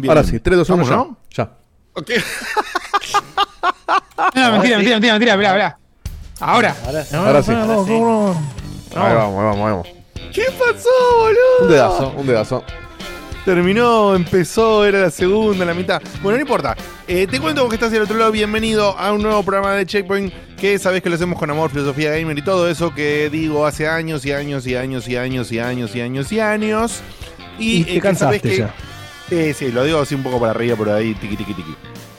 Bien, bien, Ahora sí, 3, 2, 1, ¿Vamos, ya. no? Ya. Ok. No, mentira, mentira, mentira, mentira, mirá, mirá. Ahora. Ahora sí. Ahí vamos, ahí vamos, ahí vamos. ¿Qué pasó, boludo? Un dedazo, un dedazo. Terminó, empezó, era la segunda, la mitad. Bueno, no importa. Eh, te cuento vos que estás del otro lado. Bienvenido a un nuevo programa de Checkpoint. Que sabés que lo hacemos con amor, filosofía gamer y todo eso que digo hace años y años y años y años y años y años y años. Y te eh, que sabés cansaste que- ya. Sí, sí, lo digo así un poco para arriba por ahí, tiqui, tiqui, tiqui.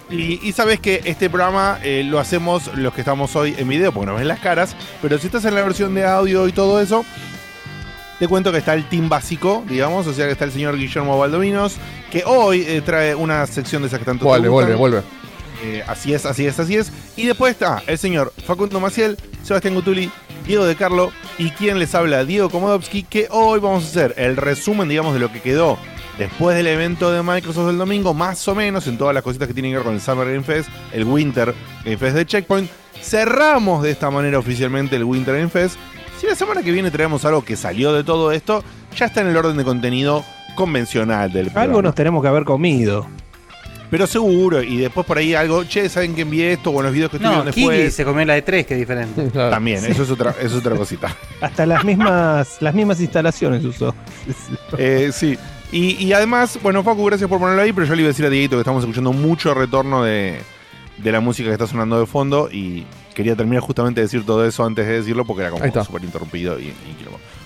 Y, y sabes que este programa eh, lo hacemos los que estamos hoy en video porque nos ven las caras, pero si estás en la versión de audio y todo eso, te cuento que está el team básico, digamos, o sea que está el señor Guillermo Baldovinos, que hoy eh, trae una sección de esas que tanto Vuelve, vuelve, vuelve. Eh, así es, así es, así es. Y después está el señor Facundo Maciel, Sebastián Gutuli, Diego de Carlo y quien les habla, Diego Komodowski, que hoy vamos a hacer el resumen, digamos, de lo que quedó después del evento de Microsoft del domingo, más o menos en todas las cositas que tienen que ver con el Summer Game Fest, el Winter Game Fest de Checkpoint. Cerramos de esta manera oficialmente el Winter Game Fest. Si la semana que viene traemos algo que salió de todo esto, ya está en el orden de contenido convencional del programa. Algo nos tenemos que haber comido. Pero seguro, y después por ahí algo, che, ¿saben que envié esto? O los videos que No, estuvieron Kiki después. se comió la de 3, que es diferente. También, eso es otra, eso es otra cosita. Hasta las mismas, las mismas instalaciones usó. Eh, sí. Y, y además, bueno, Facu, gracias por ponerlo ahí, pero yo le iba a decir a Dieguito que estamos escuchando mucho retorno de, de la música que está sonando de fondo y quería terminar justamente de decir todo eso antes de decirlo porque era como súper interrumpido y, y.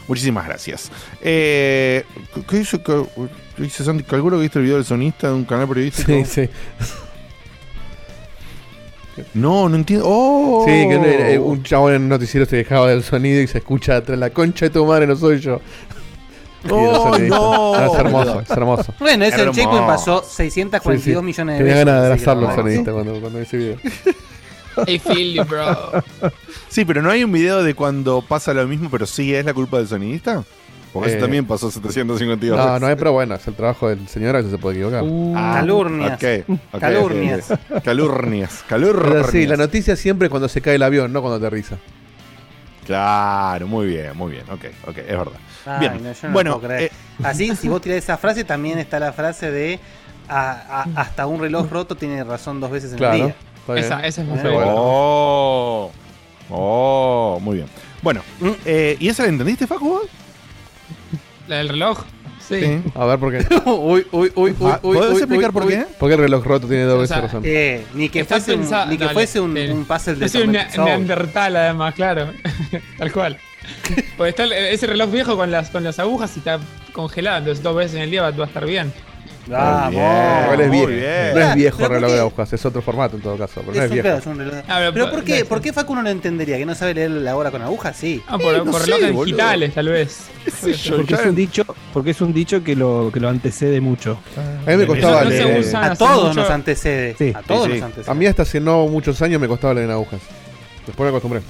Muchísimas gracias. Eh, ¿Qué Santi? Calculo que viste el video del sonista de un canal periodístico. Sí, sí. No, no entiendo. ¡Oh! Sí, que eh, un chabón en un noticiero se dejaba del sonido y se escucha atrás la concha de tu madre, no soy yo. ¡Oh, sonidista. no! Ah, es hermoso, es hermoso. Bueno, ese Hermoso. checkpoint pasó Sí, 642 sí. millones de Tenía veces. ganas de que abrazarlo el no. sonidista cuando, cuando ese video. I feel you, bro. Sí, pero no hay un video de cuando pasa lo mismo, pero sí es la culpa del sonidista. Porque Eh, eso también pasó 752 No, veces. no hay, pero bueno, es el trabajo del señor, a veces se puede equivocar. Ah, Calurnias. ok, ok, Calurnias. ok, ok. Calurnias. Pero Calurnias. sí, la noticia siempre es cuando se cae el avión, no cuando aterriza. Claro, muy bien, muy bien. Ok, ok, es verdad. Ay, Bien. no, yo no Bueno, lo puedo creer. eh, Así, si vos tirás esa frase, también está la frase de a- a- hasta un reloj roto tiene razón dos veces en el día. Esa, esa es más Eh, segura. Oh, oh, muy bien. Bueno, Mm. eh, ¿y esa la entendiste, Facu? La del reloj. Sí. A ver por qué. uy, uy, uy, uy, Ah, uy. ¿Podés uy, explicar uy, por qué? ¿Por qué el reloj roto tiene dos O veces sea, razón? Eh, ni que fuese un, ni que dale, fuese un, del- un puzzle de soy un ne- neandertal, además, claro. Tal cual. Porque está el- ese reloj viejo con las, con las agujas y está congelado, entonces dos veces en el día va, va a estar bien. Vamos. Muy bien. Muy. No es viejo ¿por reloj de agujas, es otro formato en todo caso, pero no Es viejo. Ah, pero- pero ¿por qué, ¿por qué Facu no lo entendería? ¿Que no sabe leer la hora con agujas? Sí. Ah, por, Eh, no por sé, relojes boludo. digitales, tal vez. yo? Porque es un dicho, porque es un dicho que lo, que lo antecede mucho. A mí me costaba no leer. usa. A todos mucho- nos antecede. Sí. A todos Sí, sí. nos antecede. A mí hasta hace no muchos años me costaba leer en agujas. Después me acostumbré.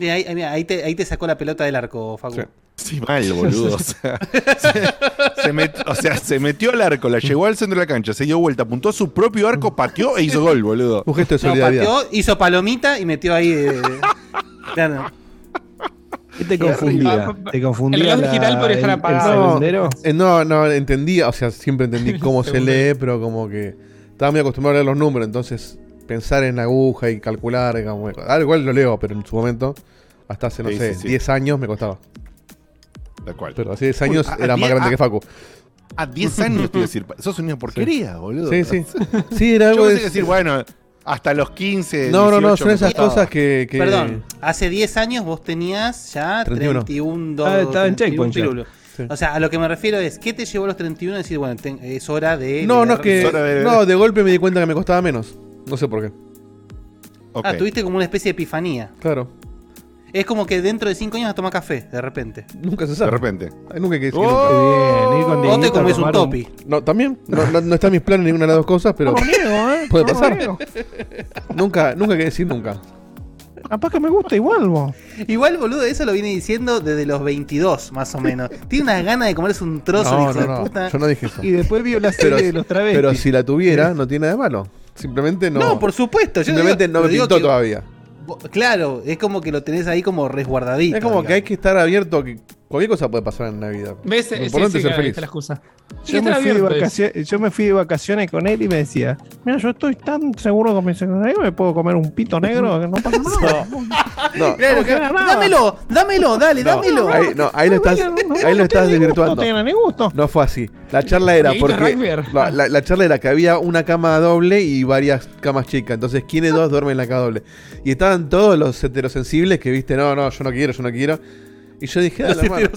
Mira, ahí, ahí- mira, ahí te, ahí te sacó la pelota del arco, Facu. Sí. Sí, mal, boludo. O sea, se, se met- o sea, se metió al arco, la llevó al centro de la cancha, se dio vuelta, apuntó a su propio arco, pateó e hizo gol, boludo. Un gesto de No, solidaridad. pateó, hizo palomita y metió ahí. eh, claro. ¿Qué te confundía? ¿Te confundía? El digital podría estar apagado. No, eh, no, no, entendía, o sea, siempre entendí cómo se lee, pero como que estaba muy acostumbrado a leer los números, entonces pensar en aguja y calcular, digamos, ah, igual lo leo, pero en su momento, hasta hace, no Sí, sé, sí, sí. 10 años me costaba. Tal cual. Pero hace 10 años Uy, a- era a más diez- grande a- que Facu. A 10 años te iba a decir, sos una porquería, boludo. Sí, sí. Sí, era Yo algo pensé de... decir, bueno, hasta los 15. No, no, no, 18 son esas costaba. cosas que... que- Perdón, hace 10 años vos tenías ya 31. 31, do- Ah, estaba en 31 checkpoint. Sí. O sea, a lo que me refiero es, ¿qué te llevó a los 31 a decir, bueno, ten- es hora de... No, no es que... Hora de- No, de golpe me di cuenta que me costaba menos. No sé por qué. Ah, tuviste como una especie de epifanía. Claro. Es como que dentro de 5 años vas a tomar café, de repente. Nunca se De sabe. repente. Ay, Nunca hay que decir Oh. bien, ir con Vos te comes un topi. No, también. No, no, no está en mis planes ninguna de las dos cosas, pero No ¿eh? Puede pasar. nunca, nunca hay que decir nunca. Capaz que me gusta igual, vos. Igual, boludo, eso lo viene diciendo desde los 22, más o menos. Tiene unas ganas de comerse un trozo, No, hijo no, de no. puta. Yo no dije eso. Y después vio la serie Pero- de los travestis. Pero si la tuviera, no tiene nada de malo. Simplemente no. No, por supuesto. Yo Simplemente digo- no me pintó que- todavía. Claro, es como que lo tenés ahí como resguardadito. Es como que hay que estar abierto a que cualquier cosa puede pasar en la vida. ¿Ves? Lo importante sí, es ser feliz. la excusa. Yo me, fui de vacaciones, yo me fui de vacaciones con él y me decía, mira, yo estoy tan seguro con mi que me puedo comer un pito negro que no pasa nada. No, Claro, No nada. Dámelo, dámelo, dale, no, dámelo. ahí, no, ahí lo estás, ahí lo estás No desvirtuando. tiene ni gusto. No fue así. La charla era porque. La, la- la charla era que había una cama doble y varias camas chicas. Entonces, ¿quién de dos duerme en la cama doble? Y estaban todos los heterosensibles que viste, no, no, yo no quiero, yo no quiero. Y yo dije, dale, hermano.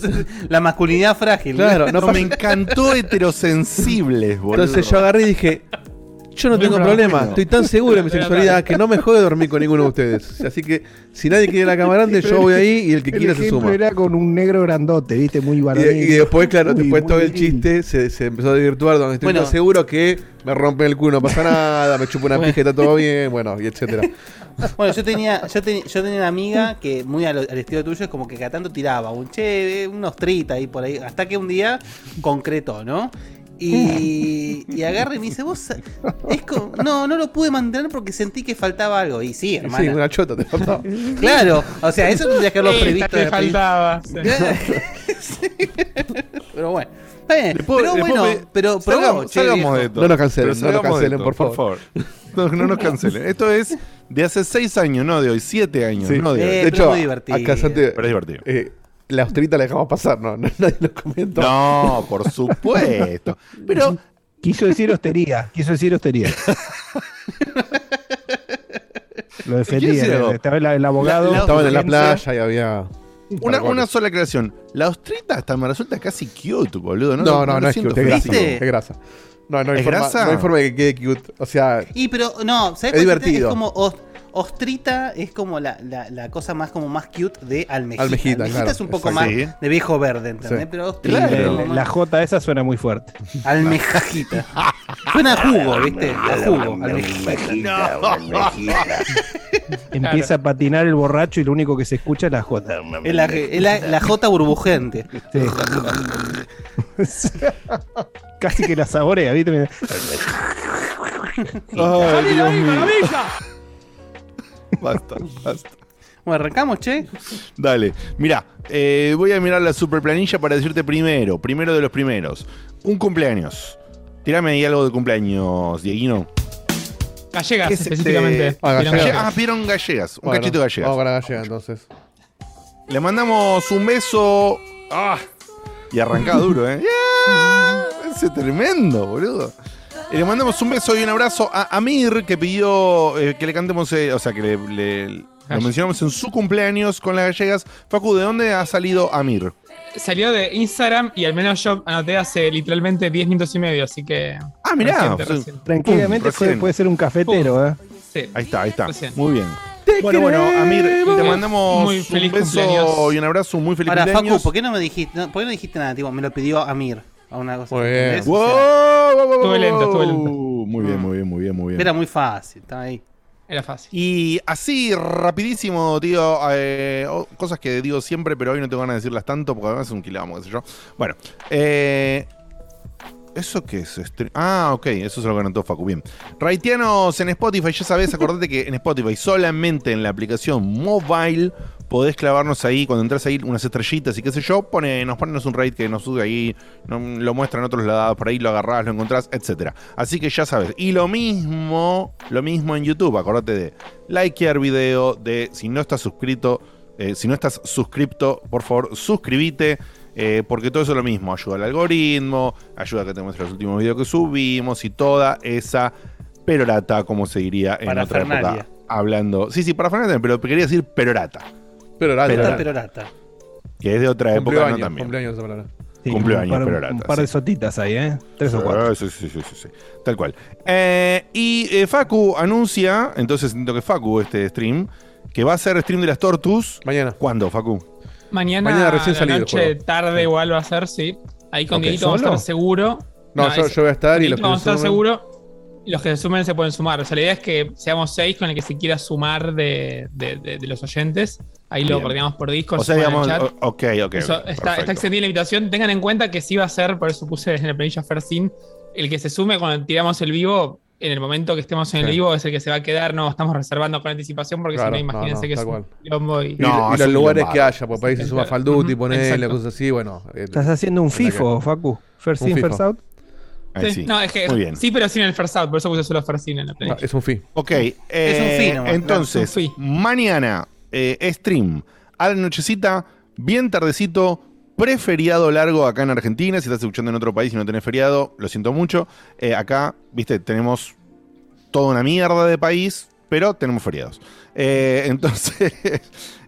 La masculinidad frágil. Claro, no me encantó heterosensibles, boludo. Entonces yo agarré y dije, yo no Muy tengo problema, estoy tan seguro de mi sexualidad que no me jode dormir con ninguno de ustedes. Así que si nadie quiere la cama grande, yo voy ahí y el que El quiera se suma. era con un negro grandote, viste, muy Y, varonil. y después, claro, Muy, después muy todo el chiste se, se empezó a desvirtuar donde estoy Bueno. tan seguro que me rompen el culo, no pasa nada, me chupo una pija, está todo bien, bueno, y etcétera. Bueno, yo tenía, yo, teni- yo tenía una amiga que muy al, al estilo tuyo es como que cada tanto tiraba un che, una ostrita ahí por ahí, hasta que un día concretó, ¿no? Y, y agarra y me dice, vos, es co- no, no lo pude mantener porque sentí que faltaba algo. Y sí, Sí, hermana. una chota te faltaba. Claro, o sea, eso tendrías que haberlo previsto. te faltaba. sí. Sí. Pero bueno. Está bien, Le puedo- pero bueno, pero salgamos, che, salgamos de esto. No nos cancelen, Pero no nos cancelen, por favor. No, no nos cancelen. Esto es de hace 6 años, no de hoy, 7 años, Sí. no de hoy. Eh, de hecho, muy divertido. acá Santi, Pero es divertido. eh, la ostrita la dejamos pasar, no, no nadie lo comentó. No, por supuesto. Pero Quiso decir hostería, quiso decir hostería. Lo defendía, estaba el, el abogado. La- en la playa y había. una, una sola creación. La ostrita hasta me resulta casi cute, boludo. No, No, no, no, lo es siento cute, es grasa. Es grasa. No, no hay, ¿Es forma, grasa? no hay forma de que quede cute. O sea, Y pero no, ¿sabes Es divertido. Es como os- ostrita es como la, la, la cosa más como más cute de almejita. Almejita, claro, es un poco exacto. más Sí. de viejo verde, ¿entendés? Sí. Pero ostrita Claro. La, J esa suena muy fuerte. almejajita. Suena a jugo, ¿viste? A jugo. almejita. Empieza a patinar el borracho y lo único que se escucha es la J. Es la, es la, la J burbujente. Sí. Casi que la saborea, ¿viste? Ay, Dios mío. Basta, basta. Bueno, arrancamos, che. Dale, mira, voy a mirar la super planilla para decirte primero, primero de los primeros. Un cumpleaños. Tirame ahí algo de cumpleaños, Dieguino. Gallegas, ¿Qué es este? específicamente. Ah, gallegas. Ah, vieron gallegas, un bueno, cachito de gallegas. Vamos la gallega entonces. Le mandamos un beso. Ah, y arrancaba duro, ¿eh? Yeah, ese es tremendo, boludo. Y le mandamos un beso y un abrazo a Amir, que pidió eh, que le cantemos, eh, o sea, que le, le- lo mencionamos en su cumpleaños con las gallegas. Facu, ¿de dónde ha salido Amir? Salió de Instagram y al menos yo anoté hace literalmente 10 minutos y medio, así que. Ah, mirá. Reciente, reciente. Tranquilamente Pum, puede, ser un cafetero, ¿eh? Sí. Ahí está, ahí está. Muy bien. Bueno, bueno, Amir, te mandamos Muy un feliz beso cumpleaños. y un abrazo, muy feliz Ahora, cumpleaños. Facu, ¿por qué no me dijiste, no, ¿por qué no dijiste nada? Tipo, me lo pidió Amir. A una cosa. Muy. Wow, Estuve lento, estuve lento. Muy bien, muy bien, muy bien, muy bien. era muy fácil, estaba ahí. Era fácil. Y así, rapidísimo, tío, eh, o- cosas que digo siempre, pero hoy no tengo ganas de decirlas tanto porque además es un quilombo, qué sé yo. Bueno, eh, ¿Eso qué es? Ah, ok, eso es lo anotó Facu. Bien. Raitianos en Spotify, ya sabés, acordate que en Spotify, solamente en la aplicación mobile, podés clavarnos ahí, cuando entras ahí, unas estrellitas y qué sé yo, pone, nos ponen un raid que nos sube ahí, no- lo muestran otros lados, por ahí lo agarrás, lo encontrás, etcétera. Así que ya sabes. Y lo mismo, lo mismo en YouTube, acordate de likear video, de si no estás suscrito, eh, si no estás suscripto, por favor, suscríbete. Eh, porque todo eso es lo mismo, ayuda al algoritmo, ayuda a que te muestre los últimos videos que subimos y toda esa perorata, como se diría en otra época. Hablando. Sí, sí, para también, pero quería decir perorata, Pero era Pero- Esta perorata. que es de otra época, ¿no? También. cumplió años esa palabra. Sí, Cumplió un años, par- pero Un par de sí. sotitas ahí, ¿eh? Tres o cuatro. Sí, sí, sí, sí, sí, Tal cual. Eh, y eh, Facu anuncia, entonces entiendo que Facu, este stream, que va a ser stream de las Tortus. Mañana. ¿Cuándo, Facu? Mañana, Mañana recién la salido el noche, juego. tarde igual va a ser, sí. Ahí con Ok, Dieguito vamos a estar seguro. No, yo, es- yo voy a estar y los que vamos a estar se sumen- seguro. Y los que se sumen se pueden sumar. O sea, la idea es que seamos seis con el que se quiera sumar de, de- de- de los oyentes. Ahí lo coordinamos por Discord. O sea, digamos, chat. ok, ok. Eso, está, extendida la invitación. Tengan en cuenta que sí va a ser, por eso puse en la planilla Fersin, el que se sume cuando tiramos el vivo, en el momento que estemos en el vivo, es el que se va a quedar. No estamos reservando con anticipación porque Claro, si no, imagínense no, que es un y- No, y los lugares que haya, pues para ahí se Sí, suma. Fall Duty, Ujú, ponele, cosas así, bueno. eh, Estás haciendo un FIFO, Facu. First Un in, FIFO. first out. Sí, sí. No, es que Muy bien. sí, pero sin el first out, por eso puse solo Fersin en la ah, planilla. es un fee. Ok, eh, Es un fee nomás, entonces, claro, es un fee. mañana eh, stream a la nochecita, bien tardecito, preferiado largo acá en Argentina. Si estás escuchando en otro país y no tenés feriado, lo siento mucho. Eh, acá, viste, tenemos toda una mierda de país, pero tenemos feriados. Eh, entonces,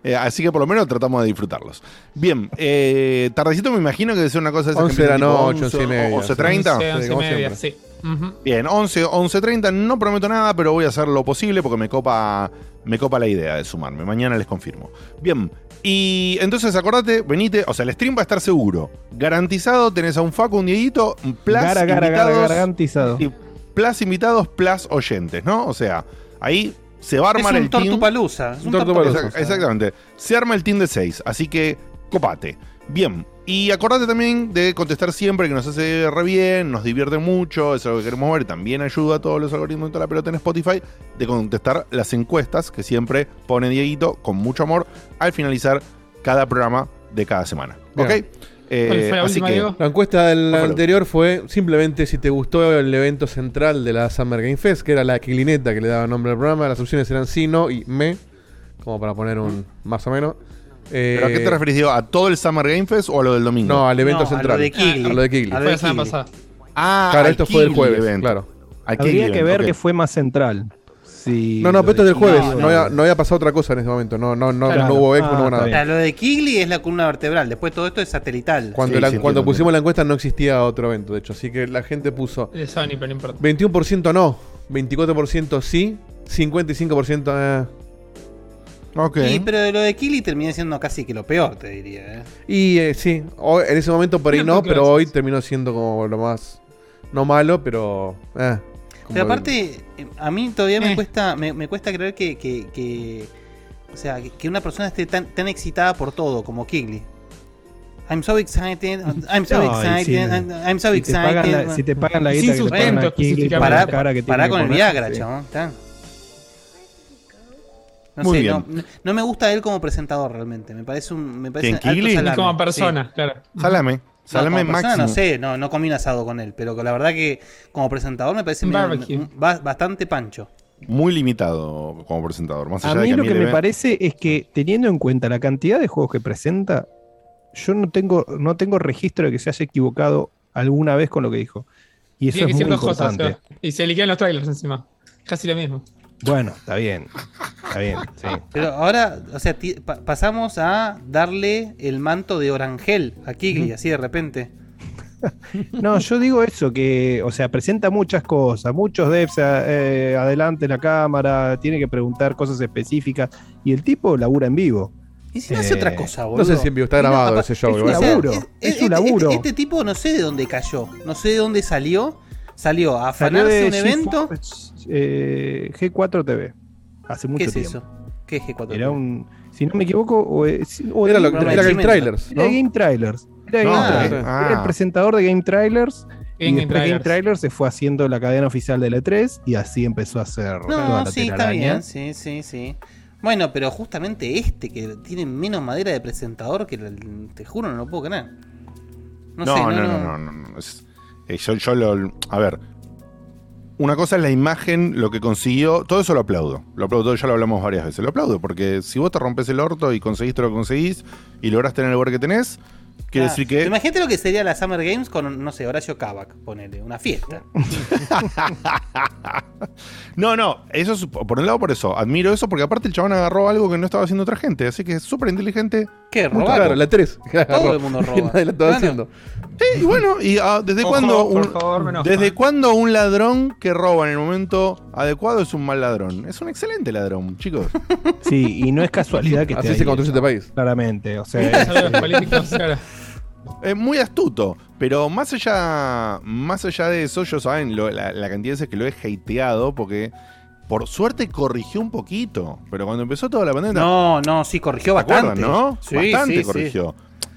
eh, así que por lo menos tratamos de disfrutarlos. Bien, eh, tardecito me imagino que debe ser una cosa de esas que 11 de la noche, 11 y media, 11.30. 11, 11 y media, siempre. Ujú. Bien, 11, 11.30, no prometo nada, pero voy a hacer lo posible porque me copa, me copa la idea de sumarme. Mañana les confirmo. Bien, y entonces acordate, venite, o sea, el stream va a estar seguro. Garantizado, tenés a un Facu, un Dieguito, un plus Gara, gara, gara, invitados, garantizado. y plus invitados, plus oyentes, ¿no? O sea, ahí se va a Es armar un el team. tortupalusa. Es Un tortupalusa. tortupalusa. Exact- exactamente. Se arma el team de 6, así que copate. Bien. Y acordate también de contestar siempre, que nos hace re bien, nos divierte mucho, es algo que queremos ver, y también ayuda a todos los algoritmos de toda la pelota en Spotify, de contestar las encuestas que siempre pone Dieguito con mucho amor al finalizar cada programa de cada semana. ¿Ok? Eh, ¿Cuál fue la así última, que, Diego? La encuesta del Ojalá. anterior fue simplemente si te gustó el evento central de la Summer Game Fest, que era la quilineta que le daba nombre al programa. Las opciones eran sí, no y me, como para poner un más o menos. Eh, ¿Pero a qué te referís? ¿A todo el Summer Game Fest o a lo del domingo? No, al evento No, a lo central. de Kigli. A lo de Kigli. A lo Fue la semana Kigli. pasada. Ah, Claro, esto fue el jueves, evento. claro. Habría que ver ok. que fue más central. Si No, no, pero esto es de del jueves. No, había, no había pasado otra cosa en ese momento. No, no, no, Claro. no hubo expo, Ah, no hubo nada. O sea, lo de Kigli es la columna vertebral. Después todo esto es satelital. Cuando, Sí, la- sí, cuando entiendo, pusimos la encuesta no existía otro evento, de hecho. Así que la gente puso De Sony, pero no importa. 21% no, 24% sí, 55% eh. Ok. Y, pero lo de Kigli termina siendo casi que lo peor, te diría. ¿eh? Y eh, sí, hoy- en ese momento por ahí No, no, ¿por qué pero hoy terminó siendo como lo más. No malo, pero. Eh, Pero aparte, a mí todavía me Eh. cuesta me, me cuesta creer que, que, que- o sea, que, que una persona esté tan, tan excitada por todo como Kigli. I'm so excited, I'm so No, excited, si- I'm, I'm so Si te, pagan excited. la, si te pagan la Sin guita que le pagan sustento a Kigli, específicamente. con el Viagra, sí. chabón. No Muy sé, bien. no, no me gusta él como presentador realmente. Me parece un. Me parece ¿Quién, alto como sí. persona, claro. Salame. No, Salame persona máximo. no sé, no, no comí un asado con él, pero la verdad que como presentador me parece medio- bastante pancho. Muy limitado como presentador. Más A allá de mí que lo a que me ve- parece es que teniendo en cuenta la cantidad de juegos que presenta, yo no tengo, no tengo registro de que se haya equivocado alguna vez con lo que dijo. Y eso Tiene es muy cosas. importante. Y se liquean los trailers encima. Casi lo mismo. Bueno, está bien. Está bien, sí. Pero ahora, o sea, ti- pa- pasamos a darle el manto de Orangel a Kigli, así de repente. No, yo digo eso, que, o sea, presenta muchas cosas, muchos devs eh, adelante en la cámara, tiene que preguntar cosas específicas, y el tipo labura en vivo. Y si no Eh, hace otra cosa, boludo. No sé si en vivo está no, grabado apa- ese show. es un laburo, es- es es- su este- laburo. Este, tipo no sé de dónde cayó, no sé de dónde salió. Salió a afanarse de un evento. Eh, G4 TV, hace mucho ¿Qué es tiempo. eso? ¿Qué es G4? Era un, si no me equivoco, o, Era, lo, era de Game. Trailers, Era ¿no? Game Trailers. Era, No, Game ah, Trailers. ah. Era el presentador de Game Trailers Y Game después Game Trailers. Trailer se fue haciendo la cadena oficial del E3 y así empezó a ser toda No, la sí, está bien, sí, sí, sí. Bueno, pero justamente este que tiene menos madera de presentador que el- te juro no lo puedo creer. No, No, sé, no, no, no, no, no, es- eh, yo, yo lo. A ver. Una cosa es la imagen, lo que consiguió. Todo eso lo aplaudo. Lo aplaudo, ya lo hablamos varias veces. Lo aplaudo, porque si vos te rompes el orto y conseguiste lo que conseguís y lográs tener el lugar que tenés, quiere Ah, decir que. Imagínate lo que sería la Summer Games con, no sé, Horacio Kavak, ponele, una fiesta. No, no, eso es, por un lado por eso, admiro eso, porque aparte el chabón agarró algo que no estaba haciendo otra gente, así que es súper inteligente. ¿Qué? ¿Robar? Claro, la 3. Todo el mundo roba. Nadie la estaba Bueno. haciendo. Sí, y bueno, y ah, ¿desde Ojo, cuándo por un, favor, me enoja. desde cuándo un ladrón que roba en el momento adecuado es un mal ladrón? Es un excelente ladrón, chicos. Sí, y no es casualidad que esté Así ahí, se construye este país. Claramente, o sea, Es claro. Es muy astuto, pero más allá, más allá de eso, yo saben lo- la, la cantidad de veces que lo he hateado, porque por suerte corrigió un poquito, pero cuando empezó toda la pandemia, No, no, sí, corrigió ¿te acuerdan, bastante. no? Sí, bastante sí, sí. corrigió.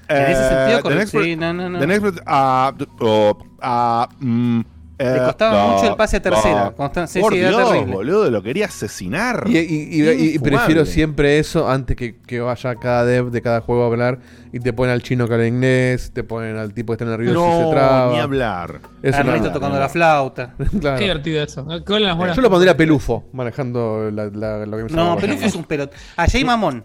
En ese Eh, sentido, The corrigió. Sí, no, no, no. The Next Pro- ah, oh, ah, mm, Le eh, costaba ah, mucho el pase a tercera. Constan- sí, Por sí, era Dios, terrible. boludo, lo quería asesinar. Y, y- y- y Infumable. prefiero siempre eso antes que, que vaya cada dev de cada juego a hablar y te ponen al chino que habla inglés, te ponen al tipo que está nervioso y se no, traba. ni hablar. Eso no. Tocando la flauta. Claro. Qué divertido eso. ¿Qué Yo lo pondría a Pelufo manejando la, la- lo que me No, Pelufo es un pelot. A Jay Mamón.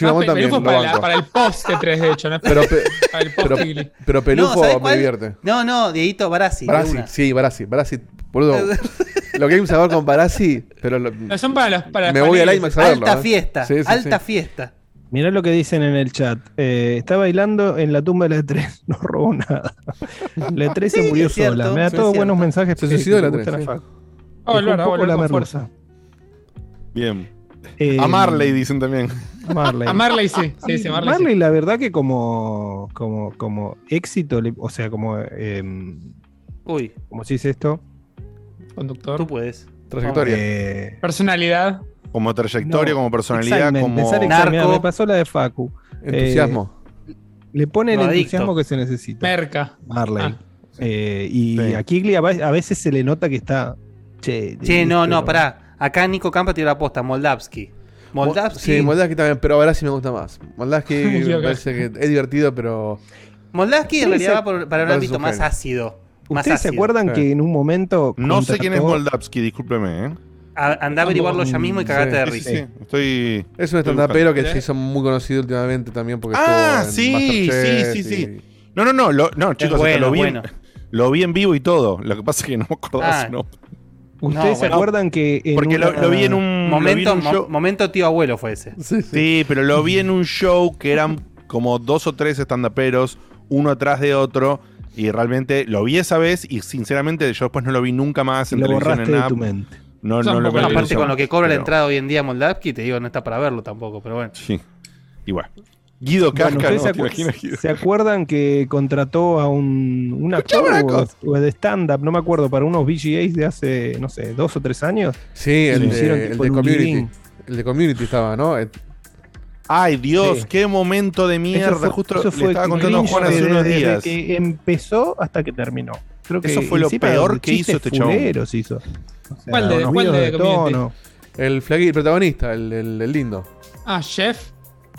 Yo Ah, también, Pelufo lo para, la- para el post de 3, de hecho, ¿no? Pero, pe- para el post pero, pero Pelufo ¿sabes me divierte. No, no, Dieguito Barassi. Barassi, sí, Barassi, Barassi, boludo. lo que hay un sabor con Barassi, pero lo- No, son para los. Para me voy al. IMAX a verlo. Alta ¿eh? fiesta, Sí, sí, alta sí. fiesta. mirá lo que dicen en el chat. Eh, está bailando en la tumba de la E3, no robó nada. La E3 se Sí, murió es cierto, sola. Me da todos buenos mensajes. Se suicidó la le E3, gustan a sí. Facu. Va a volver, Dejó va a un poco volver la merluza. Bien. Eh, A Marley dicen también. Marley. A Marley sí. Sí, sí, Marley. Marley, sí. la verdad que como, como, como éxito, le- o sea, como, em, Uy, ¿cómo se dice esto? Conductor. tú puedes. Trayectoria. Eh, Personalidad. Como trayectoria, No, como personalidad, como. Narco. me pasó la de Facu. Entusiasmo. Le pone el entusiasmo que se necesita. Merca. Marley. Ah. Eh, y Sí. a Kigli a, ve- a veces se le nota que está. Che, Che, no, no, pará. Acá Nico Campa tiró la posta, Moldavski. Moldavski. Sí, Moldavski también, pero Barassi me gusta más. Moldavski Sí, me parece que es divertido, pero. Moldavski en Sí, realidad va por- para un Parece ámbito un más genio. ácido. Más ¿Ustedes se ácido. acuerdan Sí. que en un momento. No sé quién es contrató- Moldavski, discúlpeme, ¿eh? A- Andá a averiguarlo ya mismo y cagate Sí, de Sí, sí, risa. sí, Estoy. Es un estoy stand-upero que buscando. se hizo muy conocido últimamente también porque Ah, estuvo sí, Masterchef sí, sí, y- sí. No, no, no, lo- no, chicos, bueno, lo, vi bueno. En, lo vi en vivo y todo. Lo que pasa es que no me acordaba Ah. su nombre. ¿Ustedes No, se bueno. acuerdan que. En Porque lo, una- lo vi en un. lo vi en Momento, un mo- momento tío abuelo fue ese. Sí, sí. Sí, pero lo vi en un show que eran como dos o tres estandaperos, uno atrás de otro. Y realmente lo vi esa vez y sinceramente yo después no lo vi nunca más en lo televisión borraste en de nada. tu mente. No, Son no lo la Aparte con lo que cobra la pero- entrada hoy en día Moldavski, te digo, no está para verlo tampoco, pero bueno. Sí. Igual. Guido Bueno, Casca, ¿ustedes ¿no? se, ¿Te acu- imaginas, Guido? se acuerdan que contrató a un, un actor o, de stand-up, no me acuerdo, para unos VGAs de hace, no sé, dos o tres años? Sí, el, de, el tipo de un Community. El de Community estaba, ¿no? Ay, Dios, Sí. qué momento de mierda. Eso fue- Justo eso le fue estaba contando a Juan hace desde- unos desde días. que empezó hasta que terminó. Creo que Eso fue lo peor que hizo este chabón. hizo. O sea, ¿Cuál de- cuál de Community? tono. el el protagonista, el, el- el lindo. Ah, Chef.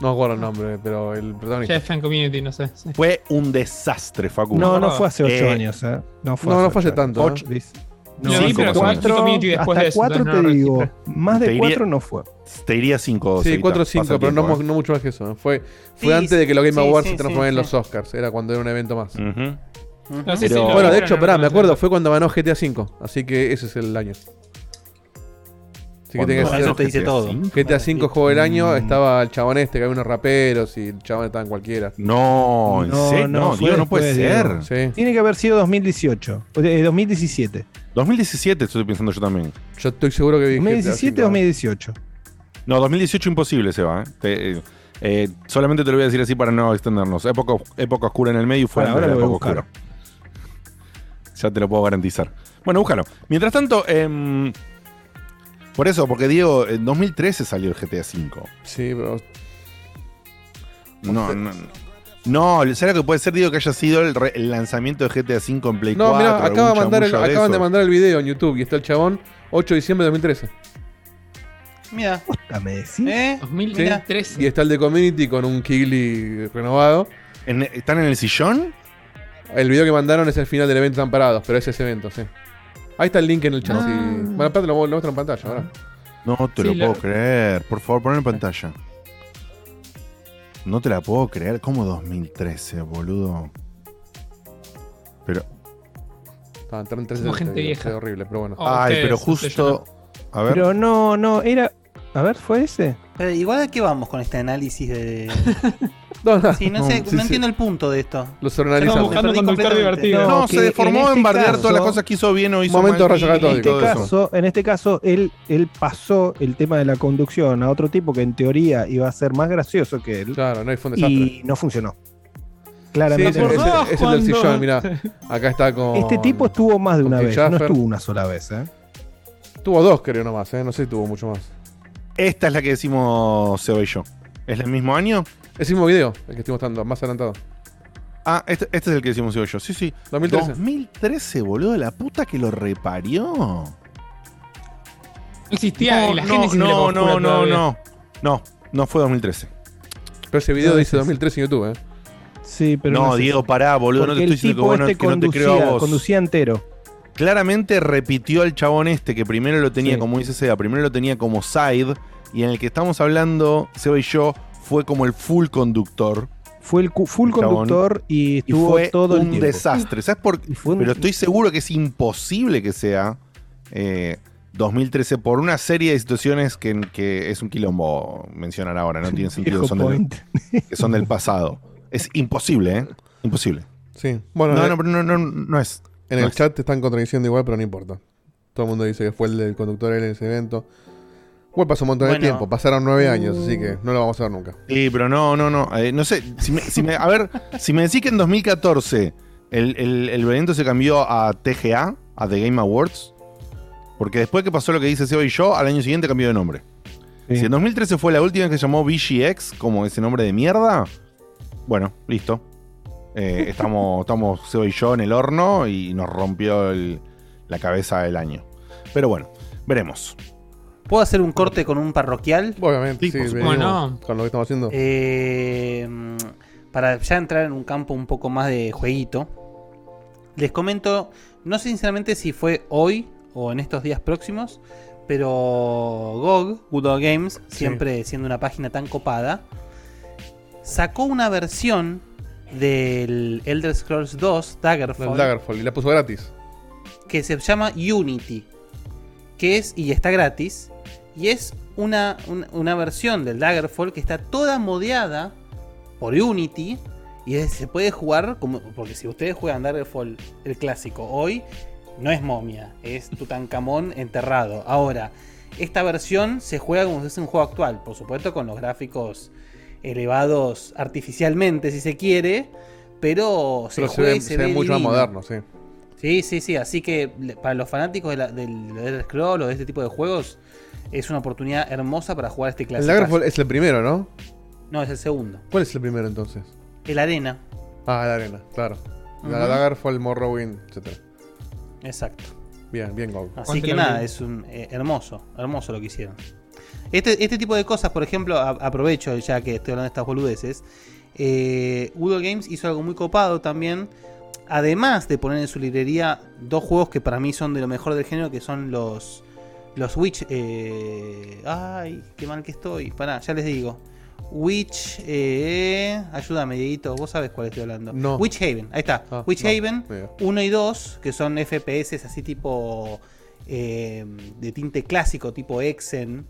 No me acuerdo el nombre, pero el protagonista. Chef en Community, no sé. sí. Fue un desastre, Facu. No, no fue hace ocho Eh, años. ¿eh? No no, fue no hace fue hace ocho tanto, años. ¿no? No, cinco pero o menos. Chico Community después hasta de eso. cuatro entonces te no digo. Más Te de diría- cuatro no fue. Te diría 5 Sí, 4 o 5, pero no, no mucho más que eso. Fue, fue Sí, antes de que los Game sí, Awards sí, se transformaran sí, en los sí. Oscars. Era cuando era un evento más. No, sí, Pero- sí, lo Bueno, de hecho, en pará, me acuerdo, fue cuando ganó GTA V. Así que ese es el año. Así que tiene que ser eso te dice todo. GTA V juego del año. Estaba el chabón este, que había unos raperos y el chabón estaba en cualquiera. No, en No, serio, no, no, fue Diego, no puede ser. Sí. Tiene que haber sido 2018. o de- 2017. 2017 estoy pensando yo también. Yo estoy seguro que vi GTA 2017 V. 2018. No, 2018 imposible se va. ¿eh? Te- eh, eh, solamente te lo voy a decir así para no extendernos. Época, época oscura en el medio y fue Bueno, antes de ahora la época oscura. Ya te lo puedo garantizar. Bueno, búscalo. Mientras tanto, em, por eso, porque Diego, en 2013 salió el GTA V. Sí, pero. No, no, No, ¿será que puede ser, digo, que haya sido el, re- el lanzamiento de GTA V en Play No, 4? mira, algún acaba de mandar el- chamullo de acaban de eso? mandar el video en YouTube y está el chabón 8 de diciembre de 2013. Mira, me decís. ¿eh? 2013. Y está el de Community con un Kigli renovado. ¿En- ¿Están en el sillón? El video que mandaron es el final del evento Están parados, pero es ese evento, sí. Ahí está el link en el chat. Ah. sí. Bueno, aparte lo, lo muestro en pantalla ahora. No te Sí, lo puedo creer. Por favor, ponlo en pantalla. No te la puedo creer. ¿Cómo 2013, boludo? Pero. En 13 Somos gente vieja. es horrible, pero bueno. Oh, Ay, pero justo. A ver. Pero no, no, era. A ver, ¿fue ese? Pero igual a qué vamos con este análisis de. No, no, Sí, no, No, sé, sí, no sí. entiendo el punto de esto. Lo Estamos sobreanalizamos. buscando perdí un conductor completamente. divertido. No, No, se deformó en en, este bardear caso- todas las cosas que hizo bien o hizo Momento mal. En este todo eso. caso, en este caso él, él pasó el tema de la conducción a otro tipo que en teoría iba a ser más gracioso que él Claro, no hay fue un desastre. y no funcionó. Sí, Claramente. ese- funcionó. ese es el del sillón, mirá. Acá está con. este tipo estuvo más de una vez, no estuvo una sola vez. ¿eh? Tuvo dos, creo, nomás, ¿eh? No sé si tuvo mucho más. Esta es la que decimos Seba y yo. ¿Es el mismo año? Es el mismo video, el que estoy mostrando, más adelantado. Ah, este, este es el que decimos yo. Sí, sí. 2013. 2013, boludo. La puta que lo reparió. No existía no, en la no, génesis de la no, no, no, no. No, no fue 2013. Pero ese video No, dice ese es- 2013 en YouTube, ¿eh? Sí, pero no, no, Diego, pará, boludo. No te estoy el diciendo que, tipo vos no- este que no te creo a conducía, vos. conducía entero. Claramente repitió al chabón este, que primero lo tenía, Sí. como dice Seba, primero lo tenía como side, y en el que estamos hablando, Seba y yo, fue como el full conductor. Fue el full conductor y fue todo el un tiempo. desastre. ¿Sabes por un- Pero estoy seguro que es imposible que sea eh, 2013 por una serie de situaciones que, que es un quilombo mencionar ahora, no tiene sentido, son del, que son del pasado. Es imposible, ¿eh? Imposible. Sí. Bueno, No, eh, no, pero no, no, no es. en no el es. chat te están contradiciendo igual, pero no importa. Todo el mundo dice que fue el del conductor él en ese evento. Igual pasó un montón Bueno. de tiempo, pasaron nueve años, así que no lo vamos a ver nunca. Sí, pero no, no, no. eh, no sé. Si me, si me- a ver, si me decís que en 2014 el, el, el evento se cambió a TGA, a The Game Awards, porque después que pasó lo que dice Seba y yo, al año siguiente cambió de nombre. Sí. Si en 2013 fue la última que se llamó VGX, como ese nombre de mierda, bueno, listo. Eh, estamos, estamos Seba y yo en el horno y nos rompió el- la cabeza del año. Pero bueno, veremos. ¿Puedo hacer un corte con un parroquial? Obviamente, Sí, sí, supuesto. con lo que estamos haciendo. Eh, para ya entrar en un campo un poco más de jueguito, les comento, no sé sinceramente si fue hoy o en estos días próximos, pero GOG, Good Old Games, siempre siendo una página tan copada, sacó una versión del Elder Scrolls 2 el Daggerfall Daggerfall, y la puso gratis. que se llama Unity, que es y está gratis y es una, una, una versión del Daggerfall que está toda modeada por Unity y es- se puede jugar como porque si ustedes juegan Daggerfall el clásico hoy no es momia, es Tutankamón enterrado. Ahora, esta versión se juega como si fuese un juego actual, por supuesto con los gráficos elevados artificialmente si se quiere, pero se Pero se juega ve, y se ve ve mucho más moderno, sí. Sí, sí, sí. Así que para los fanáticos de la- del Scroll o de este tipo de juegos, es una oportunidad hermosa para jugar este El clásico. Daggerfall es el primero, ¿no? No, es el segundo. ¿Cuál es el primero entonces? El Arena. Ah, la arena, claro. La Ujú. Daggerfall, Morrowind, etc. Exacto. Bien, bien, GOG. Así que nada, es un eh, hermoso, hermoso lo que hicieron. Este, este tipo de cosas, por ejemplo, a- aprovecho ya que estoy hablando de estas boludeces. Eh, Udo Games hizo algo muy copado también. Además de poner en su librería dos juegos que para mí son de lo mejor del género, que son los los Witch. eh, ay, qué mal que estoy. Pará, ya les digo. Witch. eh, ayúdame, Dieguito. Vos sabés cuál estoy hablando. No. Witch Haven, ahí está. Ah, Witch no, Haven mira. 1 y 2, que son FPS así tipo eh, de tinte clásico, tipo Exen.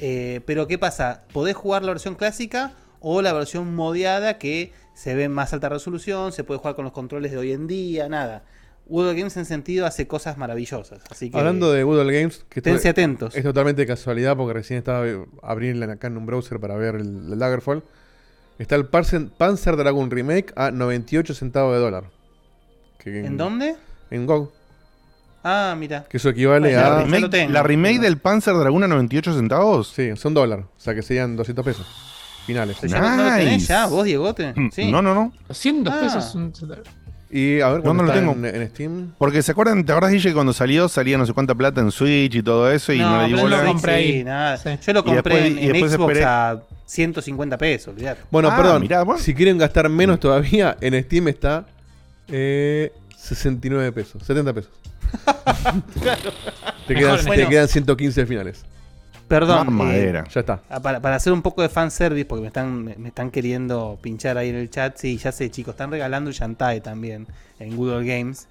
Eh, pero ¿qué pasa? Podés jugar la versión clásica o la versión modeada que se ve en más alta resolución, se puede jugar con los controles de hoy en día, nada. Udo Games en sentido hace cosas maravillosas. Así que Hablando de Woodall Games, que esténse atentos. es totalmente casualidad porque recién estaba abriendo acá en un browser para ver el, el Daggerfall. Está el Panzer, Panzer Dragon Remake a 98 centavos de dólar. Que ¿En dónde? En GOG. Ah, mira. Que eso equivale Ah, a. remake, tengo. la remake del Panzer Dragoon a 98 centavos. Sí, son dólares. O sea que serían 200 pesos. finales. Pero ya no lo tenés Nice. ya, vos, Diegote. Mm, Sí. No, no, no. 200 Ah. pesos. un- Y a ver, No, ¿cuándo no lo tengo. En, en Steam? Porque se acuerdan, ¿te acuerdas, Guille, cuando salió, salía no sé cuánta plata en Switch y todo eso y no, le di bola? lo sí, compré sí, ahí. nada. Sí. Yo lo Y compré después- en, y en después Xbox esperé- a 150 pesos, olvidate. Bueno, Ah, perdón. mirá, bueno. Si quieren gastar menos todavía, en Steam está eh, 69 pesos, 70 pesos. te, quedan, Mejor, te bueno. quedan 115 finales. Perdón. Más eh, madera. Ya está. ah, para, para hacer un poco de fanservice, porque me están, me, me están queriendo pinchar ahí en el chat. Sí, ya sé, chicos, están regalando el Shantae también en Google Games.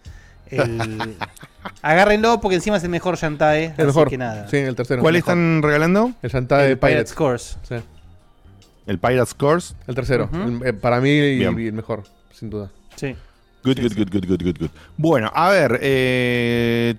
El- Agárrenlo porque encima es el mejor Shantae. El así mejor. que nada. Sí, el tercero. ¿Cuál están regalando? El Shantae de el Pirates Pirates. Course. Sí, El Pirates Course. el tercero. El- eh, para mí, y el mejor, sin duda. Sí. Good, good, good, good, good, good, good. Bueno, a ver. Eh...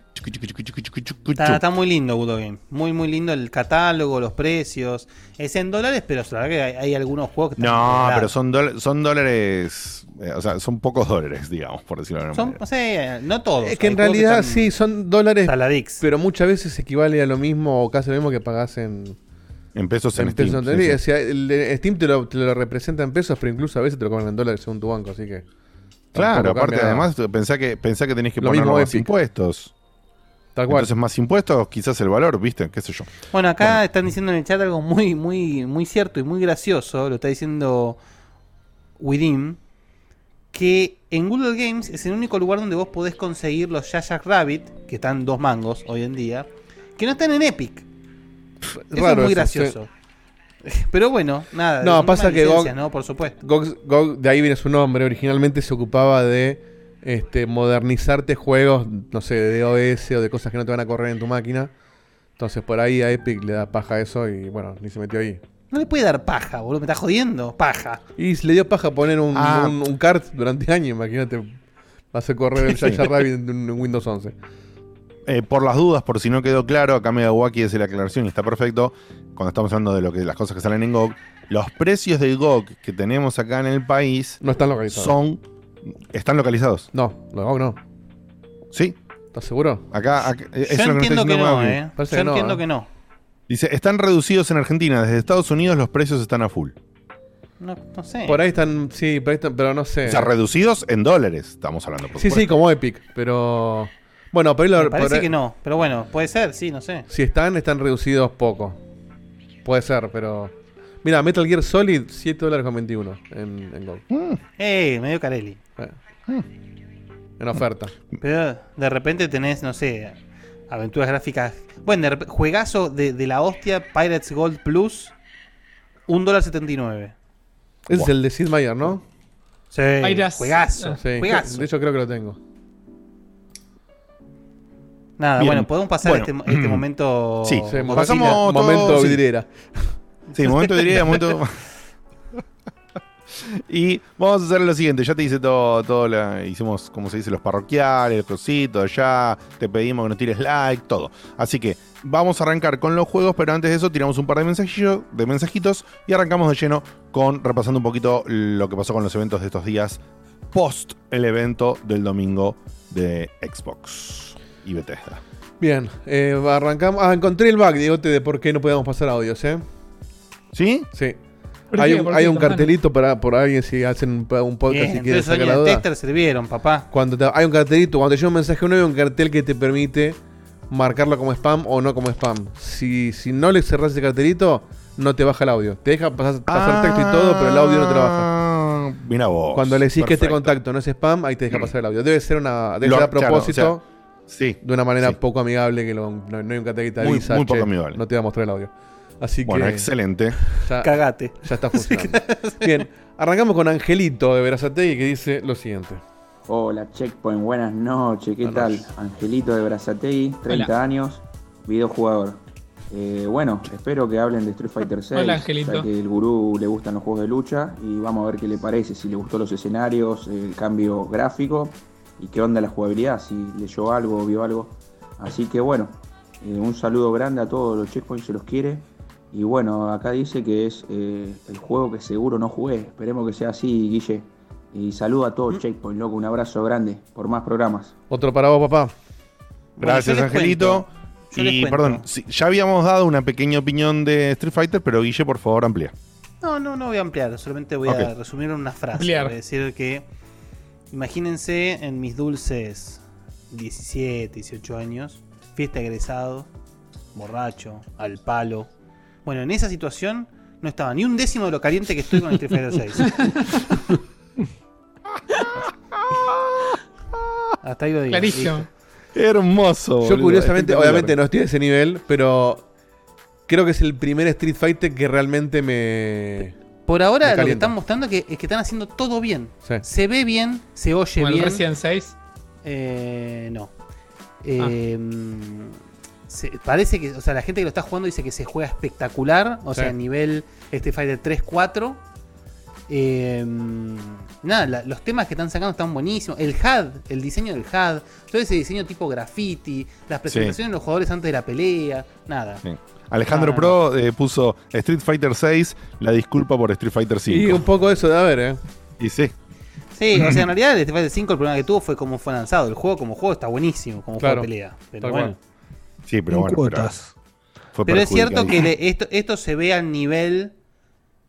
Está, está muy lindo Google Game. Muy, muy lindo el catálogo, los precios. Es en dólares, pero la verdad que hay, hay algunos juegos que están No, pero son, son dólares. eh, o sea, son pocos dólares, digamos, por decirlo de alguna Son, manera. no sé, no todos. Es que Hay en realidad sí, son dólares, Saladix. pero muchas veces equivale a lo mismo o casi lo mismo que pagás en, En pesos en, en Steam. pesos. sí, ¿entendés? sí. O sea, el Steam te lo, te lo representa en pesos, pero incluso a veces te lo cobran en dólares según tu banco, así que. Claro, aparte, cambia además, pensá que, pensá que tenés que poner más Epic. impuestos. Tal cual. Entonces, más impuestos, quizás el valor, ¿viste? ¿Qué sé yo? Bueno, acá Bueno. están diciendo en el chat algo muy, muy, muy cierto y muy gracioso. Lo está diciendo Within. Que en Google Games es el único lugar donde vos podés conseguir los Jack Rabbit, que están dos mangos hoy en día, que no están en Epic. Eso Raro es muy eso, gracioso. Pero bueno, nada. No, pasa que GOG- ¿no? Por supuesto. GOG, GOG, de ahí viene su nombre, originalmente se ocupaba de este, modernizarte juegos, no sé, de DOS o de cosas que no te van a correr en tu máquina. Entonces por ahí a Epic le da paja eso y bueno, ni se metió ahí. No le puede dar paja, boludo. Me está jodiendo. Paja. Y se le dio paja poner un, Ah. un, un kart durante años, imagínate. Vas a correr el Sí. Jaya Rabbit en, un- en Windows 11. Eh, por las dudas, por si no quedó claro, acá Megawaki hace la aclaración y está perfecto. Cuando estamos hablando de lo que las cosas que salen en GOG, los precios del GOG que tenemos acá en el país No están localizados. son. están localizados. No, los GOG no. Sí, ¿Estás seguro? acá. acá- eso es Yo entiendo que no, eh. Yo entiendo eh. que no. Dice, están reducidos en Argentina. Desde Estados Unidos los precios están a full. No, no sé. Por ahí están, sí, por ahí están, pero no sé. O sea, reducidos en dólares, estamos hablando. por sí, sí, como Epic, pero... Bueno, lo- Me parece por que no. Pero bueno, puede ser, sí, no sé. Si están, están reducidos poco. Puede ser, pero... Mira, Metal Gear Solid, 7 dólares con 21 en, en GOG. Mm, Eh, medio Carelli. Eh. En oferta. Pero de repente tenés, no sé, aventuras gráficas. Bueno, de juegazo de, de la hostia, Pirates Gold Plus, un dólar 79. Ese es el de Sid Meier, ¿no? Sí, Pirates- juegazo, Sí, juegazo. de hecho creo que lo tengo. Nada, Bien. bueno, podemos pasar Bueno. este, este momento. Sí, pasamos- momento vidriera. Sí, momento diría, momento. y vamos a hacer lo siguiente, ya te hice todo, todo la, hicimos, como se dice, los parroquiales, el cosito, ya te pedimos que nos tires like, todo. Así que vamos a arrancar con los juegos, pero antes de eso tiramos un par de mensajillos, de mensajitos y arrancamos de lleno con repasando un poquito lo que pasó con los eventos de estos días post el evento del domingo de Xbox y Bethesda. Bien, eh, arrancamos. Ah, encontré el bug, Diegote, de por qué no podíamos pasar audios, ¿eh? ¿Sí? Sí. ¿Por Hay qué? un, cartelito para por alguien si hacen un, un podcast Bien, si quieren entonces sacar la duda. tester sirvieron, papá. Cuando te- hay un cartelito, cuando te llega un mensaje nuevo, hay un cartel que te permite marcarlo como spam o no como spam. Si, si no le cerras ese cartelito, no te baja el audio. Te deja pasar, pasar texto y todo, pero el audio no te lo baja. Ah, Mira vos. Cuando le decís que este contacto no es spam, ahí te deja pasar el audio. Debe ser una debe Lo- ser a claro, propósito, Sí. de una manera sí. poco amigable, que lo- no, no hay un te Muy- avisa, muy poco "Che, amigable". no te va a mostrar el audio. Así Bueno, que excelente. ya, Cagate. ya está funcionando. Bien, arrancamos con Angelito de Verazategui que dice lo siguiente. Hola Checkpoint, buenas noches, ¿qué tal? Angelito de Brazategui, 30 Hola. años, videojugador. Eh, bueno, espero que hablen de Street Fighter 6, Hola, Angelito. ya que el gurú le gustan los juegos de lucha y vamos a ver qué le parece, si le gustó los escenarios, el cambio gráfico y qué onda la jugabilidad, si leyó algo, vio algo. Así que bueno, eh, un saludo grande a todos los Checkpoints, se los quiere. Y bueno, acá dice que es eh, el juego que seguro no jugué, esperemos que sea así, Guille. Y saludo a todos Checkpoint, loco, un abrazo grande por más programas. Otro para vos, papá. Gracias, Angelito. Y perdón, sí, ya habíamos dado una pequeña opinión de Street Fighter, pero Guille, por favor, amplía. No, no, no voy a ampliar, solamente voy a resumir en una frase. Ampliar. Voy a decir que, imagínense en mis dulces 17, 18 años, fiesta egresado, borracho, al palo. Bueno, en esa situación no estaba ni un décimo de lo caliente que estoy con Street Fighter 6. Hasta ahí lo digo. Clarísimo. Hermoso. Yo curiosamente, espectacular. obviamente no estoy a ese nivel, pero creo que es el primer Street Fighter que realmente me... Por ahora lo que están mostrando que, es que están haciendo todo bien. Sí. Se ve bien, se oye Como el bien. Resident 6. Eh, no. Eh, se- parece que, o sea, la gente que lo está jugando dice que se juega espectacular. O Sí. sea, a nivel Street Fighter 3, 4. Eh, nada, la- los temas que están sacando están buenísimos. El HUD, el diseño del HUD, todo ese diseño tipo graffiti, las presentaciones de los jugadores antes de la pelea, nada. Sí. Alejandro Pro eh, puso Street Fighter 6, la disculpa por Street Fighter Y 5. un poco eso de haber, ¿eh? Y sí, Sí, o sea, en realidad el Street Fighter 5 el problema que tuvo fue cómo fue lanzado. El juego como juego está buenísimo, como Claro, juego de pelea. Pero bueno. cual. sí, pero En bueno. Pero, cuotas. fue Pero es cierto que le- esto, esto se ve al nivel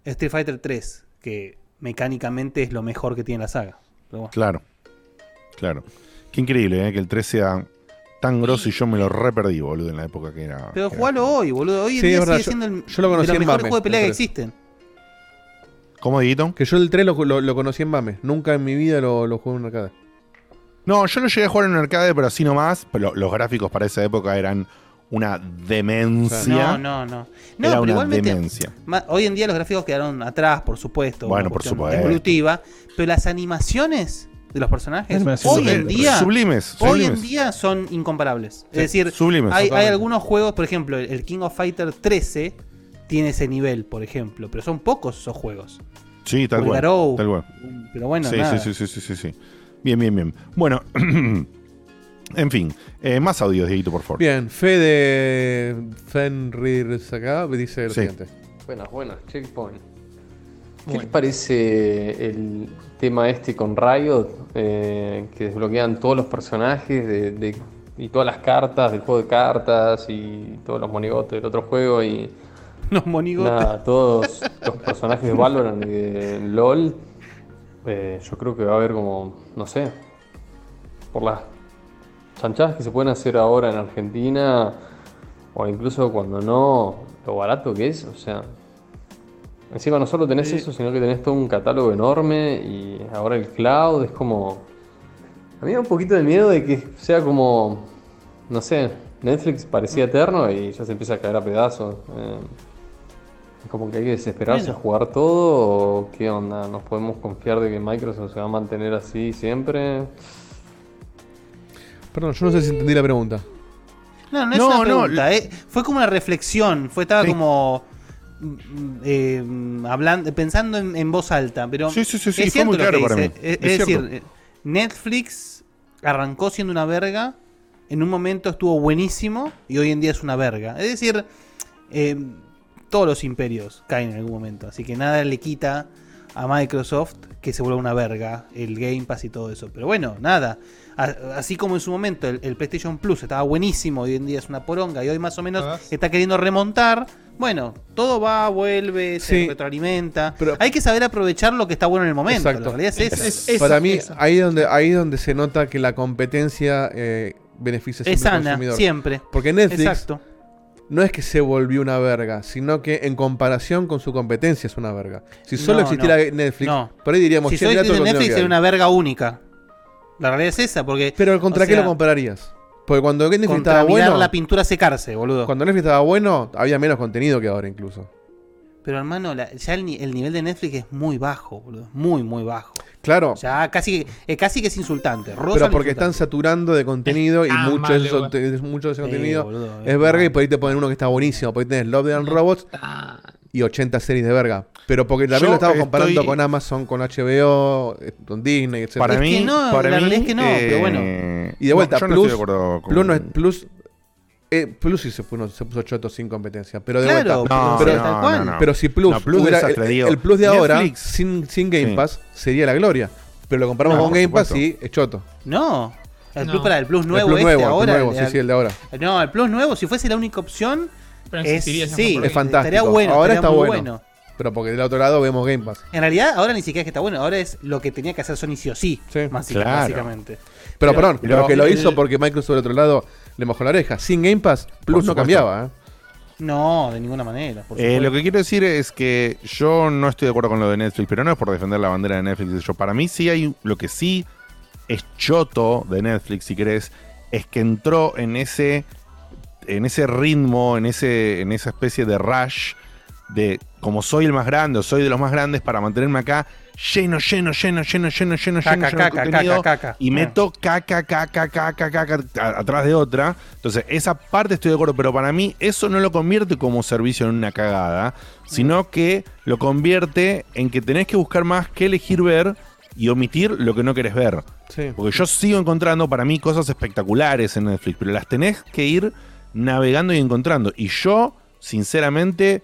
Street Fighter 3, que mecánicamente es lo mejor que tiene la saga. Bueno. Claro, claro. Qué increíble, ¿eh? Que el 3 sea tan grosso y yo me lo re perdí, boludo, en la época que era. Pero que era- jugalo hoy, boludo. Hoy en Sí, día sigue yo- siendo el, yo lo conocí de los en mejores Mame, juegos de pelea el que 3. existen. ¿Cómo, Dieguito? Que yo el 3 lo, lo- lo conocí en Mame. Nunca en mi vida lo, lo jugué en un arcade. No, yo lo llegué a jugar en un arcade, pero así nomás. Pero los gráficos para esa época eran una demencia. No, no, no. No, Era pero una igualmente, demencia. hoy en día los gráficos quedaron atrás, por supuesto. Bueno, por supuesto. Evolutiva. Pero las animaciones de los personajes, hoy en sublimes. día. Sublimes. Hoy sublimes. en día son incomparables. es decir, sublimes, hay, algunos juegos, por ejemplo, el King of Fighter 13 tiene ese nivel, por ejemplo, pero son pocos esos juegos. Sí, tal cual. Garou. Tal cual. Pero bueno, sí, nada. sí, sí, sí, sí, sí, sí. Bien, bien, bien. Bueno, en fin. eh, más audios, Dieguito, por favor. Bien, Fede Fenrir acá dice lo Sí. siguiente. Buenas, buenas, Checkpoint. ¿Qué les parece el tema este con Riot? eh, que desbloquean todos los personajes de, de- y todas las cartas del juego de cartas y todos los monigotes del otro juego y Los monigotes. nada, todos los personajes de Valorant y de LOL. eh, yo creo que va a haber como, no sé, por las chanchadas que se pueden hacer ahora en Argentina o incluso cuando no, lo barato que es, o sea, encima no solo tenés eso, sino que tenés todo un catálogo enorme y ahora el cloud es como... A mí me da un poquito de miedo de que sea como, no sé, Netflix parecía eterno y ya se empieza a caer a pedazos. eh. Es como que hay que desesperarse Bueno. a jugar todo o qué onda, nos podemos confiar de que Microsoft se va a mantener así siempre. Perdón, yo no sé si entendí la pregunta. No, no es No, una no, pregunta, eh, fue como una reflexión, fue estaba Sí. como eh, hablando, pensando en, en voz alta, pero Sí, sí, sí, sí, es fue muy claro para mí. Es, Es es cierto. decir, Netflix arrancó siendo una verga, en un momento estuvo buenísimo y hoy en día es una verga. Es decir, eh, todos los imperios caen en algún momento, así que nada le quita a Microsoft que se vuelva una verga, el Game Pass y todo eso. Pero bueno, nada. Así como en su momento el, el PlayStation Plus estaba buenísimo, hoy en día es una poronga y hoy más o menos está queriendo remontar. Bueno, todo va, vuelve, se retroalimenta. Pero- Hay que saber aprovechar lo que está bueno en el momento. Exacto. La realidad es esa. Es- es- Para mí, esa. ahí es donde, ahí es donde se nota que la competencia eh, beneficia Es siempre al sana, consumidor. siempre. Porque Netflix Exacto. no es que se volvió una verga, sino que en comparación con su competencia es una verga. Si solo No, existiera no. Netflix, No. por ahí diríamos, Si "Che, soy mirá todo de el contenido Netflix sería hay". una verga única. La realidad es esa, porque Pero contra o qué sea, lo compararías? Porque cuando Netflix contra estaba bueno, la pintura secarse, boludo. cuando Netflix estaba bueno, había menos contenido que ahora incluso. Pero hermano, la- ya el, ni- el nivel de Netflix es muy bajo, boludo. Muy, muy bajo. Claro, Ya casi, eh, casi que es insultante. Rosa pero porque están saturando de contenido y mucho de, malo, ese, güey. conte- mucho de ese Sí, contenido boludo, es verga y por ahí te ponen uno que está buenísimo. Por ahí tenés Love and Robots Ah, y 80 series de verga. Pero porque también Yo lo estamos comparando estoy- con Amazon, con HBO, eh, con Disney, etc. Para Es mí, que no, para la mí, realidad es que no, pero bueno. eh, Y de vuelta, yo no Plus, estoy de acuerdo con- Plus, no es, Plus, eh, Plus sí se puso, se puso choto sin competencia. Pero de Claro, vuelta, No, pero, tal no, cual. no, no. pero si Plus, No, Plus hubiera- el, el Plus de ahora, Netflix. sin, sin Game Sí. Pass, sería la gloria. Pero lo comparamos No, con por Game Pass supuesto. y es choto. No. El No. Plus para el Plus El nuevo Plus este nuevo, el Plus ahora. nuevo, el- sí, sí, el de ahora. No, el Plus nuevo, si fuese la única opción, pero es, sí. Es fantástico. estaría bueno. Ahora estaría está muy bueno. Pero porque del otro lado vemos Game Pass. En realidad, ahora ni siquiera es que está bueno, ahora es lo que tenía que hacer Sony sí o sí. claro. Básicamente. Pero, perdón, pero pero que lo el- hizo porque Microsoft del otro lado le mojó la oreja. Sin Game Pass, Plus no cambiaba, ¿eh? No, de ninguna manera. por Eh, lo que quiero decir es que yo no estoy de acuerdo con lo de Netflix, pero no es por defender la bandera de Netflix. Yo, para mí sí hay lo que sí es choto de Netflix, si querés, es que entró en ese en ese ritmo, en ese en esa especie de rush de como soy el más grande o soy de los más grandes para mantenerme acá lleno, lleno, lleno, lleno, lleno, lleno, lleno, Caca, lleno caca, contenido, caca, caca. y meto caca, caca, caca, caca atrás de otra. Entonces, esa parte estoy de acuerdo, pero para mí eso no lo convierte como servicio en una cagada, sino que lo convierte en que tenés que buscar más que elegir ver y omitir lo que no querés ver. Sí. Porque yo sigo encontrando para mí cosas espectaculares en Netflix, pero las tenés que ir navegando y encontrando. Y yo, sinceramente,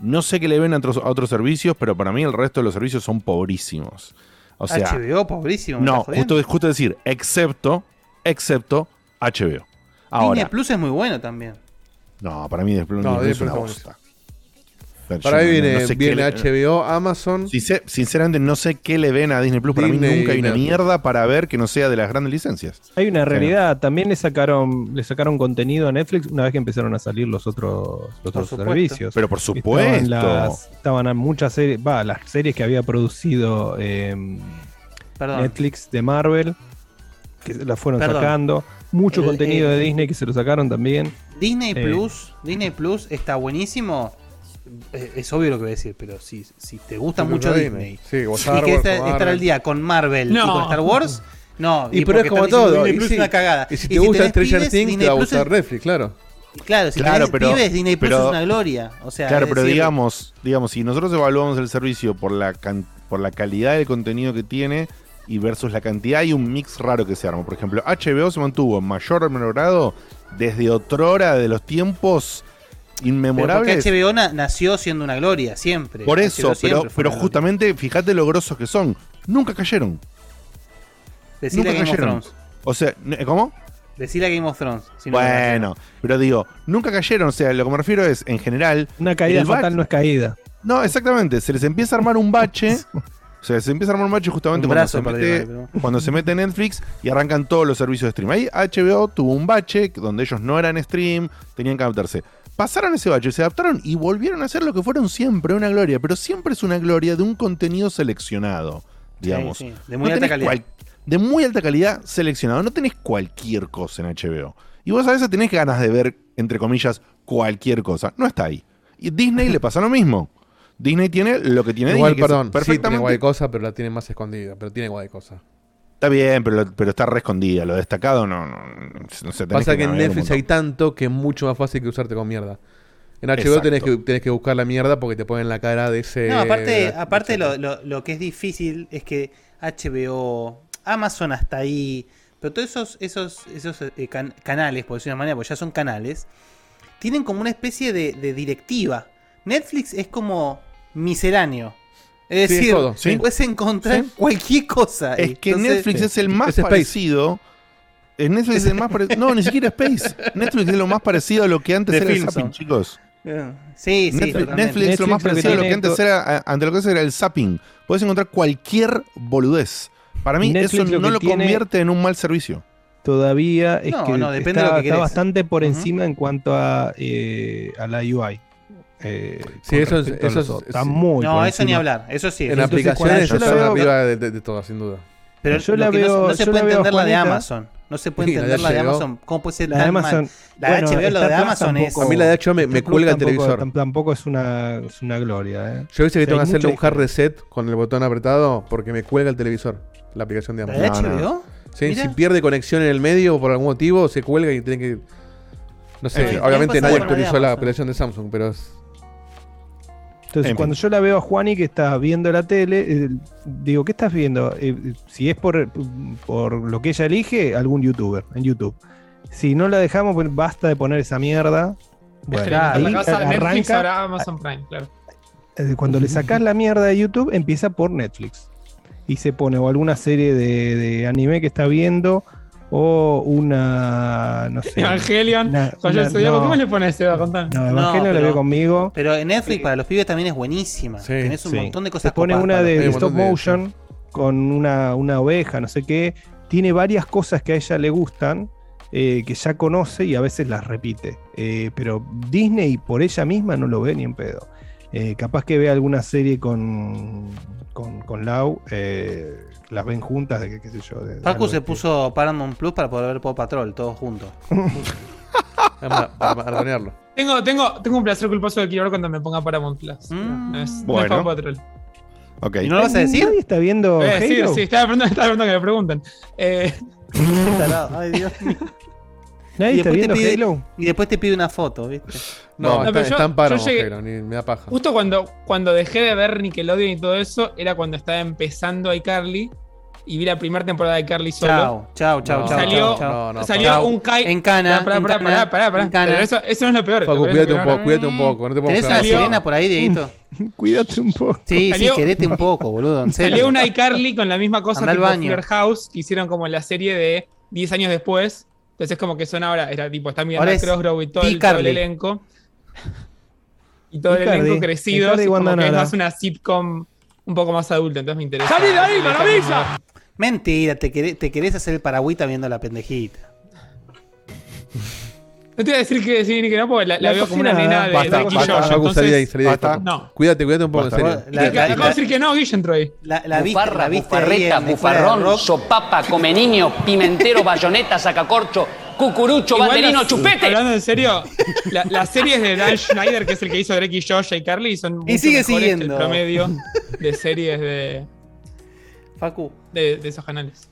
no sé qué le ven a otros, a otros servicios, pero para mí el resto de los servicios son pobrísimos. O sea, HBO, pobrísimo. ¿me no, justo, justo decir, excepto, excepto HBO. Ahora, Disney Plus es muy bueno también. no, para mí Disney Plus No, es Disney una Plus bosta. Pero Para no- viene, no sé qué viene le- HBO, Amazon. Sincer- Sinceramente, no sé qué le ven a Disney Plus. Para mí nunca hay una mierda para ver que no sea de las grandes licencias. Hay una realidad, también le sacaron, le sacaron contenido a Netflix una vez que empezaron a salir los otros, los otros servicios. Pero por Estaban, supuesto. las, estaban a muchas series, va, las series que había producido eh, Perdón. Netflix de Marvel, que las fueron Perdón. sacando. Mucho El- contenido el- de Disney que se lo sacaron también. Disney Eh. Plus, Disney Plus está buenísimo. Eh, Es obvio lo que voy a decir, pero si, si te gusta Sí, mucho Disney. Disney, Sí, o y Wars, estar, al día con Marvel y No. con Star Wars, no. Y pero es como todo. Disney Y Plus si- es una cagada. Y si Y te si gusta Stranger Things, te va a gustar es- Netflix, claro. Claro, si Claro, pero- pibes, Disney Plus pero- es una gloria. O sea, Claro, pero decir, digamos, digamos, si nosotros evaluamos el servicio por la can- por la calidad del contenido que tiene y versus la cantidad, hay un mix raro que se arma. Por ejemplo, HBO se mantuvo en mayor o menor grado desde otrora de los tiempos pero porque inmemorables. HBO na- nació siendo una gloria, siempre. Por eso, siempre pero, justamente, fíjate lo grosos que son. Nunca cayeron. Nunca a Game of. Thrones. O sea, ¿eh, ¿cómo? Decile a Game of Thrones. si no bueno, pero digo, nunca cayeron. O sea, lo que me refiero es, en general, Una caída El fatal no es caída. No, exactamente. Se les empieza a armar un bache. o sea, se empieza a armar un bache justamente Un cuando se, mete, pero- cuando se mete Netflix y arrancan todos los servicios de stream. Ahí HBO tuvo un bache donde ellos no eran stream, tenían que adaptarse. Pasaron ese bache, se adaptaron y volvieron a hacer lo que fueron siempre, una gloria. Pero siempre es una gloria de un contenido seleccionado, digamos. Sí, sí, de muy No alta calidad. cual- de muy alta calidad seleccionado. No tenés cualquier cosa en HBO. Y vos a veces tenés ganas de ver, entre comillas, cualquier cosa. No está ahí. Y Disney le pasa lo mismo. Disney tiene lo que tiene Igual, Disney, que es perdón, sí tiene perfectamente. guay cosa, pero la tiene más escondida. Pero tiene guay cosa. Está bien, pero, lo- pero está re escondida. Lo destacado no, no, no sé. tenés Pasa que en navegar un Netflix hay tanto que es mucho más fácil que usarte con mierda. En HBO tenés que, tenés que buscar la mierda porque te ponen la cara de ese. No, aparte, aparte lo, lo- lo que es difícil es que HBO, Amazon hasta ahí, pero todos esos, esos, esos eh, can- canales, por decirlo de una manera, porque ya son canales, tienen como una especie de, de directiva. Netflix es como misceláneo. Es Sí, es decir, todo, sí. puedes encontrar Sí. cualquier cosa. Es que Entonces- Netflix es el más Es parecido. Netflix es el más parecido. No, ni siquiera Space. Netflix es lo más parecido a lo que antes era el zapping, chicos. Sí, sí, Netflix, es lo más lo parecido a lo que antes era, ante lo que antes era el zapping. Puedes encontrar cualquier boludez. Para mí Netflix eso lo no lo convierte en un mal servicio. Todavía es No, que, no, depende está, de lo que está bastante por encima en cuanto a, eh, a la UI. Eh, Sí, eso es- eso es-. Está sí. muy No, eso ni hablar. Eso sí. En Entonces, aplicaciones yo están la arriba de, de- de todas, sin duda. Pero Yo la que no se- veo- no, se puede la entender la de. Amazon. No se puede la de entender la de. Amazon. ¿Cómo puede ser La de tan mal? Amazon. La de bueno, HBO, lo de Amazon es. A mí la de HBO me, cuelga el televisor. tam- Tampoco es una, es una gloria. eh. Yo veces que tengo que hacerle un hard reset con el botón apretado porque me cuelga el televisor, la aplicación de ¿La de Amazon. No, no. HBO? Sí, si pierde conexión en el medio por algún motivo, se cuelga y tiene que. No sé, fin. obviamente ¿Qué nadie la de actualizó la aplicación de Samsung, pero es. Entonces, En cuando yo la veo a Juani que está viendo la tele, eh, digo, ¿qué estás viendo? Eh, si es por, por lo que ella elige, algún youtuber en YouTube. Si no la dejamos, pues basta de poner esa mierda. Bueno, ahí la casa Netflix arranca. ahora Amazon Prime, claro. eh, Cuando le sacás la mierda de YouTube, empieza por Netflix. Y se pone o alguna serie de, de anime que está viendo, o una, no sé. Evangelion. una- del una- Zodíaco, no, ¿Cómo le pones, Seba? No, Evangelion la pero- veo conmigo. Pero en Netflix para los pibes también es buenísima. Sí, Tenés un Sí. montón de Se cosas pone copadas una de, stop de- motion con una, una oveja, no sé qué. Tiene varias cosas que a ella le gustan, eh, que ya conoce y a veces las repite. Eh, pero Disney por ella misma no lo ve ni en pedo. Eh, capaz que ve alguna serie con, con, con Lau, eh, las ven juntas, de que, qué sé yo. de- algo se puso Paramount Plus para poder ver Paw Patrol, todos juntos. Para, para. Tengo, tengo, tengo un placer culposo de quiero cuando me ponga Paramount Plus. Mm. No es, no es Bueno. Paw Patrol. ¿Y no lo vas a decir? ¿Nadie está viendo Eh, sí, sí, estaba esperando que me pregunten. Eh. Ay, Dios mío. ¿Nadie Y está después, te viendo pide, Halo? y después te pide una foto, ¿viste? No, No, está, pero yo- está en paro, yo llegué- Halo, ni me da paja. justo cuando, cuando dejé de ver Nickelodeon y todo eso, era cuando estaba empezando iCarly y vi la primera temporada de iCarly solo. Chao, chao, chao, No, chao. salió chao, chao. no, no, salió Chao. un Kai. En cana, Pará, pará, pará, pará, pará. en cana. Pero eso, eso no es lo peor. Facu, cuídate que un poco, cuídate un poco. No te ¿Tenés sirena por ahí, Dieguito? Cuídate un poco. Sí, Salió- sí, querete un poco, boludo. En serio. Salió una iCarly con la misma cosa. Fuller House, que hicieron como la serie de 10 años después. Entonces como que son ahora, era tipo, está mirando a es Crossrow y todo, el, todo el T-Carly. elenco. Y todo el elenco crecido. Icardi y como que es Guandanara. más una sitcom un poco más adulta, entonces me interesa. ¡Salí de ahí, maravilla! Mentira, te querés, te querés hacer el paragüita viendo la pendejita. No te voy a decir que sí ni que no, porque la, la La veo como una nena de, Basta, de basta, salí ahí, salí ahí. Facu. No. Cuídate, cuídate un poco, en Basta. serio. La- Y acabo la- de decir que no, Guille entró ahí. La, la viste, Bufarra, bufarreta, bufarrón, sopapa, come niño, pimentero, bayoneta, sacacorcho, cucurucho, Igual banderino, las- chupete. Hablando en serio, la- las series de Dan Schneider, que es el que hizo Drake y Josh y Carly, son mucho sigue mejores que siguiendo. el promedio de series de, Facu. de, de esos canales.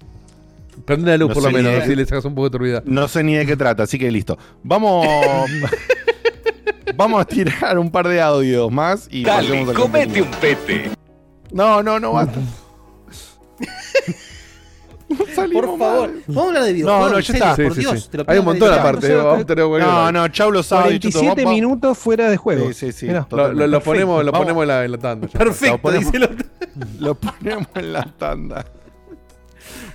Prende la luz No por lo menos, idea. así le sacas un poco de turbidez. No sé ni de qué trata, así que listo. Vamos. Vamos a tirar un par de audios más y pasemos al contenido. pete. No, no, no basta. Salimos Por favor. mal. Vamos a hablar de No, videojuegos. no, en ya está. Sí, por sí, Dios. sí. te lo Hay un montón de- aparte. no sé, vamos a tener cualquier No, cosa. no, chau los audios. chuto, 47 vamos- minutos fuera de juego. Sí, sí, sí. Mirá. Lo, totalmente. lo- lo ponemos, lo ponemos en la, en la tanda. ya. Lo Perfecto, ponemos- dice el otro. Lo ponemos en la tanda.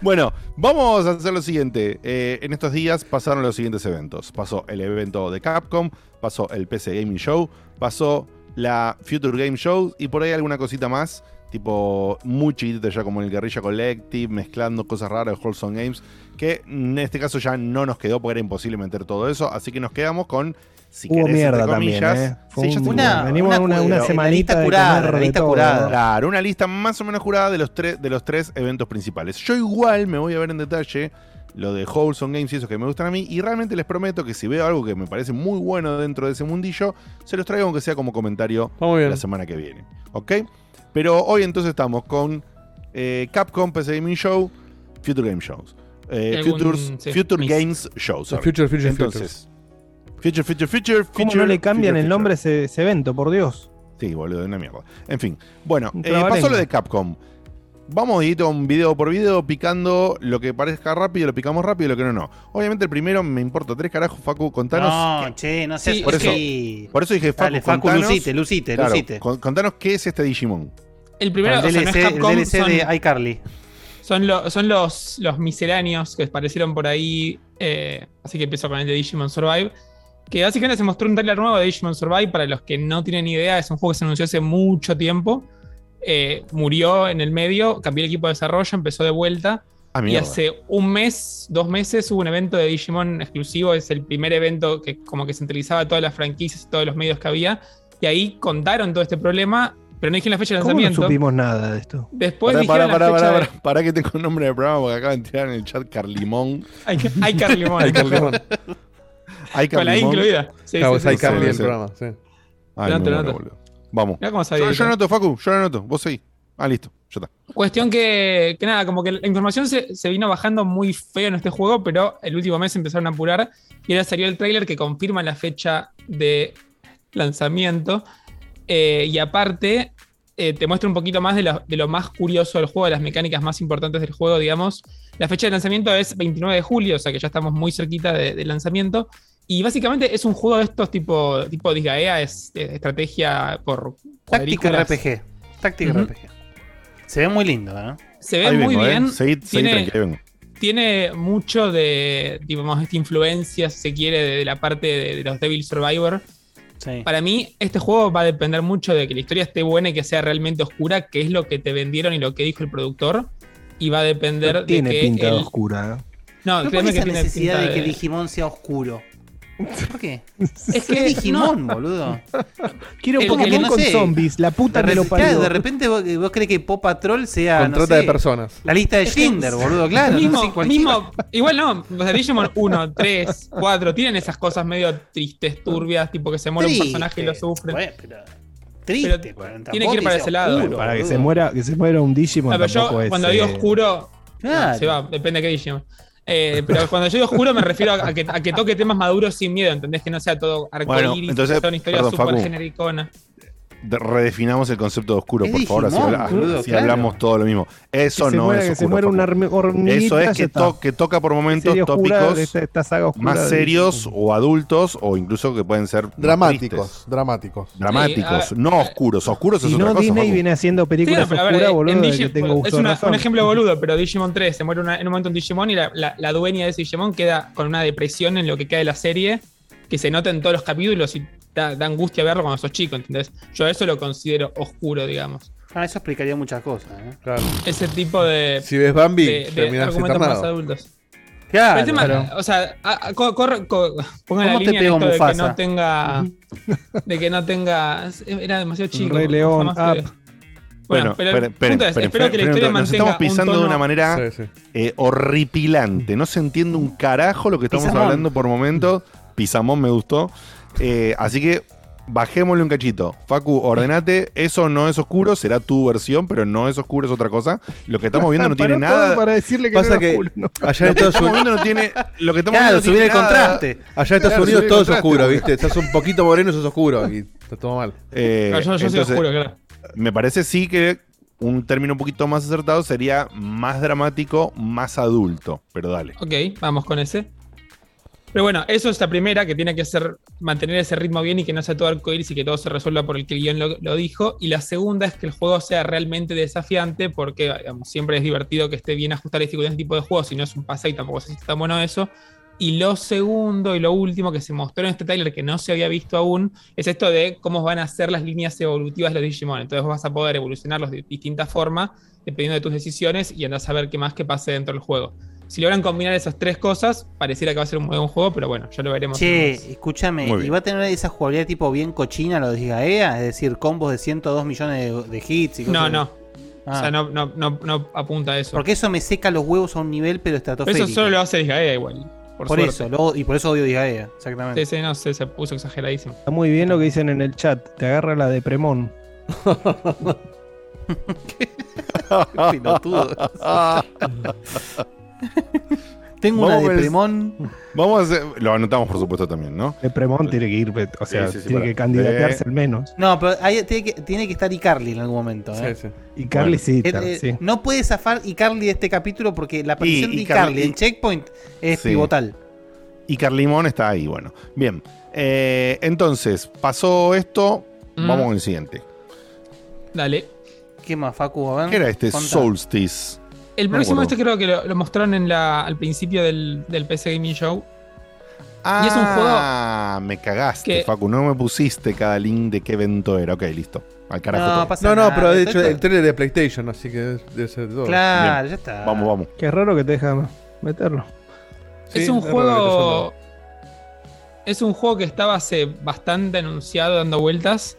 Bueno, vamos a hacer lo siguiente. Eh, en estos días pasaron los siguientes eventos. Pasó el evento de Capcom, pasó el PC Gaming Show, pasó la Future Game Show y por ahí alguna cosita más, tipo muy chiquitito ya como el Guerrilla Collective, mezclando cosas raras de Wholesome Games, que en este caso ya no nos quedó porque era imposible meter todo eso, así que nos quedamos con, si Hubo querés, mierda entre también, comillas, ¿eh? Fue sí, ya un-. Una- venimos una una, una, semanita lista de curada, la de lista todo. curada. Claro, una lista más o menos jurada de los, tres de los tres eventos principales. Yo igual me voy a ver en detalle lo de Wholesome Games y esos que me gustan a mí. Y realmente les prometo que si veo algo que me parece muy bueno dentro de ese mundillo, se los traigo aunque sea como comentario la semana que viene. ¿Ok? Pero hoy entonces estamos con eh, Capcom PC Gaming Show, Future Game Shows. Eh, Futures- sí, Future mis- Games Shows. Future, future, Entonces, Future, Future, Future, ¿Cómo Future, no le cambian el nombre a ese, ese evento, por Dios? Sí, boludo, una mierda. En fin. Bueno, eh, pasó lo de Capcom. Vamos, Dieguito, un video por video, picando lo que parezca rápido, lo picamos rápido y lo que no, no. Obviamente el primero me importa tres carajos, Facu, contanos. No, che, no Sí, por eso. Por eso dije, Facu, Dale, Facu, contanos, lucite, lucite, claro, lucite. con- contanos qué es este Digimon. El primero, el o sea, no DLC, es el Capcom, DLC son, de iCarly. son, lo- son los, los misceláneos que aparecieron por ahí. eh, así que empiezo con el de Digimon Survive. Que básicamente se mostró un trailer nuevo de Digimon Survive. Para los que no tienen idea, es un juego que se anunció hace mucho tiempo. eh, murió en el medio, cambió el equipo de desarrollo, empezó de vuelta. Ah, Y hace un mes, dos meses, hubo un evento de Digimon exclusivo. Es el primer evento que como que centralizaba todas las franquicias y todos los medios que había. Y ahí contaron todo este problema, pero no dijeron la fecha de ¿Cómo no lanzamiento. supimos nada de esto? Después Pará, dijeron pará, pará, la fecha pará, de- pará, pará que tengo el nombre del programa porque acaban de tirar en el chat Carlimón. Hay, que- hay Carlimón. Hay Carlimón. Hay Con la I Carlimón. incluida. Sí, Cabo, sí, hay sí, sí, en el programa, sí. Ay. Vamos. Yo, yo anoto, Facu, yo anoto. Vos seguís. Ah, listo. Ya está. Cuestión que, que nada, como que la información se, se vino bajando muy feo en este juego, pero el último mes empezaron a apurar y ahora salió el tráiler que confirma la fecha de lanzamiento. Eh, y aparte, eh, te muestra un poquito más de lo, de lo más curioso del juego, de las mecánicas más importantes del juego, digamos. La fecha de lanzamiento es 29 de julio, o sea que ya estamos muy cerquita de- del lanzamiento. Y básicamente es un juego de estos tipo, tipo Disgaea, es eh, estrategia por Táctica. RPG. Táctica Ujú. RPG. Se ve muy lindo, ¿eh? Se ve Ahí muy vengo, bien. ¿eh? Seguid, Tiene- vengo. tiene mucho de, digamos, esta influencia, si se quiere, de, de la parte de, de los Devil Survivor. Sí. Para mí, este juego va a depender mucho de que la historia esté buena y que sea realmente oscura, que es lo que te vendieron y lo que dijo el productor. Y va a depender No tiene de que. pinta de el- oscura. ¿eh? No, ¿Pero por qué que esa tiene necesidad pinta de que Digimon sea oscuro? ¿Por qué? Es Es que Digimon, boludo. Quiero un El- Pokémon con zombies, la puta De, que lo parió. de repente vos, vos crees que Pop Patrol sea. Con no trata sé, de personas. La lista de Schindler, boludo, claro. mismo, igual no, sea, Digimon 1, 3, 4, tienen esas cosas medio tristes, turbias, tipo que se muere un personaje y lo sufren. Triste, tiene que ir para ese lado. oscuro, Para que se muera, que se muera un Digimon pero yo es, cuando digo eh, oscuro, se va, depende de qué Digimon. Eh, pero cuando yo digo oscuro me refiero a que, a que toque temas maduros sin miedo, ¿entendés? Que no sea todo Bueno, arcoíris, entonces, que sea una historia súper genericona. De- redefinamos el concepto de oscuro, Es por favor, así, claro. hablamos todo lo mismo. Eso que se no muera, es que oscuro. una. Eso es que, está. to- que toca por momentos tópicos esta, esta saga oscura más serios o adultos o incluso que pueden ser Dramáticos, dramáticos. Dramáticos, Sí, no oscuros. Oscuros es Si otra no, cosa. Disney Facu. viene haciendo Sí, películas no, ver, oscuras, boludo, de Digi- que tengo es una- un ejemplo boludo, pero Digimon 3 se muere una- en un momento un Digimon y la, la- la dueña de ese Digimon queda con una depresión en lo que queda de la serie que se nota en todos los capítulos y da, da angustia verlo cuando sos chico, ¿entendés? Yo eso lo considero oscuro, digamos. Ah, eso explicaría muchas cosas. ¿eh? Claro. Ese tipo de, Si ves Bambi, de- de terminas argumentos más internado. adultos. Claro. el tema, claro. o sea, a- a- co- corre- co- pongan la ¿Cómo te línea en pegó esto de que no tenga. De que no tenga. Era demasiado chico. Rey León, Up. Bueno, Bueno, pero punto es, espero que la historia Nos mantenga estamos pisando un de una manera Sí, sí. eh, horripilante. No se entiende un carajo lo que estamos hablando por momentos. Pisamón me gustó. Eh, así que bajémosle un cachito. Facu, ordenate. Eso no es oscuro, será tu versión, pero no es oscuro, es otra cosa. Lo que estamos viendo no tiene Paró nada. Para decirle que Pasa no que oscuro, no. allá en Lo que Estados estamos Unidos, viendo no tiene. Lo que estamos Claro, viendo no subir tiene el nada- contraste. allá en Estados Claro, Unidos todo es oscuro. ¿viste? Estás un poquito moreno, eso es oscuro. Y está todo mal. Eh, yo, yo soy oscuro, claro. Me parece sí que un término un poquito más acertado sería más dramático, más adulto. Pero dale. Ok, vamos con ese. Pero bueno, eso es la primera, que tiene que ser mantener ese ritmo bien y que no sea todo arcoíris y que todo se resuelva por el que el guion lo, dijo. Y la segunda es que el juego sea realmente desafiante, porque siempre es divertido que esté bien ajustada este tipo de juegos, si no es un pase y tampoco sé si está bueno eso. Y lo segundo y lo último que se mostró en este trailer que no se había visto aún es esto de cómo van a ser las líneas evolutivas de los Digimon. Entonces vas a poder evolucionarlos de distintas formas dependiendo de tus decisiones y andás a ver qué más que pase dentro del juego. Si logran combinar esas tres cosas, pareciera que va a ser un buen juego, pero bueno, ya lo veremos. Che, escúchame, ¿y va a tener esa jugabilidad tipo bien cochina lo de Gaea? Es decir, combos de 102 millones de, de hits y cosas No, no. Ah. O sea, no, no, no, no apunta a eso. Porque eso me seca los huevos a un nivel, pero Pero estratosférico. eso solo lo hace Disgaea igual. Por, por eso, lo- y por eso odio Disgaea, exactamente. Sí, sí, no sé, se puso exageradísimo. Está muy bien lo que dicen en el chat. Te agarra la de Premón. Pelotudo. Tengo una de Premón. Vamos a hacer. Lo anotamos, por supuesto, también, ¿no? De Premón tiene que ir, o sea, Sí, sí, sí, tiene para. que candidatearse Eh. al menos. No, pero ahí tiene que, tiene que estar Icarly en algún momento. ¿eh? Sí, sí. Y Carly Bueno. sí, Eh, está, eh, sí. No puede zafar Icarly de este capítulo porque la aparición de Icarly- Icarly en Checkpoint es Sí. pivotal. Y Carlimón está ahí, bueno. Bien. Eh, entonces, pasó esto. Mm. Vamos con el siguiente. Dale. ¿Qué más, Facu? A ver, ¿Qué era este contá. Solstice? El próximo este creo que lo, lo mostraron en la, al principio del, del PC Gaming Show. Ah, Y es un juego me cagaste, que- Facu. No me pusiste cada link de qué evento era. Ok, listo. Al carajo No, pasa No, no, nada, pero de hecho el trailer de PlayStation, así que debe- ser todo. Claro, ya está. Vamos, vamos. Qué raro que te deja meterlo. Sí, es un es juego. Es un juego que estaba hace bastante anunciado, dando vueltas.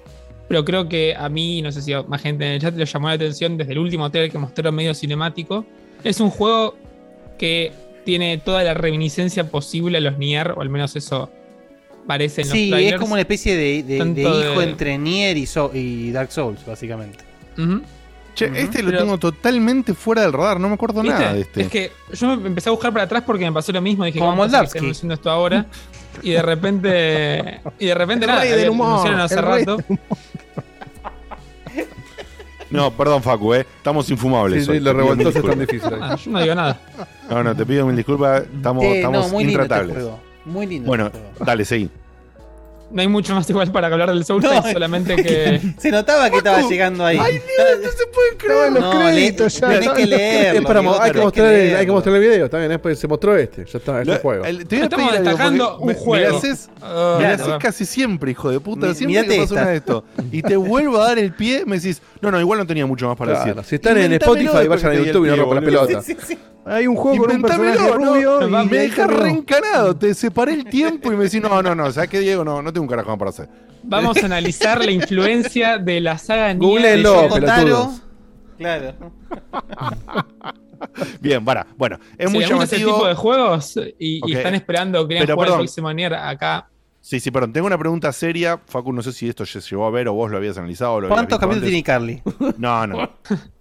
Pero creo que a mí, no sé si a más gente en el chat, le llamó la atención desde el último trailer que mostraron medio cinemático. Es un juego que tiene toda la reminiscencia posible a los Nier, o al menos eso parece en los Sí, es como una especie de, de- de Tanto hijo de- entre Nier y, So- y Dark Souls, básicamente. Che, este lo Pero- tengo totalmente fuera del radar. No me acuerdo ¿Viste? nada de este. Es que yo me empecé a buscar para atrás porque me pasó lo mismo. Dije, Como ¿cómo puede ser que Moldavsky. estén anunciando esto ahora? Y de repente. Y de repente El nada. rey del humor, hace el rey rato. No, perdón, Facu, ¿eh? Estamos infumables. Sí, hoy. sí, los revoltosos están difíciles. Ah, yo no digo nada. No, no, te pido mil disculpas. Estamos, Eh, estamos no, muy lindo este intratables. juego. Muy lindo. Bueno, este juego. dale, seguí. No hay mucho más igual para hablar del Souls, No, solamente que. Se notaba que estaba llegando ahí. Ay, Dios, no se puede creer. los No, créditos le- ya. tenés que leerlo. Es para mo- Diegote, hay, que mostrar el, hay que mostrar el video. Bien, después se mostró este. Ya está, es un Lo- juego. el- te voy a Estamos pedir destacando un me- juego. Me haces, Ah, me lo claro. haces casi siempre, hijo de puta. Mi- siempre que pasa una de esto. Y te vuelvo a dar el pie, me decís, no, no, igual no tenía mucho más para Claro, decir. si están en Spotify, vayan a YouTube y no rompan la pelota. Sí, sí. Hay un juego con un personaje no, rubio y me dejas reencanado. Te separé el tiempo y me decís, no, no, no, ¿sabes qué, Diego? No, no tengo un carajo para hacer. Vamos a analizar la influencia de la saga Nier. Googleenlo, pelotudos. Claro. Bien, para. Bueno, es muy gusta ese llamativo. tipo de juegos y, están esperando que Pero, jugar perdón. el próximo Nier acá. Sí, sí, perdón. Tengo una pregunta seria. Facu, no sé si esto se llegó a ver o vos lo habías analizado. O lo habías ¿Cuántos capítulos tiene. Carly? No, no.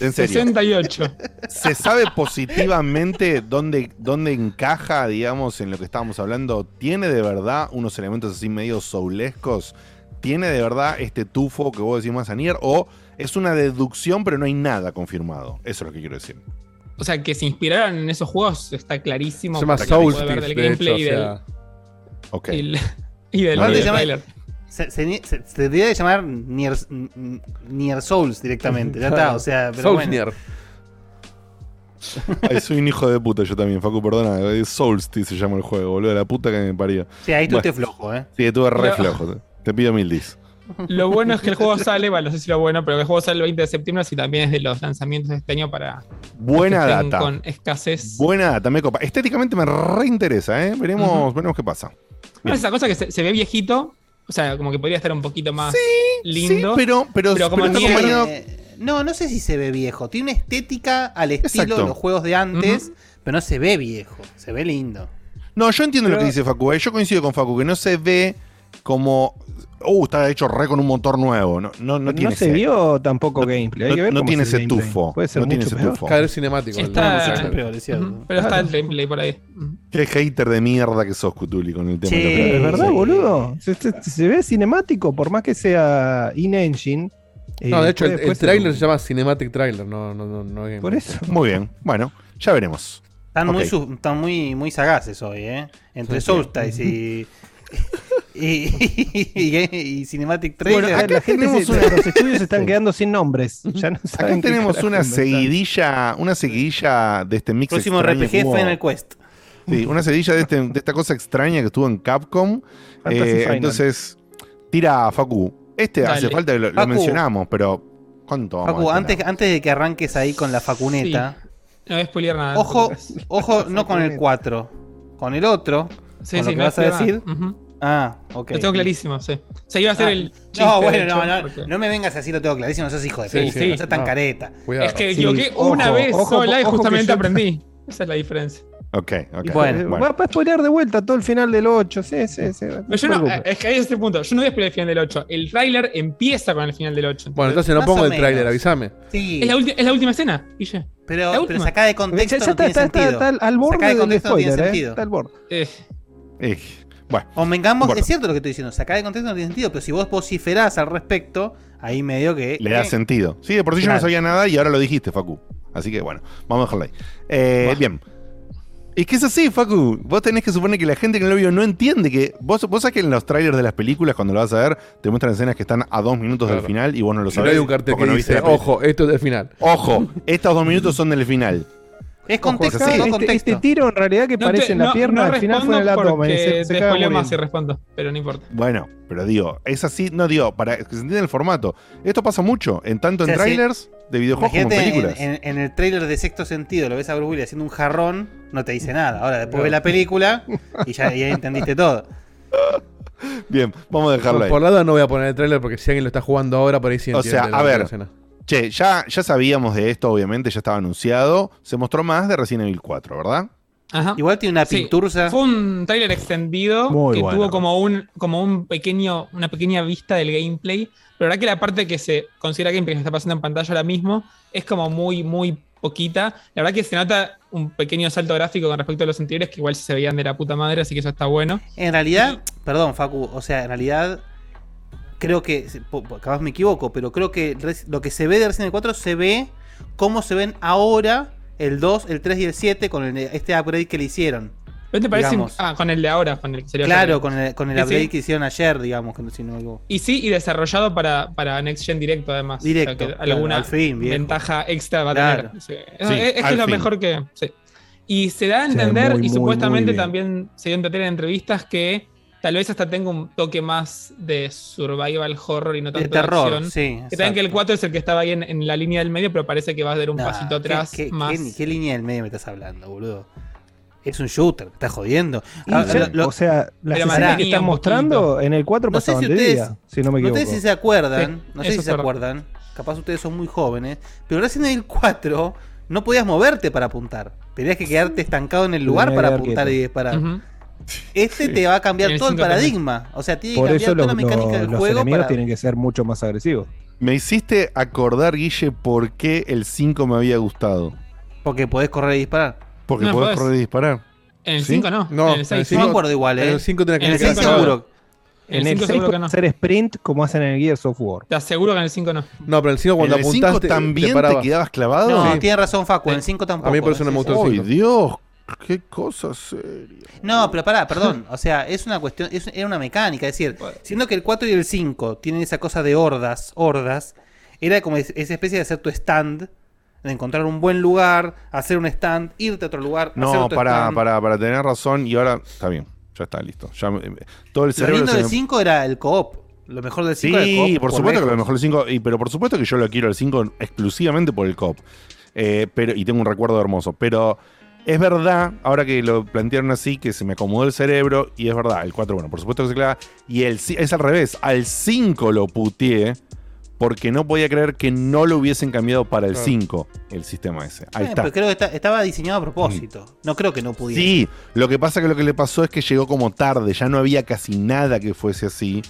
En serio. 68. ¿Se sabe positivamente dónde, dónde encaja, digamos, en lo que estábamos hablando? ¿Tiene de verdad unos elementos así medio soulescos? ¿Tiene de verdad este tufo que vos decís más a Nier? ¿O es una deducción pero no hay nada confirmado? Eso es lo que quiero decir. O sea, que se inspiraron en esos juegos está clarísimo. Se llama ver del de hecho, gameplay y del, sea, Ok. y el- y del, trailer. Se, se, se- se debería de llamar Nier, Nier Souls directamente. Ya está, o sea, pero Souls bueno. Nier. Ay, soy un hijo de puta yo también, Facu, perdona. Es Soulsty se llama el juego, boludo. La puta que me parió. Sí, ahí tú Bueno. estés flojo, ¿eh? Sí, estuve re No. flojo. Te pido mil dis. Lo bueno es que el juego sale, bueno, no sé si lo bueno, pero que el juego sale el 20 de septiembre, así también es de los lanzamientos de este año para Buena que data. con escasez. Buena data, me copa. Estéticamente me reinteresa, ¿eh? Veremos, veremos qué pasa. Esa cosa que se, se ve viejito, o sea, como que podría estar un poquito más Sí, lindo. pero, pero, Pero como pero está acompañado- Eh, no, no sé si se ve viejo. Tiene una estética al estilo Exacto. de los juegos de antes, pero no se ve viejo. Se ve lindo. No, yo entiendo lo que dice Facu. ¿eh? Yo coincido con Facu, que no se ve como. Uh, está hecho re con un motor nuevo. No, no, no No, tiene se ese- vio tampoco gameplay. Hay no- que ver no cómo tiene es el ese gameplay. tufo. Puede ser no tiene mucho ese peor. tufo. Caer cinemático. Está- Mucho peor, es cierto. Pero está el gameplay por ahí. Qué hater de mierda que sos, Cutuli, con el tema Sí. de ¿Es verdad, Sí. boludo? Se, se- se ve cinemático, por más que sea in-engine. No, eh, de hecho, el, el trailer se llama Cinematic Trailer, no, no, no, no gameplay. Por eso. Muy bien. Bueno, ya veremos. Están, muy, están muy, muy sagaces hoy, ¿eh? Entre Sí, sí. Solstice y, y, y, y Cinematic Bueno, Trailer. acá la gente tenemos se- una- los estudios se están quedando sin nombres. Ya no saben Acá tenemos una seguidilla, una seguidilla de este mix Próximo RPG hubo- Final Quest. Sí, una seguidilla de, este- de esta cosa extraña que estuvo en Capcom. Eh, entonces, tira Facu. Este hace falta que lo, mencionamos, pero ¿cuánto vamos Facu, a antes, antes de que arranques ahí con la facuneta, No voy a nada. ojo, ojo, no con el 4, con el otro. Sí, con lo sí, que no vas a decir. nada. Ujú. Ah, ok. Lo tengo clarísimo, sí. O sea, iba a ser Ah, el chiste. No, bueno, hecho, no, no, porque- no me vengas así, lo tengo clarísimo, no seas hijo de Sí, sí, no seas tan no. careta. Cuidado. Es que Sí, equivoqué ojo, una vez ojo, sola y ojo que justamente yo- aprendí. Esa es la diferencia. Ok, ok. Bueno. Eh, Va a spoilear de vuelta todo el final del 8. Sí, sí, sí. Pero yo no, es que ahí es este punto. Yo no voy a spoilear el final del 8. El tráiler empieza con el final del 8. Bueno, entonces no Más pongo el tráiler, avísame. Sí, es, la es la última escena, Guille. pero, pero de contexto ya, ya no está, tiene está, está, está al- borde del contexto no tiene spoiler, ¿eh? Está al borde. Eh, Eh, bueno, Convengamos, Bueno. es cierto lo que estoy diciendo, sacar de contexto no tiene sentido, pero si vos vociferás al respecto, ahí medio que. le da eh, sentido. Sí, de por sí yo no sabía nada y ahora lo dijiste, Facu. Así que bueno, vamos a dejarlo ahí. Eh, Bien. Es que es así, Facu. Vos tenés que suponer que la gente que no lo vio no entiende que. Vos, vos sabés que en los trailers de las películas, cuando lo vas a ver, te muestran escenas que están a dos minutos del final y vos no lo Y no sabés. hay un cartel que no dice, ojo, esto es del final. Ojo, estos dos minutos son del final. Es contexto, Ojo, Este, contexto. este tiro en realidad que no parece te- en la no- pierna, no al final fue en el abdomen. Se, se te más si respondo, pero no importa. Bueno, pero digo, es así, no digo, para que se entienda el formato. Esto pasa mucho, en tanto en O sea, sí. trailers de videojuegos como en películas. en- en el trailer de sexto sentido, lo ves a Bruce Willis haciendo un jarrón, no te dice nada. Ahora después ves la película y ya, y ya entendiste todo. Bien, vamos a dejarlo Por, ahí. por lado no voy a poner el tráiler porque si alguien lo está jugando ahora, por ahí sí O entiende sea, la- a ver. la escena. Che, ya, ya sabíamos de esto, obviamente, ya estaba anunciado. Se mostró más de Resident Evil 4, ¿verdad? Ajá. Igual tiene una Sí, pintursa. Fue un trailer extendido Muy que bueno. tuvo como un, como un pequeño, una pequeña vista del gameplay. Pero la verdad que la parte que se considera gameplay que se está pasando en pantalla ahora mismo es como muy, muy poquita. La verdad que se nota un pequeño salto gráfico con respecto a los anteriores que igual se veían de la puta madre, así que eso está bueno. En realidad, perdón, Facu, o sea, en realidad creo que, capaz me equivoco, pero creo que lo que se ve de Resident Evil 4 se ve como se ven ahora el 2, el 3 y el 7 con el- este upgrade que le hicieron. ¿No te parece? Digamos. Ah, con el de ahora, con el que sería Claro, con el, con el sí. que hicieron ayer, digamos, que no, si. Y sí, y desarrollado para, para Next Gen directo, además. Directo, O sea, que claro, alguna al fin, viejo. ventaja extra va a Claro. tener. Sí. Es, Sí, es- lo fin. mejor que. sí. Y se da a entender, muy, y muy, supuestamente muy también se dio a entender en entrevistas que tal vez hasta tenga un toque más de survival horror y no tanto de, terror, acción. sí. Que también que el exacto. 4 es el que estaba ahí en, en la línea del medio, pero parece que va a dar un Nah, pasito ¿qué- atrás ¿qué, más. qué- qué línea del medio me estás hablando, boludo? Es un shooter, estás jodiendo. Y Ah, ya- lo- lo- o sea, las Pero escenas que están mostrando en el 4 No sé si de ustedes- día, si no me no equivoco. sé si se acuerdan, Sí, no sé si se acuerdan, capaz ustedes son muy jóvenes, pero Resident Evil 4 no podías moverte para apuntar. Tenías que quedarte estancado en el lugar para apuntar quieto. y disparar. Ujú. Este te va a cambiar En todo el 5 también. paradigma. O sea, tiene que Por cambiar toda los, la mecánica los- del los juego enemigos para... tienen que ser mucho más agresivos. Me hiciste acordar, Guille, por qué el 5 me había gustado. Porque podés correr y disparar. Porque No, podés podés. correr y disparar. En el ¿Sí? 5 no. No, en el 6 en el No me acuerdo igual, En ¿eh? el 5 tenés que En el quedar 6 cinco no. cagado. seguro. En el En el 5 6 seguro que pueden no. hacer sprint como hacen en el Gears of War. Te aseguro que en el 5 no. No, pero en el 5 ¿En cuando el 5 apuntaste también te, parabas. quedabas clavado? No, Sí. tiene razón Facu, en el 5 tampoco. A mí por eso no me Sí, sí. gustó el ¡Ay, cinco. Dios! ¡Qué cosa seria! No, pero pará, perdón. O sea, es una cuestión, es, era una mecánica. Es decir, siendo que el 4 y el 5 tienen esa cosa de hordas, hordas, era como es- esa especie de hacer tu stand, de encontrar un buen lugar, hacer un stand, irte a otro lugar, hacer No, otro para, stand. para, para tener razón, y ahora está bien, ya está listo. Ya todo el Lo cerebro lindo se del me- 5 era el co-op. Lo mejor del 5 era el Sí, co-op. por supuesto que lo mejor el 5, y, pero por supuesto que yo lo quiero el 5 exclusivamente por el COP. Eh, pero, y tengo un recuerdo hermoso. Pero es verdad, ahora que lo plantearon así, que se me acomodó el cerebro, y es verdad, el 4, bueno, por supuesto que se clava. Y el es al revés, al 5 lo puteé porque no podía creer que no lo hubiesen cambiado para el Claro. 5, el sistema ese. Ahí Eh, está. pero creo que está- estaba diseñado a propósito. No creo que no pudiera. Sí, lo que pasa que lo que le pasó es que llegó como tarde, ya no había casi nada que fuese así.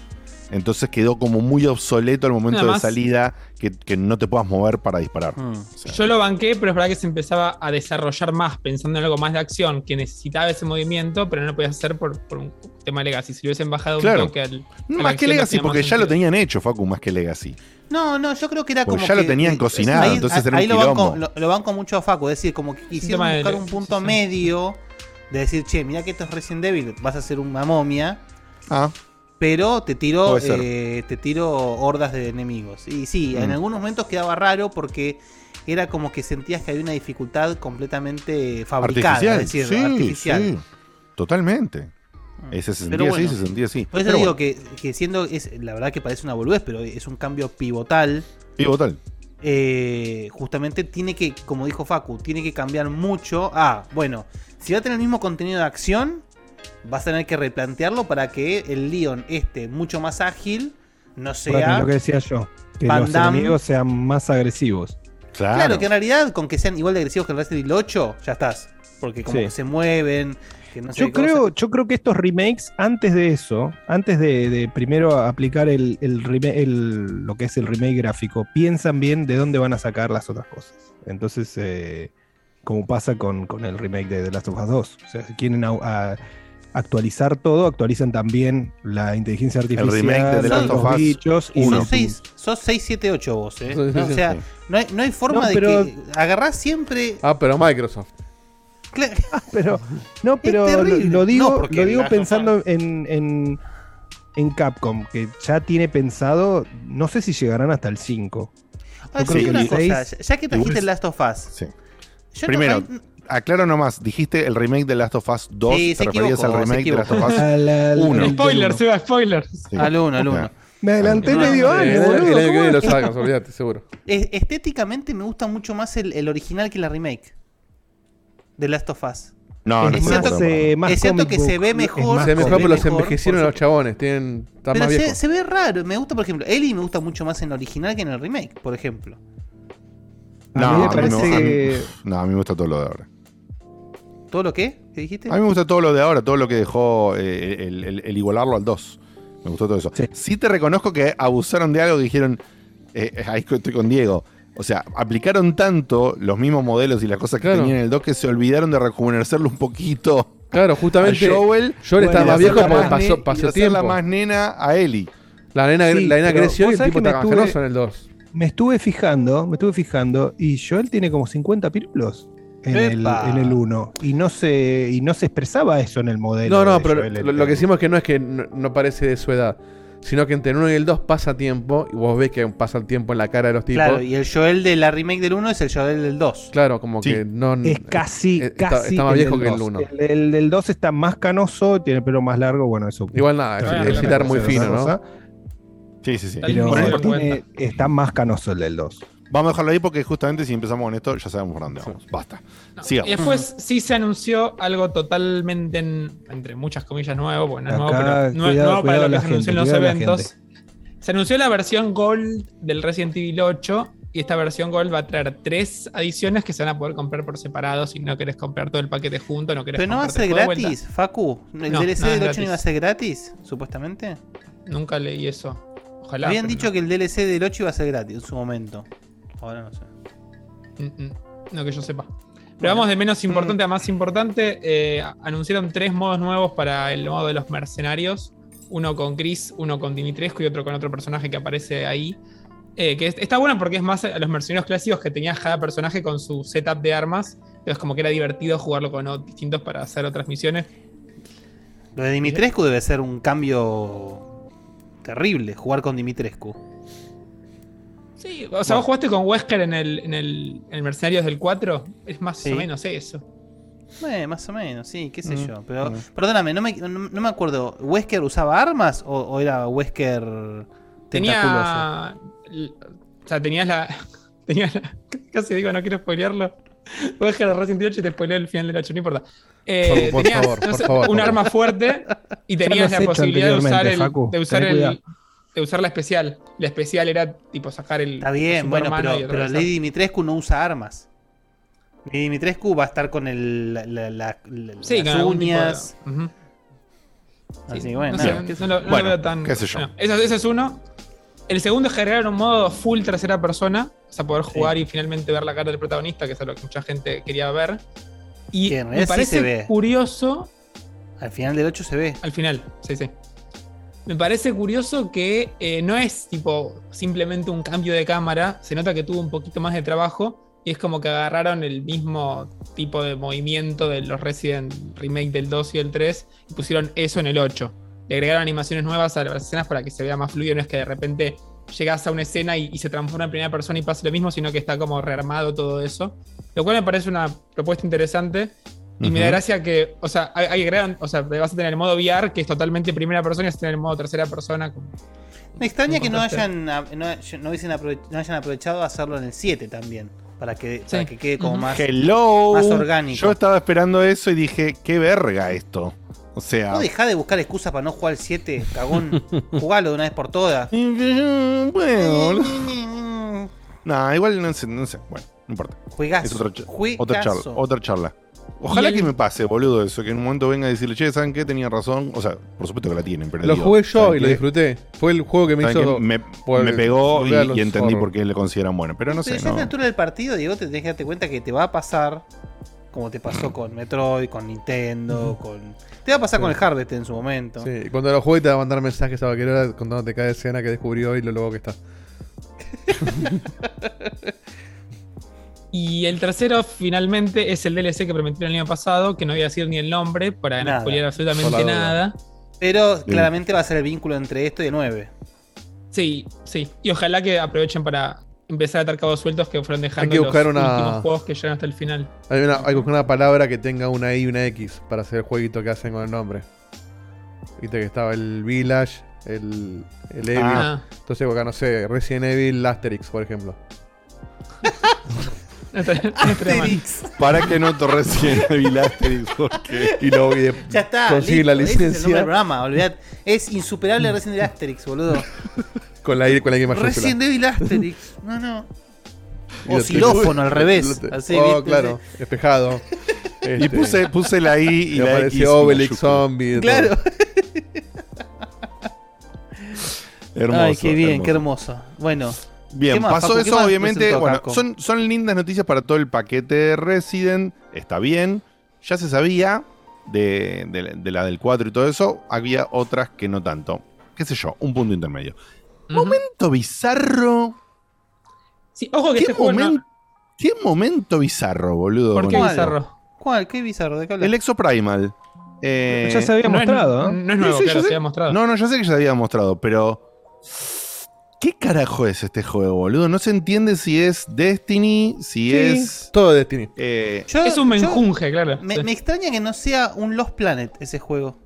Entonces quedó como muy obsoleto al momento Nada de salida que, que no te puedas mover para disparar. Mm. O sea, Yo lo banqué, pero es verdad que se empezaba a desarrollar más pensando en algo más de acción, que necesitaba ese movimiento, pero no lo podías hacer por, por un tema legacy. Si lo hubiesen bajado Claro. un toque al. la más que Legacy, porque ya lo tenían hecho, Facu, más que Legacy. No, no, yo creo que era Porque como. ya lo tenían cocinado, ahí- entonces era un ahí lo banco, lo, lo banco mucho a Facu, es decir, como que quisieron de- buscar un punto sí, sí. medio de decir, che, mira que esto es Resident Evil, vas a hacer una momia, Ah, pero te ser. eh, te tiro hordas de enemigos. Y sí, en Mm. algunos momentos quedaba raro porque era como que sentías que había una dificultad completamente fabricada, artificial. es decir, sí, artificial. sí, totalmente. Ese se sentía bueno. así, se sentía así. Por eso Pero digo bueno, que, que siendo, es, la verdad que parece una boludez, pero es un cambio pivotal. pivotal. eh, justamente tiene que, como dijo Facu, tiene que cambiar mucho. Ah, bueno, si va a tener el mismo contenido de acción, vas a tener que replantearlo para que el Leon esté mucho más ágil, no Bueno, sea... lo que decía yo, que Van los Damme. enemigos sean más agresivos. Claro. Claro, que en realidad con que sean igual de agresivos que el Resident Evil 8, ya estás. Porque como Sí. que se mueven, que no sé Yo qué creo, cosa. yo creo que estos remakes, antes de eso, antes de, de primero aplicar el, el rema- el- lo que es el remake gráfico, piensan bien de dónde van a sacar las otras cosas. Entonces, eh, como pasa con, con el remake de The Last of Us 2. O sea, quieren a- actualizar todo, actualizan también la inteligencia artificial, remake de The Last los of Us bichos y uno. Sos 6, sos 6, 7, 8 vos, ¿eh? Sí, sí, No, sí, o sea, sí. no, hay, no hay forma No, de pero- que agarrás siempre... Ah, pero Microsoft. Cla- Pero, no, pero lo, lo digo, lo digo pensando en, en, en Capcom, que ya tiene pensado, no sé si llegarán hasta el 5. Ah, creo sí, que una el cosa, seis- ya que trajiste el Last of Us, Sí. yo Primero, aclaro nomás, dijiste el remake de Last of Us 2, Sí, te referías al equivocó, remake de Last of Us Al- al- Uno. al- Spoiler, del- Seba, spoiler. Sí. al uno, al Ok. uno. Me adelanté No, medio no, año, el, boludo. el año que ¿cómo viene lo es? sacan, olvídate, seguro. Es- estéticamente me gusta mucho más el, el original que la remake de Last of Us. No, no Es estoy de cierto eh, más Es cierto que book, se ve es mejor, Se ve pero los mejor, envejecieron los chabones. Tienen, están Pero más se, ve raro. Me gusta, por ejemplo, Ellie me gusta mucho más en el original que en el remake, por ejemplo. A No, mí me a mí parece me- a mí- que- No, a mí me gusta todo lo de ahora. ¿Todo lo que? ¿Qué dijiste? A mí me gusta todo lo de ahora, todo lo que dejó eh, el, el- el igualarlo al 2. Me gustó todo eso. Sí. Sí, te reconozco que abusaron de algo que dijeron. eh, ahí estoy con Diego. O sea, aplicaron tanto los mismos modelos y las cosas que Claro. tenían en el 2 que se olvidaron de rejuvenecerlo un poquito. Claro, A justamente. Joel. Joel estaba más viejo porque más pasó, pasó tiempo. más nena a Ellie. La nena, Sí, la nena creció y el tipo canoso en el 2. Me estuve fijando, me estuve fijando, y Joel tiene como 50 pirulos. En el, el 1 y no se y no se expresaba eso en el modelo. No, no, pero Joel lo, el lo que decimos es que no es que no, no parece de su edad, sino que entre el 1 y el 2 pasa tiempo y vos ves que pasa el tiempo en la cara de los tipos. Claro, y el Joel de la remake del 1 es el Joel del 2. Claro, como Sí. que no. es casi, eh, está- casi está más el viejo del que el 2. 1. El, el del 2 está más canoso, tiene el pelo más largo, bueno, eso. Igual nada, Claro, es, claro, es citar muy fino, ¿no? cosa, Sí, sí, sí. Pero tiene- está más canoso el del 2. Vamos a dejarlo ahí porque justamente si empezamos con esto ya sabemos por dónde vamos. Basta. No, Sigamos. Y después sí se anunció algo totalmente, en- entre muchas comillas, nuevo, porque no es Acá, nuevo, pero no- cuidado, nuevo para cuidado lo que se anunció en los cuidado la eventos. Se anunció la versión Gold del Resident Evil 8 y esta versión Gold va a traer tres adiciones que se van a poder comprar por separado si no querés comprar todo el paquete junto, no querés Pero no va a comprarte ser de vuelta. gratis, Facu. ¿El No, DLC no es del 8 no iba a gratis. ser gratis, supuestamente? Nunca leí eso. Ojalá. Habían pero dicho que el DLC del 8 iba a ser gratis en su momento. Ahora no sé. no. Mm, mm, No que yo sepa. Pero vamos de menos importante a más importante. eh, anunciaron tres modos nuevos para el modo de los mercenarios. Uno con Chris, uno con Dimitrescu y otro con otro personaje que aparece ahí. Eh, que es- está bueno porque es más a los mercenarios clásicos que tenía cada personaje con su setup de armas. Entonces como que era divertido jugarlo con distintos para hacer otras misiones. Lo de Dimitrescu debe ser un cambio terrible, jugar con Dimitrescu. Sí, o sea, vos jugaste con Wesker en el, en el, en el Mercenarios del 4. Es más Sí. o menos eso. Eh, más o menos, sí, qué sé Mm, yo. Pero, mm. perdóname, no me, no, no me acuerdo. ¿Wesker usaba armas o, o era Wesker tentaculoso? Tenía. l- O sea, tenías la. Tenías la- Casi digo, no quiero spoilearlo. A dejar Resident Evil 8 y te spoileo el final del 8, no importa. Eh, Por- por tenías, favor, no por favor, un por arma fuerte y tenías la posibilidad de usar, el, Facu, de, usar el. De usar la especial. La especial era tipo sacar el. Está bien, bueno, pero, pero. Lady Dimitrescu no usa armas. Lady Dimitrescu va a estar con el, la, la- la- la- Sí, con las de- uñas. Así Sí, que bueno, no, sé, nada, qué sé no lo, no lo Bueno, tan. qué sé yo. Bueno, ese, ese es uno. El segundo es agregar un modo full tercera persona. O sea, poder jugar y finalmente ver la cara del protagonista, que es lo que mucha gente quería ver. Y me parece se ve. curioso. Al final del 8 se ve. Al final, sí, sí. Me parece curioso que eh, no es tipo simplemente un cambio de cámara. Se nota que tuvo un poquito más de trabajo. Y es como que agarraron el mismo tipo de movimiento de los Resident Remake del 2 y el 3 y pusieron eso en el 8. Le agregaron animaciones nuevas a las escenas para que se vea más fluido. No es que de repente llegas a una escena y, se transforma en primera persona y pasa lo mismo, sino que está como rearmado todo eso. Lo cual me parece una propuesta interesante. Y me da gracia que, o sea, hay, hay agregan- o sea, vas a tener el modo VR, que es totalmente primera persona, y vas a tener el modo tercera persona. como- Me extraña que no hayan, no, no hubiesen aprove- no hayan aprovechado hacerlo en el 7 también. Para que, para que quede como más. Hello. más orgánico. Yo estaba esperando eso y dije, qué verga esto. O sea. No dejá de buscar excusas para no jugar el 7, cagón. Jugalo de una vez por todas. Bueno. No, igual no sé, no sé. Bueno, no importa. Juegazo. Es Juegazo. otra charla. Otra charla. Ojalá el- que me pase, boludo, eso. Que en un momento venga a decirle, che, ¿saben qué? Tenía razón. O sea, por supuesto que la tienen, pero. Lo digo, jugué yo ¿saben y lo disfruté. Fue el juego que me ¿Saben hizo. Me, pegó y, entendí por qué le consideran bueno. Pero no Pero sé, ya no. esta altura del partido, Diego, te tenés que darte cuenta que te va a pasar como te pasó con Metroid, con Nintendo, con. Te va a pasar con el Harvest en su momento. Sí, y cuando lo juegue te va a mandar mensajes a cualquier hora contándote cada escena que descubrió y lo luego que está. Y el tercero, finalmente, es el DLC que prometieron el año pasado, que no voy a decir ni el nombre para Nada. no spoilear absolutamente nada. Pero claramente va a ser el vínculo entre esto y el 9. Sí, sí. Y ojalá que aprovechen para empezar a atar cabos sueltos que fueron dejando que buscar los una- últimos juegos que llegan hasta el final. Hay una, hay que buscar una palabra que tenga una I y una X para hacer el jueguito que hacen con el nombre. Viste que estaba el Village, el, el Evil. Ah. Entonces, acá no sé, Resident Evil Asterix, por ejemplo. Mal. Para que no recién Evil Asterix, porque. Y luego y de- Ya está. conseguir listo, la ese es el nombre licencia del programa, olvidad. Es insuperable Resident Evil Asterix, boludo. con la I con la I mayúscula. Resident Evil Asterix. No, no. Y lo O xilófono al revés. lo- Así, oh, ¿viste? claro, espejado. Y Este, puse, puse la I y y la X. apareció Obelix. Zombie. Claro. todo. Hermoso. Ay, qué bien, hermoso. qué hermoso. Bueno, Bien, ¿Qué más, pasó eso, obviamente. Bueno, son, son lindas noticias para todo el paquete de Resident. Está bien. Ya se sabía de, de la- de la del 4 y todo eso. Había otras que no tanto. ¿Qué sé yo? Un punto intermedio. Momento bizarro. Sí, ojo que ¿Qué este no, qué momento bizarro, boludo. ¿Por qué bizarro? ¿Cuál? ¿Qué bizarro? ¿De qué hablas? El Exoprimal. Eh, Ya se había No es- mostrado, ¿eh? No es nuevo, Sí, sí, claro, yo se había mostrado. No, no, yo sé que ya se había mostrado, pero. ¿Qué carajo es este juego, boludo? No se entiende si es Destiny, si Sí. es. Todo Destiny. eh, Yo- es un yo- menjunje, claro. Me, Sí. me extraña que no sea un Lost Planet ese juego.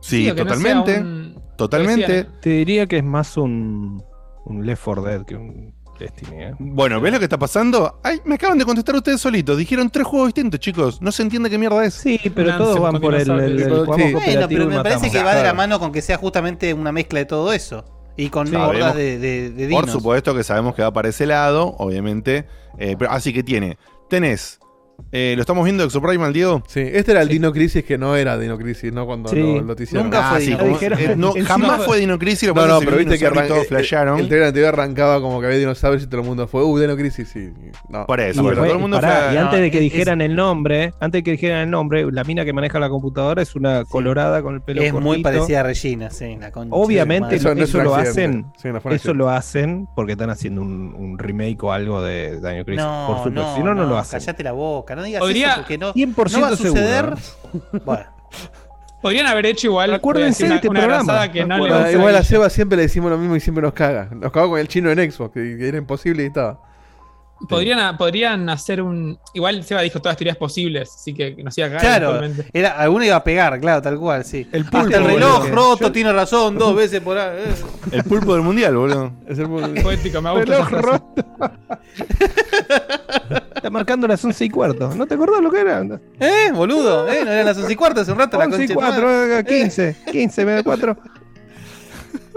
sí, no totalmente. un- Totalmente. Te diría que es más un, un Left 4 Dead que un Destiny, ¿eh? Bueno, ¿ves lo que está pasando? Ay, me acaban de contestar ustedes solitos. Dijeron tres juegos distintos, chicos. No se entiende qué mierda es. Sí, pero todos van por el, el, el. Bueno, pero me parece que va de la mano con que sea justamente una mezcla de todo eso. Y con Sabemos- de, de, de Por supuesto que sabemos que va para ese lado, obviamente. Eh, pero, así que tiene. Tenés. Eh, ¿Lo estamos viendo Exoprimal, Diego? Sí, este era el Dino Crisis que no era Dino Crisis, ¿no? Cuando Sí. lo, lo te hicieron. Nunca fue sí, Dino como- eh, no, jamás fue- fue Dino Crisis. Lo que No, pasa no, es pero viste que todos flashearon. el, el trailer anterior arrancaba como que había dinosaurios y todo el mundo fue, uh, Dino Crisis, sí. No. Por Y, eso, pero después- todo el mundo pará, fue. y antes de que es- dijeran el nombre, antes de que dijeran el nombre, la mina que maneja la computadora es una colorada con el pelo es muy parecida a Regina, sí, la Obviamente. Eso no es eso lo hacen, Sí, eso lo hacen porque están haciendo un, remake o algo de Dino Crisis. No, por supuesto. no, si no, no, lo hacen. Callate la boca, no digas Podría- eso porque no, 100% no va a suceder. Bueno, Podrían haber hecho igual. Acuérdense de este una, programa. que no le Acuérdense. gusta igual a. Seba siempre le decimos lo mismo y siempre nos caga. Nos cagó con el chino en Xbox, que, era imposible y estaba. Podrían, podrían hacer un. Igual Seba dijo todas las teorías posibles, así que nos iba a cagar. claro, era, alguno iba a pegar, claro, tal cual, sí. El Hasta pulpo, el reloj boludo. roto, Yo- tiene razón, dos veces por ahí. eh. El pulpo del mundial, boludo. Es el Poético, me gusta. Reloj roto. Está marcando las 11 y cuarto. ¿No te acordás lo que era? ¿Eh, boludo? ¿Eh? No eran las 11 y cuarto hace un rato la 11 concha y de. 4, 15. 15 menos 4.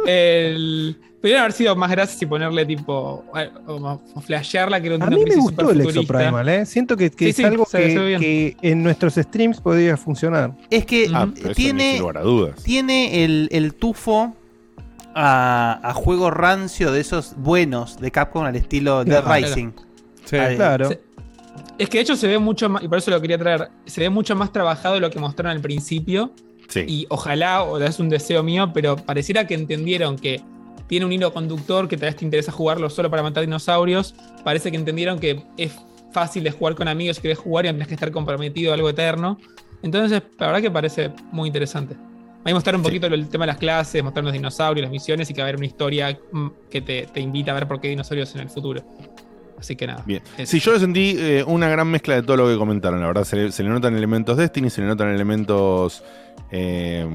El... Podrían haber sido más gracias y ponerle tipo. eh, Como flashearla que era un A mí me gustó el. Exoprimal, ¿eh? Siento que, que Sí, es sí, algo se- se que, que en nuestros streams podría funcionar. Es que Ah, pero eso ni tiene, sin lugar a dudas. tiene el, el tufo a, a juego rancio de esos buenos de Capcom al estilo Dead Claro. Rising. Sí. Ah, Claro. Sí. Es que de hecho se ve mucho más, y por eso lo quería traer, se ve mucho más trabajado de lo que mostraron al principio. Sí. Y ojalá, o es un deseo mío, pero pareciera que entendieron que tiene un hilo conductor que tal vez te interesa jugarlo solo para matar dinosaurios. Parece que entendieron que es fácil de jugar con amigos si querés jugar y no tenés que estar comprometido a algo eterno. Entonces, la verdad que parece muy interesante. Ahí mostraron un Sí. poquito el tema de las clases, mostraron los dinosaurios, las misiones y que va a haber una historia mm, que te, te invita a ver por qué hay dinosaurios en el futuro. Así que nada. Bien. Eso. Sí, yo le sentí eh, una gran mezcla de todo lo que comentaron. La verdad, se le, se le notan elementos Destiny, se le notan elementos eh,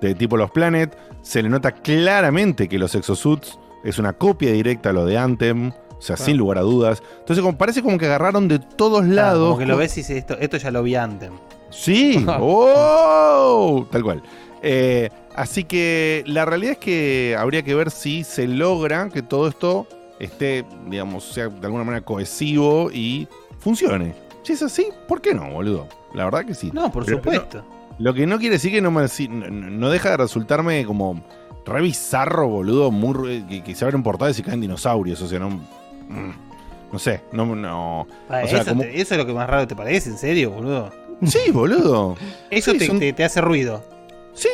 de tipo los Planet. Se le nota claramente que los exosuits es una copia directa a lo de Anthem. O sea, sin lugar a dudas. Entonces, como, parece como que agarraron de todos lados. Como que lo ves y dices, esto, esto ya lo vi antes. Sí, ¡Oh! tal cual. Eh, así que la realidad es que habría que ver si se logra que todo esto esté, digamos, sea de alguna manera cohesivo y funcione. Si es así, ¿por qué no, boludo? La verdad que sí. No, por Pero supuesto. Lo que no quiere decir que no me no, deja de resultarme como re bizarro, boludo, muy, que, que se abren portales y caen dinosaurios, o sea, no... mm, No sé, no... no o sea, eso, como- te- eso es lo que más raro te parece, ¿en serio, boludo? Sí, boludo. Eso Sí, te, son- te- te hace ruido. Sí,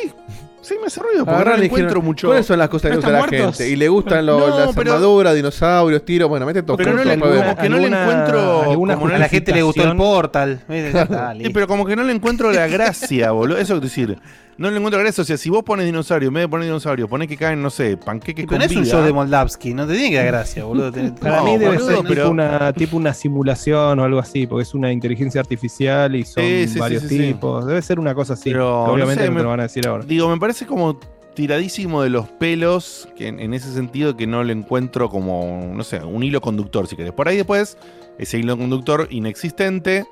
sí me hace ruido, porque no le encuentro dijeron, mucho... ¿Cuáles son las cosas que ¿No usa la muertos? gente? Y le gustan lo- No, las pero- armaduras, dinosaurios, tiros. Bueno, mete todo Pero no le- como que no le encuentro- alguna como no A la gente le gustó el portal. ¿ves? Ya está, Sí, listo. pero como que no le encuentro la gracia, boludo. Eso es decir, no le encuentro gracia. O sea, si vos pones dinosaurio, en vez de poner dinosaurio, ponés que caen, no sé, panqueques con es un show de Moldavsky, no te tiene que dar gracia, boludo. Para No, mí debe boludo, ser tipo, pero- una, tipo una simulación o algo así, porque es una inteligencia artificial y son Sí, sí, sí, varios sí, sí. tipos. Debe ser una cosa así. Pero, obviamente no sé, no, me- lo van a decir ahora. Digo, me parece como tiradísimo de los pelos, que en, en ese sentido que no le encuentro como, no sé, un hilo conductor, si querés. Por ahí después, ese hilo conductor inexistente,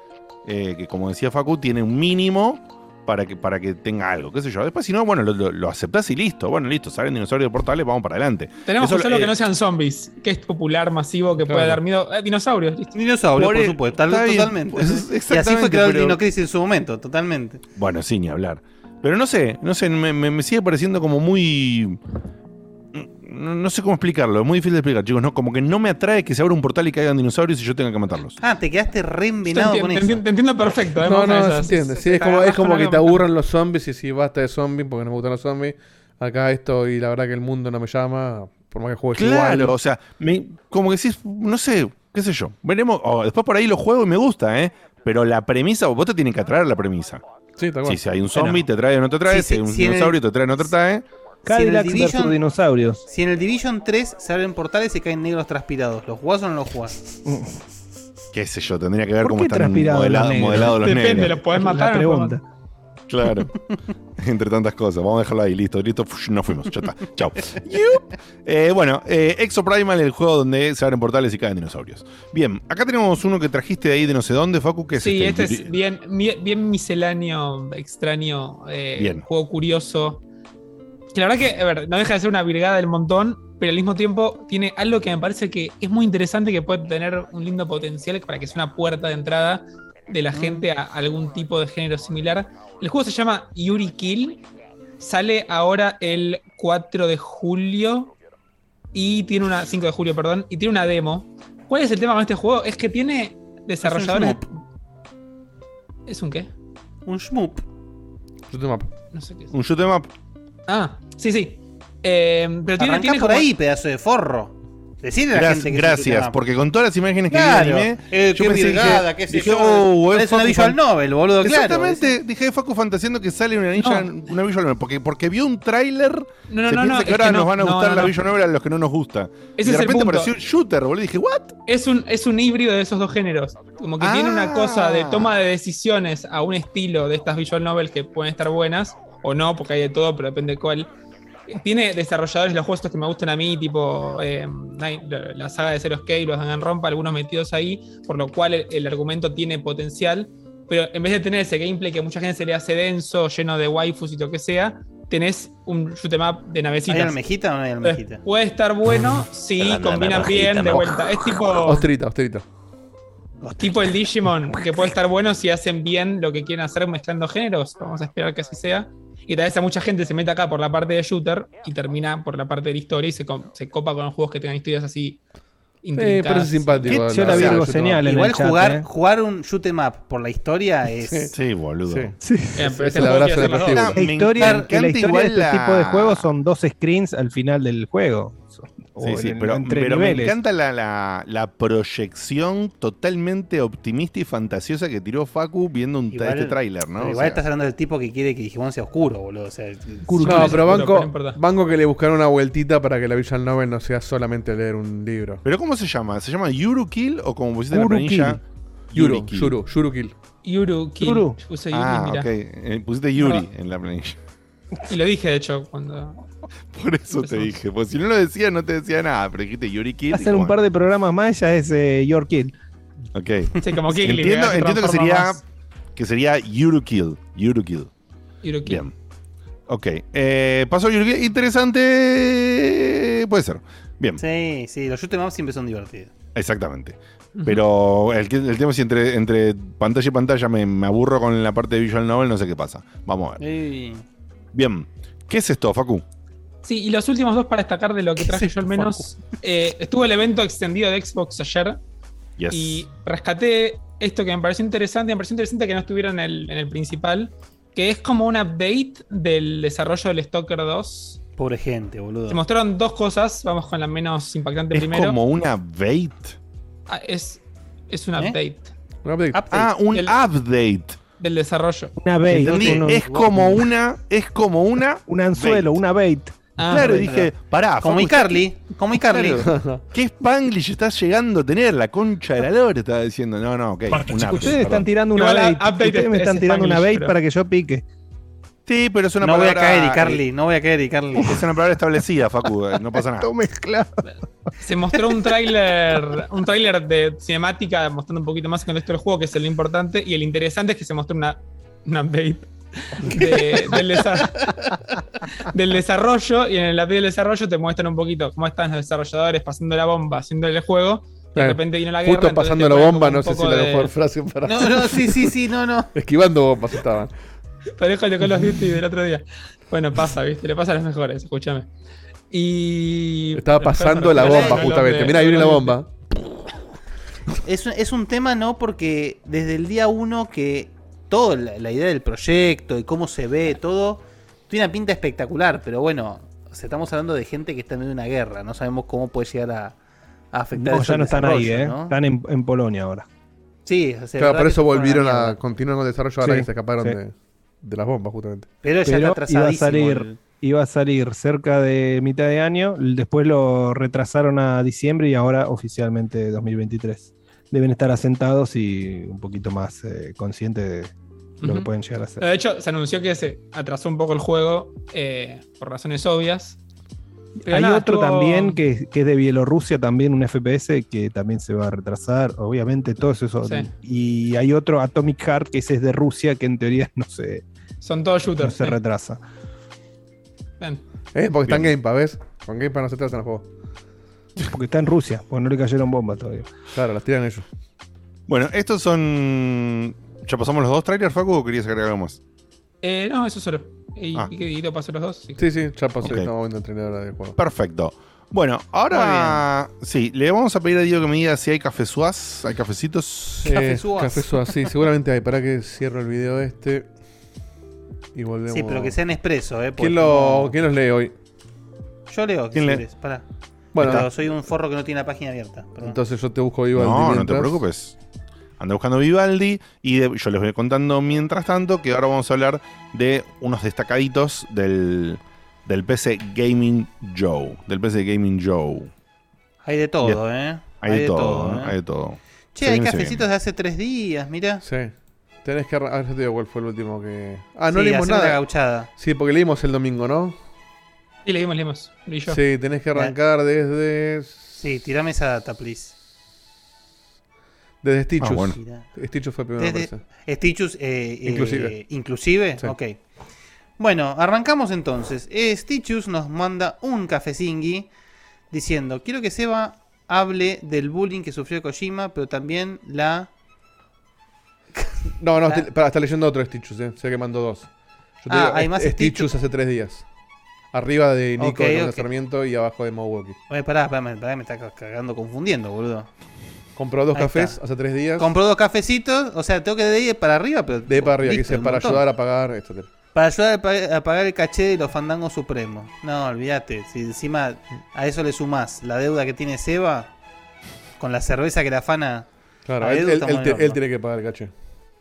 eh, que como decía Facu, tiene un mínimo para que, para que tenga algo, qué sé yo. Después, si no, bueno, lo, lo- lo aceptás y listo. Bueno, listo, salen dinosaurios de portales, vamos para adelante. Tenemos Eso, que hacerlo eh, que no sean zombies, que es popular, masivo, que puede Claro. dar miedo. Eh, dinosaurios, listo. Dinosaurios, por, Por el- supuesto, tal- totalmente. pues, y así exactamente, fue creado pero- el Dino Crisis en su momento, totalmente. Bueno, sí, ni hablar. Pero no sé, no sé, me, me- me sigue pareciendo como muy. No, no sé cómo explicarlo, es muy difícil de explicar, chicos. No, como que no me atrae que se abra un portal y caigan dinosaurios y yo tenga que matarlos. Ah, te quedaste re Te, con eso. te entiendo perfecto. eh, No, a no, se entiende. Sí, es como, es como que te aburran los zombies y si basta de zombies porque no me gustan los zombies. Acá esto y la verdad que el mundo no me llama. Por más que juegues Claro, igual. o sea, me- como que sí, no sé, qué sé yo. Veremos. o después por ahí lo juego y me gusta, ¿eh? Pero la premisa, vos te tienen que atraer la premisa. Sí. Sí, si hay un zombie, te trae o no te trae. Sí, si hay un si el- dinosaurio, te trae o no te trae. Cadillacs Division- versus dinosaurios. Si en el Division 3 se abren portales y caen negros transpirados, ¿los jugás o no los jugás? Qué sé yo, tendría que ver ¿Por cómo están los modelados, negros? los Depende, negros. los podés La matar. no podés pregunta. Claro. Entre tantas cosas. Vamos a dejarlo ahí. Listo, listo. Nos fuimos. Ya está. Chao. Eh, bueno, eh, Exo Primal, el juego donde se abren portales y caen dinosaurios. Bien, acá tenemos uno que trajiste de ahí de no sé dónde, Facu. ¿Qué es Sí, este? este es bien, bien, bien misceláneo, extraño, eh, Bien. juego curioso. Que la verdad que, a ver, no deja de ser una virgada del montón, pero al mismo tiempo tiene algo que me parece que es muy interesante, que puede tener un lindo potencial para que sea una puerta de entrada de la gente a algún tipo de género similar. El juego se llama Yuri Kill, sale ahora el 4 de julio y tiene una 5 de julio, perdón, y tiene una demo. ¿Cuál es el tema con este juego? Es que tiene desarrolladores. ¿Es un qué? Un shmup. Shoot 'em up. No sé qué es. Un shoot 'em up. Ah, sí, sí. Eh, pero tiene, tiene por como- ahí, pedazo de forro. Decirle a la Gracias, gente que gracias, porque con todas las imágenes que Claro, vi anime, eh, yo qué pensé, virgada, dije, qué sé dije, yo. oh, es una visual novel, boludo, claro. Exactamente, dije Facu fantaseando que sale una ninja, una visual novel, porque, porque vio un tráiler, No, no, se no, piensa no, que ahora que nos no, van a no, gustar no, las no. visual novel a los que no nos gusta. Ese y es de el repente punto. apareció un shooter, boludo, y dije, ¿what? Es un, es un híbrido de esos dos géneros. Como que tiene una cosa de Ah. toma de decisiones a un estilo de estas visual novels que pueden estar buenas o no, porque hay de todo, pero depende cuál. Tiene desarrolladores los juegos que me gustan a mí, tipo eh, la saga de Zero Escape, los Danganronpa, algunos metidos ahí, por lo cual el, el argumento tiene potencial. Pero en vez de tener ese gameplay que a mucha gente se le hace denso, lleno de waifus y lo que sea, tenés un shoot 'em up de ¿Hay navecitas. almejita o no hay Entonces, almejita? puede estar bueno si Hablando de combina narrajita, bien de vuelta. Es tipo, Austerita, austerita. Tipo el Digimon, que puede estar bueno si hacen bien lo que quieren hacer mezclando géneros. Vamos a esperar que así sea. Y tal vez a mucha gente se mete acá por la parte de shooter y termina por la parte de la historia y se, copa con los juegos que tengan historias así. Eh, pero es simpático. ¿Qué? Yo la- señal Igual jugar, eh. jugar un shoot 'em up por la historia es. Sí, boludo. Sí. Es este el abrazo de La historia, la historia de igual este la- tipo de juegos son dos screens al final del juego. Sí, sí, en- pero, entre pero me encanta la, la- la proyección totalmente optimista y fantasiosa que tiró Facu viendo un, Igual- este tráiler, ¿no? pero O igual sea, estás hablando del tipo que quiere que Digimon sea oscuro, boludo. O sea, No, Oscuro, pero pero no banco, banco que le buscaron una vueltita para que la visual novel no sea solamente leer un libro. ¿Pero cómo se llama? ¿Se llama Yuru Kill o como pusiste en la planilla? Yuru, Kill. Yuru, Yuru Kill. Yuru Kill. Yuru. Yuri, Ah, mirá. ok. Eh, pusiste Yuri No. en la planilla. Y lo dije, de hecho, cuando. Por eso te dije. Porque si no lo decía, no te decía nada. Pero dijiste Yuri Kill. Hacer un par de programas más ya es eh, Your Kill. Ok. Sí, como entiendo que entiendo sería, más. que sería Yuru Kill. Yuru Kill. Yuru Kill. Bien. Ok. Eh, pasó Yuru Kill. Interesante. Puede ser. Bien. sí, sí, los shoot 'em up siempre son divertidos. Exactamente. Pero el, tema es si entre, entre pantalla y pantalla me, me aburro con la parte de Visual Novel, no sé qué pasa. Vamos a ver. Ey. Bien. ¿Qué es esto, Facu? Sí, y los últimos dos para destacar de lo que ¿Qué traje yo al menos. eh, estuvo el evento extendido de Xbox ayer Yes. y rescaté esto que me pareció interesante. Me pareció interesante que no estuviera en el, en el principal, que es como un update del desarrollo del Stalker 2. Pobre gente, boludo. Se mostraron dos cosas. Vamos con la menos impactante es primero. como una bait. Ah, es, es un ¿Eh? update Un update. Update. Ah, un El- update. del desarrollo. Una bait. Entendí. un- Es como una. Es como una. un anzuelo, bait. una bait. Ah, claro, dije, pará. como iCarly. Como iCarly. Claro. ¿Qué Spanglish estás llegando a tener? La concha de la lora, estaba diciendo. No, no, ok. Ustedes están tirando una Igual, bait. Ustedes es- me están es tirando una bait pero- para que yo pique. Sí, pero es una No voy a caer, iCarly. No voy a caer, iCarly. Es una palabra establecida, Facu. eh, No pasa nada. Todo mezclado. Se mostró un tráiler un tráiler de cinemática mostrando un poquito más el contexto del juego, que es lo importante. Y el interesante es que se mostró una, una update de- del, desa- del desarrollo. Y en el update del desarrollo te muestran un poquito cómo están los desarrolladores pasando la bomba, haciendo el juego. Y de repente vino la guerra. Justo pasando la bomba, no sé si poco la de- mejor frase para. No, no, sí, sí, sí, no, no. Esquivando bombas estaban. Parejo de Call of Duty del otro día. Bueno, pasa, ¿viste? Le pasa a los mejores, escúchame. Y. Estaba pasando la bomba, justamente. Mirá, ahí de- viene la de- bomba. Es, es un tema, ¿no? Porque desde el día uno que toda la, la idea del proyecto y cómo se ve, todo, tiene una pinta espectacular, pero bueno, o sea, estamos hablando de gente que está en medio de una guerra, no sabemos cómo puede llegar a, a afectar No, ya no están ahí, ¿eh? ¿no? Están en, en Polonia ahora. Sí, o sea, Claro, por eso volvieron a continuar con el desarrollo ahora Sí, que se escaparon sí. de, de las bombas, justamente. Pero ya está Pero iba a salir, el- iba a salir cerca de mitad de año, después lo retrasaron a diciembre y ahora oficialmente 2023. Deben estar asentados y un poquito más eh, conscientes de lo que pueden llegar a hacer. De hecho, se anunció que se atrasó un poco el juego eh, por razones obvias. Pero Hay nada, otro también que, que es de Bielorrusia, también un FPS que también se va a retrasar, obviamente todos esos. Sí. Y hay otro Atomic Heart que ese es de Rusia que en teoría no se, Son todos no shooters. se sí. retrasa. Bien. ¿Eh? Porque está en Bien. Game Pass, ¿ves? Con Game Pass no se trata el juego. Porque está en Rusia, porque no le cayeron bombas todavía. Claro, las tiran ellos. Bueno, estos son. ¿Ya pasamos los dos trailers, Facu, o querías agregar algo más? Eh, no, eso solo. ¿Y, Ah. y, y lo pasó los dos? Sí. Sí, sí, ya pasó. Estamos viendo el trailer ahora del juego. Perfecto. Bueno, ahora sí, le vamos a pedir a Diego que me diga si hay cafezuas, hay cafecitos. Eh, Suaz, sí, seguramente hay. Para que cierro el video este. Y volvemos. Sí, pero que sean expreso, ¿eh? porque ¿Quién, lo, ¿Quién los lee hoy? Yo leo, ¿Quién si lee? pará. Bueno, Pero soy un forro que no tiene la página abierta. perdón. entonces yo te busco Vivaldi. No, no te mientras. preocupes. Anda buscando Vivaldi y de- yo les voy contando mientras tanto que ahora vamos a hablar de unos destacaditos del, del PC Gaming Joe. Del PC Gaming Joe. Hay de todo, ¿eh? Hay, de, todo, ¿eh? ¿eh? hay de todo. Che, Se hay viene, se cafecitos de hace tres días, mira. Sí. Tenés que. arran- A ver, yo te digo cuál fue el último que. Ah, no sí, leímos nada. gauchada. Sí, porque leímos el domingo, ¿no? Y leímos, leímos. Yo. Sí, tenés que arrancar desde. Sí, tirame esa data, please. Desde Stitchus. Ah, bueno. Stitchus fue primero, me Desde. Stitchus eh, eh, Inclusive. inclusive. Sí. Ok. Bueno, arrancamos entonces. Eh, Stitchus nos manda un cafecingui diciendo: Quiero que Seba hable del bullying que sufrió Kojima, pero también la. No, no, estoy- pará, está leyendo otro Stitchus, eh. Sé que mandó dos. Yo Ah, digo, hay más Stitchus Stitchus. hace tres días. Arriba de Nico el Sarmiento y abajo de Milwaukee. Oye, pará, pará, pará, me está cagando confundiendo, boludo. Compró dos Ahí cafés está. hace tres días. Compró dos cafecitos, o sea, tengo que de para arriba, pero. de para arriba, que listo, un para montón. ayudar a pagar, etc. Para ayudar a pa- a pagar el caché de los fandangos supremos. No, olvídate. Si encima a eso le sumás la deuda que tiene Seba con la cerveza que la afana. Claro, él, tiene que pagar el caché.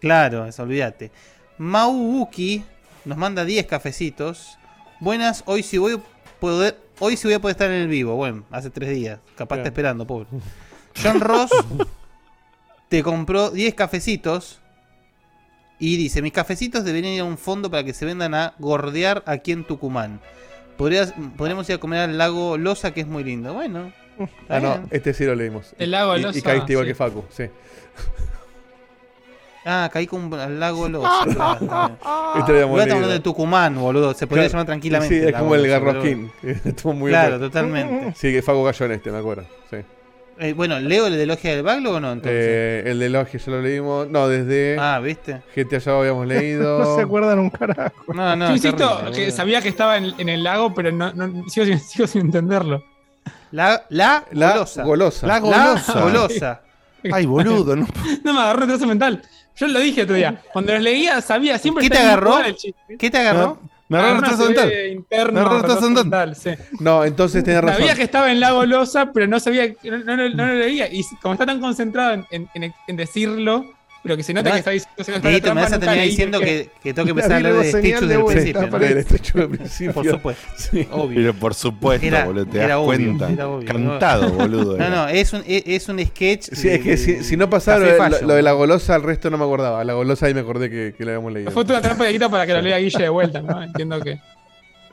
Claro, eso, olvídate. Maubuki nos manda 10 cafecitos. Buenas, hoy sí voy a poder, hoy sí voy a poder estar en el vivo. Bueno, hace 3 días. Capaz está esperando, pobre. John Ross te compró 10 cafecitos. Y dice, mis cafecitos deberían ir a un fondo para que se vendan a gordear aquí en Tucumán. Podrías, podríamos ir a comer al lago Loza, que es muy lindo. Bueno. Ah, no, este sí lo leímos. El lago y, Loza, y caíste igual sí. que Facu, sí. Ah, caí con al lago Loza. claro, está bien. Este lo habíamos Igual estamos hablando de. Tucumán, boludo. Se podría Claro. llamar tranquilamente. Sí, es como el Garrosquín. Estuvo muy Claro, bien. totalmente. Sí, que Facu cayó en este, me acuerdo. Sí. Eh, bueno, ¿leo el de Logia del Backlog o no? Entonces. Eh, el de Logia ya lo leímos. No, desde ah, ¿viste? GTA ya lo habíamos leído. No se acuerdan un carajo. No, no. Yo insisto terrible, que sabía que estaba en, en el lago, pero no, no- sigo, sin, sigo sin entenderlo. La, la, La golosa. golosa. La La golosa. golosa. Ay, boludo, no. No me agarró retraso mental. Yo lo dije otro día. Cuando los leía, sabía siempre. ¿Qué te agarró? lugar el chiste. ¿Qué te agarró? Me agarró Ah, retraso. CB Interno, Me agarró retraso sí. No, entonces tenés razón. Sabía que estaba en Lago Loza, pero no sabía, no, no, no- no lo leía. Y como está tan concentrado en, en- en- en decirlo, pero que se nota No, que está diciendo me vas a terminar diciendo que, que tengo que empezar a La hablar de de parece. Del principio. Por supuesto. Sí. Obvio. Pero por supuesto, Era- boludo, te era das obvio, cuenta. era obvio. Cantado, boludo. No, era. no, es un, es, un sketch. Sí, es que si, si no pasaba lo, de- lo- de la golosa, el resto no me acordaba. La golosa ahí me acordé que, que la habíamos leído. Fue una trampa de Guita para que lo lea Guille de vuelta, ¿no? Entiendo que.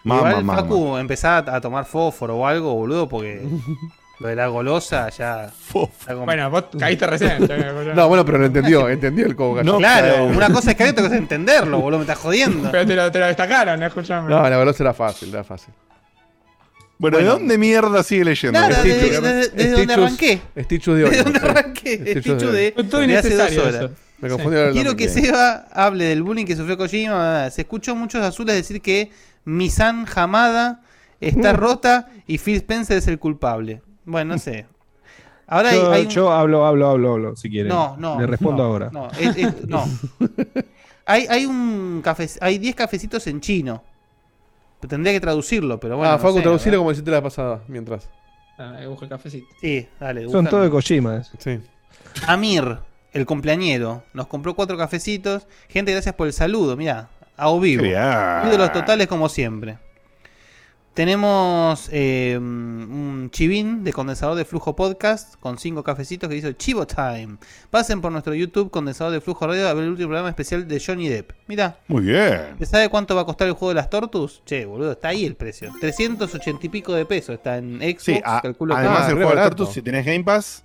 Mamá, Igual, mamá. Facu, empezaba a tomar fósforo o algo, boludo, porque lo de la golosa ya. como- Bueno, vos caíste recién. No, bueno, pero lo entendió, entendió el No, claro, una cosa es que otra cosa es entenderlo, boludo, me estás jodiendo. Pero te lo, te lo destacaron, ¿eh? escúchame. No, la golosa era fácil, era fácil. Bueno, ¿de dónde mierda sigue leyendo? Nada, Stitchus? desde, desde- desde donde Stitchus- arranqué. Stitchus de hoy. Desde donde sí. arranqué. Stitchus Stitchus de- de, de hace dos horas. eso. Me el Quiero que Seba hable del bullying que sufrió Kojima. Se escuchó muchos azules decir que Misan Hamada está rota y Phil Spencer es el culpable. Bueno, no sé. Ahora hay, Yo, hay un- yo hablo, hablo, hablo, hablo, si quieren. No, no. Le respondo no, ahora. No, es- es- no. hay, hay un café, hay 10 cafecitos en chino. Tendría que traducirlo, pero bueno. ah, no Facu, ¿verdad? como hiciste la pasada, mientras. Ah, busco el cafecito. Sí, dale. Son todos de Kojima. eso. Sí. Amir, el cumpleañero, nos compró cuatro cafecitos. Gente, gracias por el saludo. Mira, a o vivo. Ídolos totales como siempre. Tenemos eh, un chivín de condensador de flujo podcast con cinco cafecitos que dice Chivo Time. Pasen por nuestro YouTube condensador de flujo radio a ver el último programa especial de Johnny Depp. Mira, Muy bien. ¿te sabe cuánto va a costar el juego de las tortus? Che, boludo, está ahí el precio. 380 y pico de pesos. Está en Xbox. Sí, a- calculo que- además el juego de barato. Tortus, si tenés Game Pass,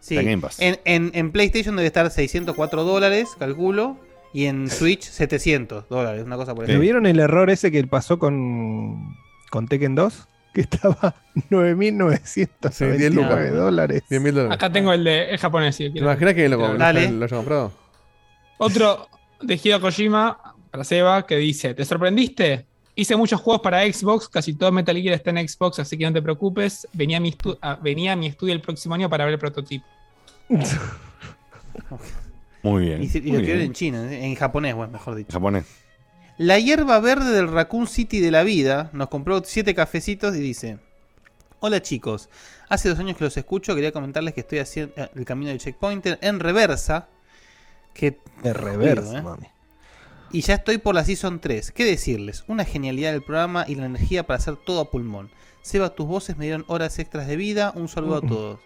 Sí. está en Game Pass. En, en- en PlayStation debe estar 604 dólares, calculo. Y en Switch 700 dólares, una cosa por. ¿No vieron el error ese que pasó con, con Tekken 2? Que estaba 9.999 lucas. dólares. 10 mil dólares. Acá tengo el de el japonés. Si ¿Te imaginas que lo, lo, lo hayan comprado? Otro de Hideo Kojima para Seba que dice: ¿Te sorprendiste? Hice muchos juegos para Xbox, casi todo Metal Gear está en Xbox, así que no te preocupes. Venía a mi, estu- a- venía a mi estudio el próximo año para ver el prototipo. muy bien. Y, si- y muy lo bien. quiero en chino, en japonés, bueno, mejor En dicho. japonés. La hierba verde del Raccoon City de la vida nos compró siete cafecitos y dice: Hola chicos, hace dos años que los escucho, quería comentarles que estoy haciendo eh, el camino del checkpointer en reversa. Que De reversa, ¿eh? mami. Y ya estoy por la Season 3. ¿Qué decirles? Una genialidad del programa y la energía para hacer todo a pulmón. Seba, tus voces me dieron horas extras de vida. Un saludo a todos.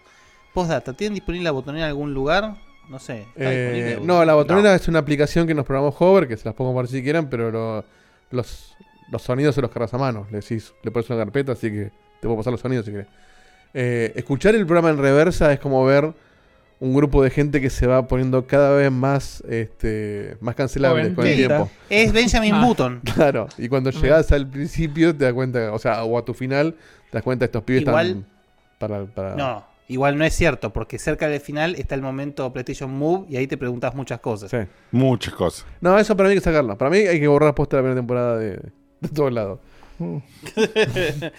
Postdata, ¿tienen disponible la botonera en algún lugar? No sé. ¿está Eh, disponible? no, la botonera es una aplicación que nos programó Hover, que se las pongo por si quieran, pero lo- los, los sonidos se los cargas a mano. Le decís, le pones una carpeta, así que te puedo pasar los sonidos si querés. Eh, escuchar el programa en reversa es como ver un grupo de gente que se va poniendo cada vez más este más cancelable con el tiempo. Es Benjamin Ah. Button. Claro, y cuando llegas al principio te das cuenta, o sea, o a tu final, te das cuenta estos pibes Igual- están para, para- No, igual no es cierto, porque cerca del final está el momento PlayStation Move y ahí te preguntas muchas cosas. Sí. Muchas cosas. No, eso para mí hay que sacarlo. Para mí hay que borrar posta de la primera temporada de, de todos lados.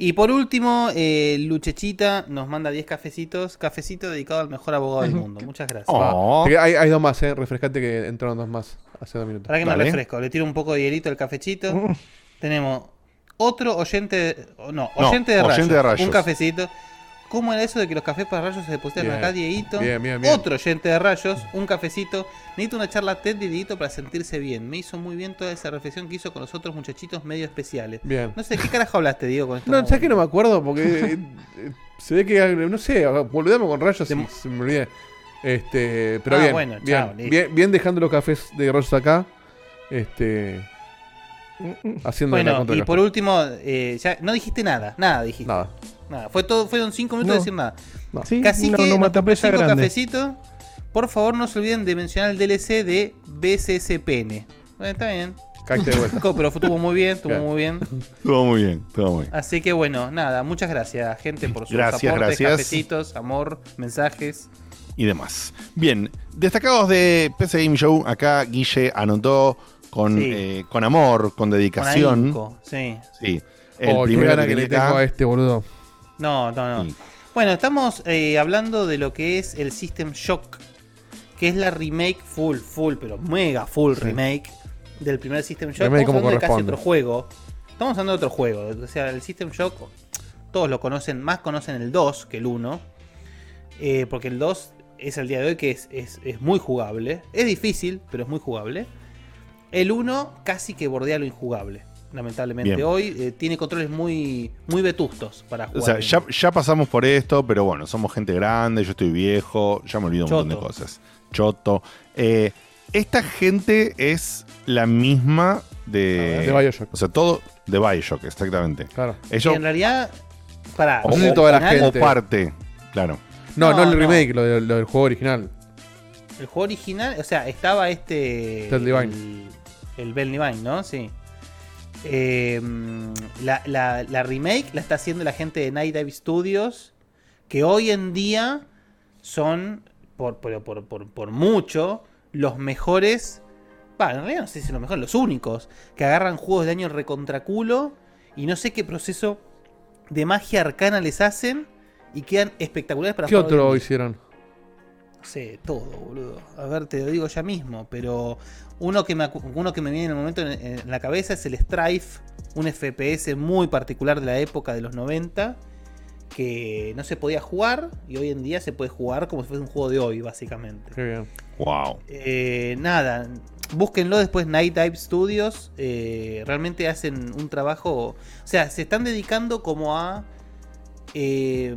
Y por último, eh, Luchechita nos manda 10 cafecitos. Cafecito dedicado al mejor abogado del mundo. Muchas gracias. Oh. Hay, hay dos más, eh. Refrescate que entraron dos más hace dos minutos. Para que me refresco, le tiro un poco de hielito al cafecito. Mm. Tenemos otro oyente, de- no, No, oyente, de, oyente rayos, de rayos. Un cafecito. ¿Cómo era eso de que los cafés para rayos se depositan Bien. acá, Dieguito? Bien, bien, bien. Otro oyente de rayos, un cafecito. Necesito una charla TED de Dieguito para sentirse bien. Me hizo muy bien toda esa reflexión que hizo con los otros muchachitos medio especiales. Bien. No sé, ¿qué carajo hablaste, Diego, con esto? No, ¿sabes que no me acuerdo? Porque eh, eh, se ve que, no sé, volvemos con rayos y se me olvidé. Este, pero Ah, bien, bueno, bien, chao, listo. bien, bien dejando los cafés de rayos acá. Este, haciendo Bueno, y por último, eh, ya no dijiste nada, nada dijiste. Nada. Nada. Fue todo, fueron cinco minutos No. de decir nada. No. Sí, Casi no, que no cinco grande. cafecitos. Por favor, no se olviden de mencionar el DLC de BCSPN. Bueno, está bien. Caíste de vuelta. Pero estuvo muy bien, estuvo muy bien. Todo muy bien, todo muy bien. Así que bueno, nada, muchas gracias, gente, por sus Gracias, aportes, gracias. cafecitos, amor, mensajes. y demás. Bien, destacados de PC Game Show, acá Guille anotó con, Sí. eh, con amor, con Con dedicación. ahínco, sí. Sí. El Oh, primero que que le tengo acá. a este boludo. No, no, no. Sí. Bueno, estamos eh, hablando de lo que es el System Shock, que es la remake full, full, pero mega full Sí. remake del primer System Shock. Remake Estamos como hablando de casi otro juego. Estamos hablando de otro juego. O sea, el System Shock, todos lo conocen, más conocen el 2 que el 1. eh, porque el 2 es el día de hoy que es, es- es muy jugable. Es difícil, pero es muy jugable. El 1 casi que bordea lo injugable. Lamentablemente Bien. hoy eh, tiene controles muy, muy vetustos para jugar. O sea, ya, ya pasamos por esto, pero bueno, somos gente grande, yo estoy viejo, ya me olvido un montón de cosas. Choto. Eh, esta gente es la misma de. De Bioshock. O sea, todo de Bioshock, exactamente. Claro. Ellos. en realidad, para sé si toda la o gente. parte, claro. No, no, No, el no. remake, Lo, de- lo del juego original. El juego original, o sea, estaba este. Divine. El, el Bell Divine, ¿no? Sí. Eh, la, la- la remake la está haciendo la gente de Night Dive Studios, que hoy en día son, por, por, por, por- por mucho, los mejores. En realidad no sé si los mejores, los únicos, que agarran juegos de año recontraculo y no sé qué proceso de magia arcana les hacen y quedan espectaculares para ¿Qué otro hicieron? No sé, todo, boludo. A ver, te lo digo ya mismo, pero uno que me, uno que me viene en el momento en, en la cabeza es el Strife, un FPS muy particular de la época de los 90, que no se podía jugar y hoy en día se puede jugar como si fuese un juego de hoy, básicamente. Qué bien. Wow. Eh, nada, búsquenlo después Night Dive Studios. eh, realmente hacen un trabajo. O sea, se están dedicando como a eh,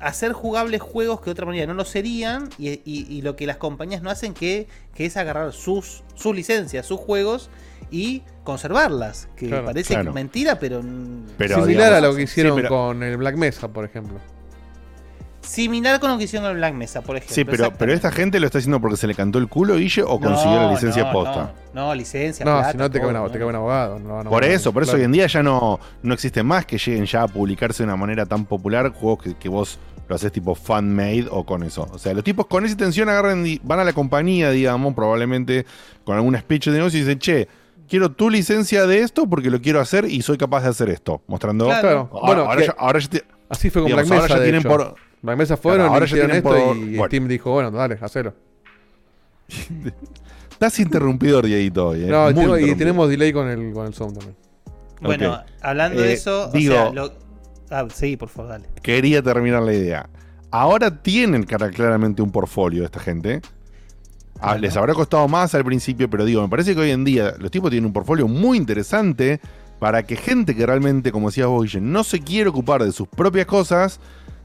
hacer jugables juegos que de otra manera no lo serían. Y, y- y lo que las compañías no hacen que, que es agarrar sus, sus licencias, sus juegos y conservarlas. Que Claro, parece claro. mentira, pero. Pero, Similar digamos, a lo que hicieron sí, pero- con el Black Mesa, por ejemplo. Similar con lo que hicieron en Black Mesa, por ejemplo. Sí, pero, pero esta gente lo está haciendo porque se le cantó el culo, Guille, o consiguió No, la licencia no, posta. No, no, licencia. No, plata, si no te una- ¿no? te un abogado. no Por eso, por eso claro. hoy en día ya no, no existe más que lleguen ya a publicarse de una manera tan popular juegos que, que vos lo haces tipo fan-made o con eso. O sea, los tipos con esa intención agarran y van a la compañía, digamos, probablemente con algún speech de negocio y dicen, che, quiero tu licencia de esto porque lo quiero hacer y soy capaz de hacer esto. Mostrando. Claro. Claro. Ahora, Bueno, ahora que- ya, ahora ya te- así fue con digamos, Black ahora Mesa. ya de tienen hecho. por- Black Mesa fueron, Claro, ahora ya hicieron tienen esto por- y bueno. Steam dijo, bueno, dale, hacelo. Estás interrumpidor, Dieguito, hoy. eh. No, y Muy tenemos, y interrumpido. tenemos delay con el, con el Zoom también. Bueno, hablando de Eh, eso, digo- o sea, lo- ah, sí, por favor, dale. Quería terminar la idea. Ahora tienen cara claramente un portfolio esta gente. Ah, les habrá costado más al principio, pero digo, me parece que hoy en día los tipos tienen un portfolio muy interesante para que gente que realmente, como decías vos, Guille, no se quiere ocupar de sus propias cosas,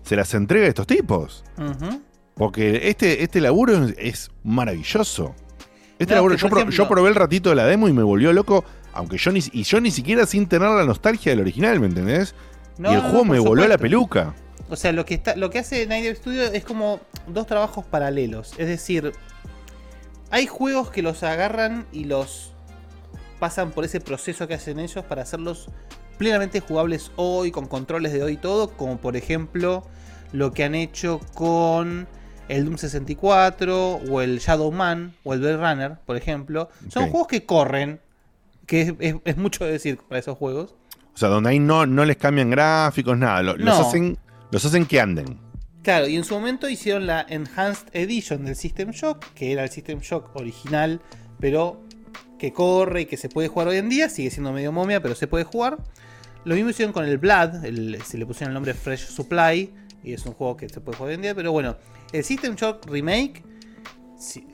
se las entregue a estos tipos. Porque este, este laburo es, maravilloso. Este No, laburo, yo, por pro- ejemplo- yo probé el ratito de la demo y me volvió loco, aunque yo ni, y yo ni siquiera sin tener la nostalgia del original, ¿me entendés? No, y el juego no, me voló la peluca. O sea, lo que está, lo que hace Night Studio es como dos trabajos paralelos. Es decir, hay juegos que los agarran y los pasan por ese proceso que hacen ellos para hacerlos plenamente jugables hoy, con controles de hoy y todo, como por ejemplo lo que han hecho con el Doom 64 o el Shadow Man o el Blade Runner, por ejemplo. Son juegos que corren, que es, es- es mucho decir para esos juegos. O sea, donde ahí no, no les cambian gráficos, nada. lo- Los, No. hacen, los hacen que anden. Claro, y en su momento hicieron la Enhanced Edition del System Shock, que era el System Shock original, pero que corre y que se puede jugar hoy en día. Sigue siendo medio momia, pero se puede jugar. Lo mismo hicieron con el Blood, el- se le pusieron el nombre Fresh Supply, y es un juego que se puede jugar hoy en día. Pero bueno, el System Shock Remake, si-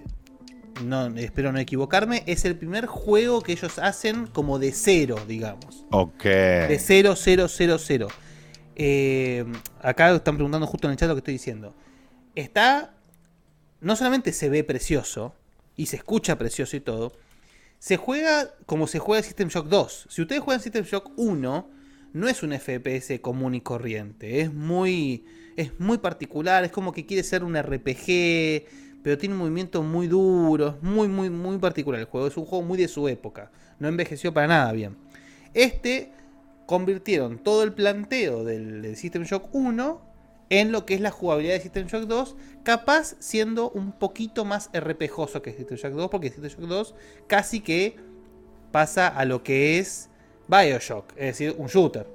no, espero no equivocarme, es el primer juego que ellos hacen como de cero, digamos. Ok. De 0, 0, 0, 0. Eh, acá están preguntando justo en el chat lo que estoy diciendo. Está. No solamente se ve precioso y se escucha precioso y todo. Se juega como se juega el System Shock 2. Si ustedes juegan System Shock 1, no es un FPS común y corriente. Es muy. Es muy particular. Es como que quiere ser un RPG. Pero tiene un movimiento muy duro. Es muy, muy, muy particular el juego. Es un juego muy de su época. No envejeció para nada bien. Este convirtieron todo el planteo del, del System Shock 1 en lo que es la jugabilidad de System Shock 2, capaz siendo un poquito más RPGoso que System Shock 2, porque System Shock 2 casi que pasa a lo que es Bioshock, es decir, un shooter.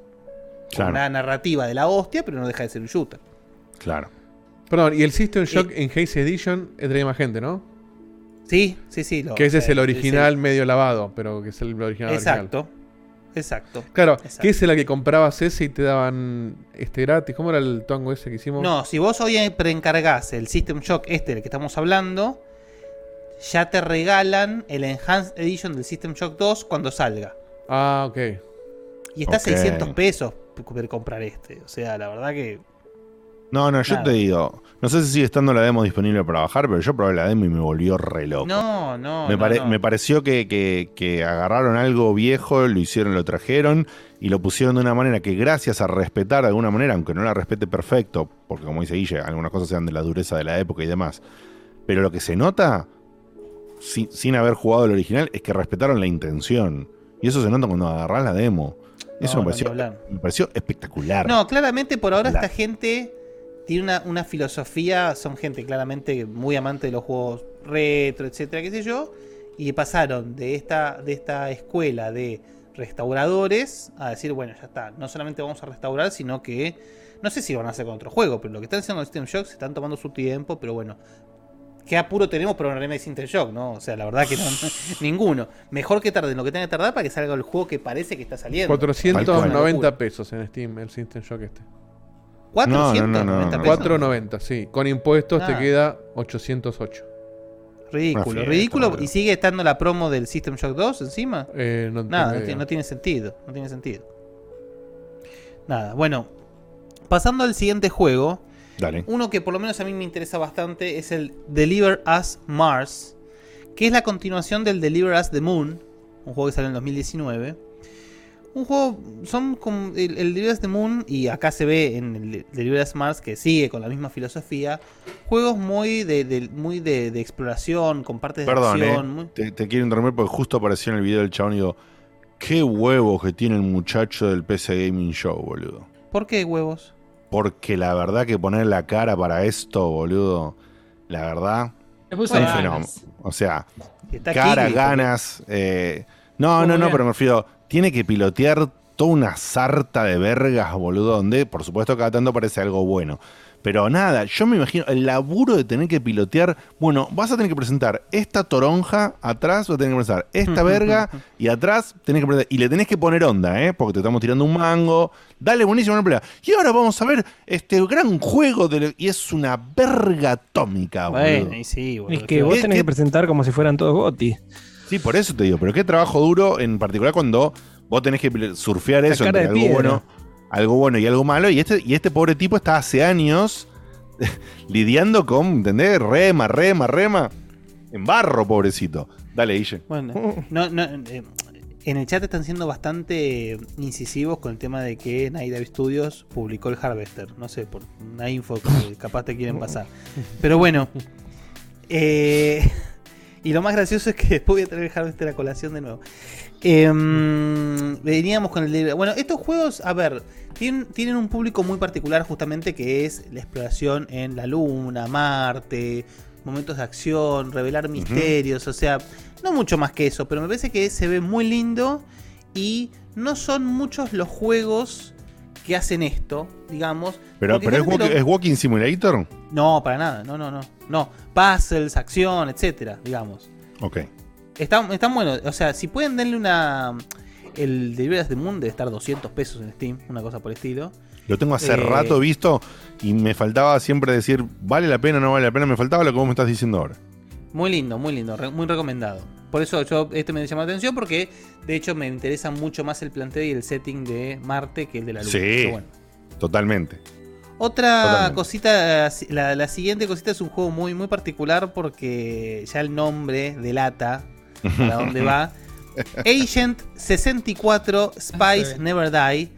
Claro. Una narrativa de la hostia, pero no deja de ser un shooter. Claro. Perdón, y el System Shock Eh. en Haze Edition es de más gente, ¿no? Sí, sí, sí. lo- que ese es el original medio lavado, pero que es el original. original. Exacto. Exacto. Claro, Exacto. que era el que comprabas ese y te daban este gratis. ¿Cómo era el tongo ese que hicimos? No, si vos hoy preencargás el System Shock este del que estamos hablando, ya te regalan el Enhanced Edition del System Shock 2 cuando salga. Ah, ok. Y está a Ok. 600 pesos poder comprar este. O sea, la verdad que... No, no, yo Nada. te digo. No sé si sigue estando la demo disponible para bajar, pero yo probé la demo y me volvió re loco. No, no. me, no, pare- no. me pareció que, que- que agarraron algo viejo, lo hicieron, lo trajeron y lo pusieron de una manera que gracias a respetar de alguna manera, aunque no la respete perfecto, porque como dice Guille, algunas cosas sean de la dureza de la época y demás, pero lo que se nota, sin, sin haber jugado el original, es que respetaron la intención. Y eso se nota cuando agarrás la demo. Eso No, me, pareció, me pareció espectacular. No, claramente por ahora esta gente tiene una, una filosofía, son gente claramente muy amante de los juegos retro, etcétera, qué sé yo, y pasaron de esta, de esta escuela de restauradores a decir, bueno, ya está, no solamente vamos a restaurar, sino que, no sé si lo van a hacer con otro juego, pero lo que están haciendo con System Shock se están tomando su tiempo, pero bueno. ¿Qué apuro tenemos para un remake de System Shock? ¿no? O sea, la verdad que no, ninguno. Mejor que tarden lo que tenga que tardar para que salga el juego que parece que está saliendo. 490 Una locura. pesos en Steam el System Shock este. 490 pesos. 4.90, sí. Con impuestos Ah. te queda 808. Ridículo, fiesta, ridículo. ¿Y sigue estando la promo del System Shock 2 encima? Eh, no Nada, no no tiene sentido. No tiene sentido. Nada, bueno. Pasando al siguiente juego. Dale. Uno que por lo menos a mí me interesa bastante es el Deliver Us Mars. Que es la continuación del Deliver Us the Moon. Un juego que salió en 2019. Un juego. Son como. El, el Deliver Us the Moon. Y acá se ve en el Deliver Us Mars. Que sigue con la misma filosofía. Juegos muy de, de- muy de, de exploración. Con partes de Perdón, acción. eh. muy- Te, te quiero interrumpir porque justo apareció en el video del chabón y digo, qué huevos que tiene el muchacho del PC Gaming Show, boludo. ¿Por qué huevos? Porque la verdad que poner la cara para esto, boludo, la verdad, es un fenómeno. O sea, Está cara, Kirby, ganas. eh, no, no, no, bien. pero me refiero, tiene que pilotear toda una sarta de vergas, boludo, donde por supuesto cada tanto parece algo bueno. Pero nada, yo me imagino el laburo de tener que pilotear. Bueno, vas a tener que presentar esta toronja, atrás vas a tener que presentar esta verga y atrás tenés que presentar. Y le tenés que poner onda, ¿eh? Porque te estamos tirando un mango. Dale, buenísimo, no pelea. Y ahora vamos a ver este gran juego de. Y es una verga atómica, boludo. Bueno, y sí, boludo. Es que vos ¿Qué- tenés que presentar como si fueran todos GOTI. Sí, por eso te digo, pero qué trabajo duro, en particular cuando vos tenés que surfear eso entre algo piedra. bueno, algo bueno y algo malo. Y este, y este pobre tipo está hace años lidiando con, ¿entendés? Rema, rema, rema. En barro, pobrecito. Dale, Guille. Bueno, no, no, eh, en el chat están siendo bastante incisivos con el tema de que Night Dive Studios publicó el Harvester. No sé, por una info que capaz te quieren pasar. Pero bueno. eh, y lo más gracioso es que después voy a traer el Harvester a colación de nuevo. Em, veníamos con el de- Bueno, estos juegos, a ver, tienen, tienen un público muy particular justamente que es la exploración en la Luna, Marte, momentos de acción, revelar misterios, o sea, no mucho más que eso, pero me parece que se ve muy lindo y no son muchos los juegos que hacen esto, digamos. Pero, pero es, realmente walk- lo- es Walking Simulator. No, para nada, no, no, no. No, puzzles, acción, etcétera, digamos. Ok. Están, están buenos. O sea, si pueden darle una. El Delivery the Moon debe estar 200 pesos en Steam, una cosa por el estilo. Lo tengo hace Eh, rato visto y me faltaba siempre decir, ¿vale la pena o no vale la pena? Me faltaba lo que vos me estás diciendo ahora. Muy lindo, muy lindo, re- muy recomendado. Por eso yo este me llamó la atención porque de hecho me interesa mucho más el planteo y el setting de Marte que el de la Luna. Sí, bueno. totalmente. Otra Totalmente. cosita, la, la siguiente cosita es un juego muy, muy particular porque ya el nombre delata para dónde va. Agent 64 Spice ve. Never Die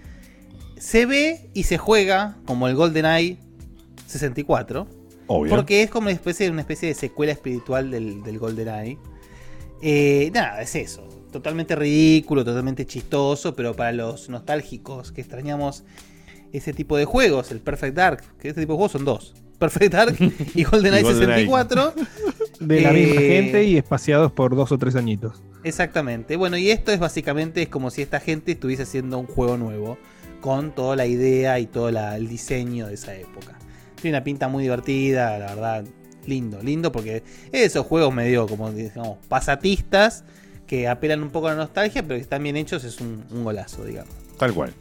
se ve y se juega como el GoldenEye 64 Obvio. porque es como una especie, una especie de secuela espiritual del, del GoldenEye. Eh, nada, es eso. Totalmente ridículo, totalmente chistoso, pero para los nostálgicos que extrañamos ese tipo de juegos, el Perfect Dark, que este tipo de juegos son dos. Perfect Dark y GoldenEye Y GoldenEye. 64. De la misma Eh, gente y espaciados por dos o tres añitos. Exactamente. Bueno, y esto es básicamente es como si esta gente estuviese haciendo un juego nuevo, con toda la idea y todo la- el diseño de esa época. Tiene una pinta muy divertida, la verdad. Lindo, lindo, porque esos juegos medio como, digamos, pasatistas, que apelan un poco a la nostalgia, pero que están bien hechos, es un, un golazo, digamos. Tal cual.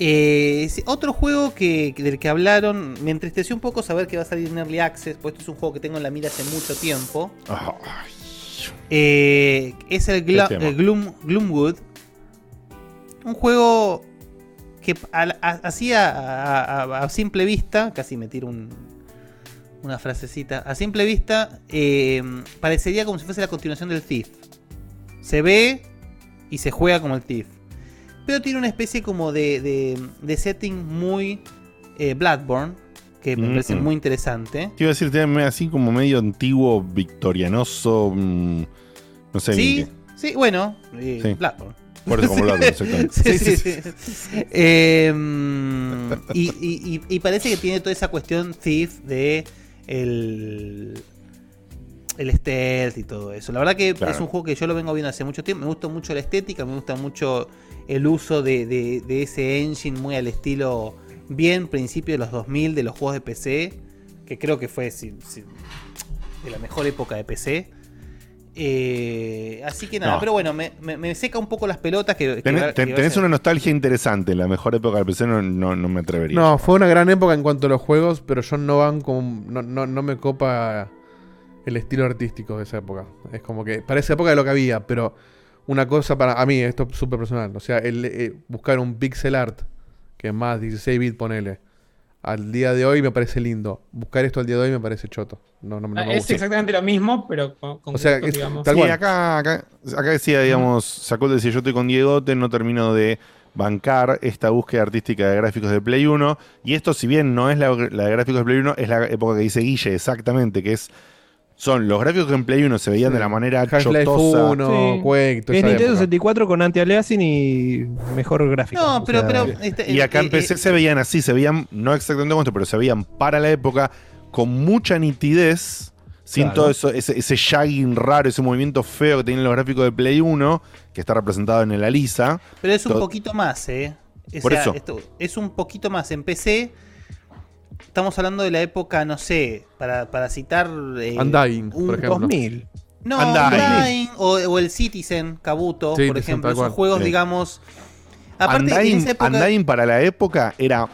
Eh, otro juego que, del que hablaron, me entristeció un poco saber que va a salir en Early Access, pues esto es un juego que tengo en la mira hace mucho tiempo. Eh, es el, Gloom, Gloomwood. Un juego que así a, a- a- a simple vista, casi me tiro un- una frasecita, a simple vista eh, parecería como si fuese la continuación del Thief. Se ve y se juega como el Thief. Pero tiene una especie como de, de- de setting muy eh, Bloodborne, que me Mm, parece muy interesante. Te iba a decir, tiene así como medio antiguo, victorianoso. mm, no sé. Sí, bien sí, bueno, eh, Sí. Bloodborne. Por eso como Bloodborne, exactamente. Sí, sí, sí. Eh, y, y- y- y parece que tiene toda esa cuestión Thief de el, el stealth y todo eso. La verdad que Claro. es un juego que yo lo vengo viendo hace mucho tiempo. Me gusta mucho la estética, me gusta mucho el uso de, de- de ese engine muy al estilo bien principio de los 2000 de los juegos de PC, que creo que fue si- si- de la mejor época de PC. Eh, así que nada, No. pero bueno, me, me- me seca un poco las pelotas que, que Tenés, ten- que una nostalgia interesante. La mejor época del PC no, no, no me atrevería. No, fue una gran época en cuanto a los juegos, pero yo no van como. No, no, no me copa el estilo artístico de esa época. Es como que. Para esa época de lo que había, pero una cosa para. A mí, esto es súper personal. O sea, el, eh, buscar un pixel art, que es más 16 bits, ponele. Al día de hoy me parece lindo. Buscar esto al día de hoy me parece choto. No, no, no me Ah, es gusta. exactamente lo mismo, pero con, con O sea, es digamos. tal Sí, cual. acá, acá, acá decía, digamos, Sacol decía, yo estoy con Diegote, no termino de bancar esta búsqueda artística de gráficos de Play 1. Y esto, si bien no es la, la de gráficos de Play 1, es la época que dice Guille, exactamente, que es... Son los gráficos que en Play 1 se veían de la manera Half-Life chotosa. 1, Sí. Quake, toda Es esa Nintendo época. 64 con anti-aliasing y mejor gráfico. No, O pero, sea, pero este, Y acá eh, en PC eh, se veían así, se veían, no exactamente como esto, pero se veían para la época con mucha nitidez, sin Claro. todo eso, ese, ese shagging raro, ese movimiento feo que tienen los gráficos de Play 1, que está representado en el Alisa. Pero es un To- poquito más, ¿eh? O Por sea, eso. esto es un poquito más. En PC, estamos hablando de la época, no sé, para, para citar. eh, Undying, un por ejemplo. 2000. No, Undying. Undying o, o el Citizen, Kabuto, Citizen, por ejemplo. Esos juegos, Sí. digamos. Aparte, en Undying, esa época. Undying para la época era.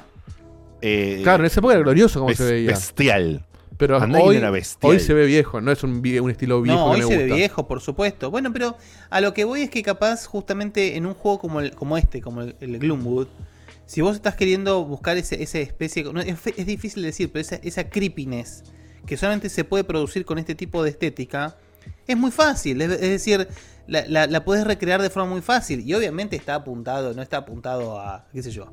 eh, Claro, en esa época era glorioso como se veía. bestial. Pero hoy, era hoy se ve viejo, no es un, un estilo viejo No, que hoy me se ve viejo, por supuesto. Bueno, pero a lo que voy es que capaz justamente en un juego como, el, como este, como el, el Gloomwood, si vos estás queriendo buscar ese, esa especie, no, es, fe- es difícil de decir, pero esa, esa creepiness que solamente se puede producir con este tipo de estética, es muy fácil. Es, es decir, la, la, la podés recrear de forma muy fácil. Y obviamente está apuntado, no está apuntado a, qué sé yo,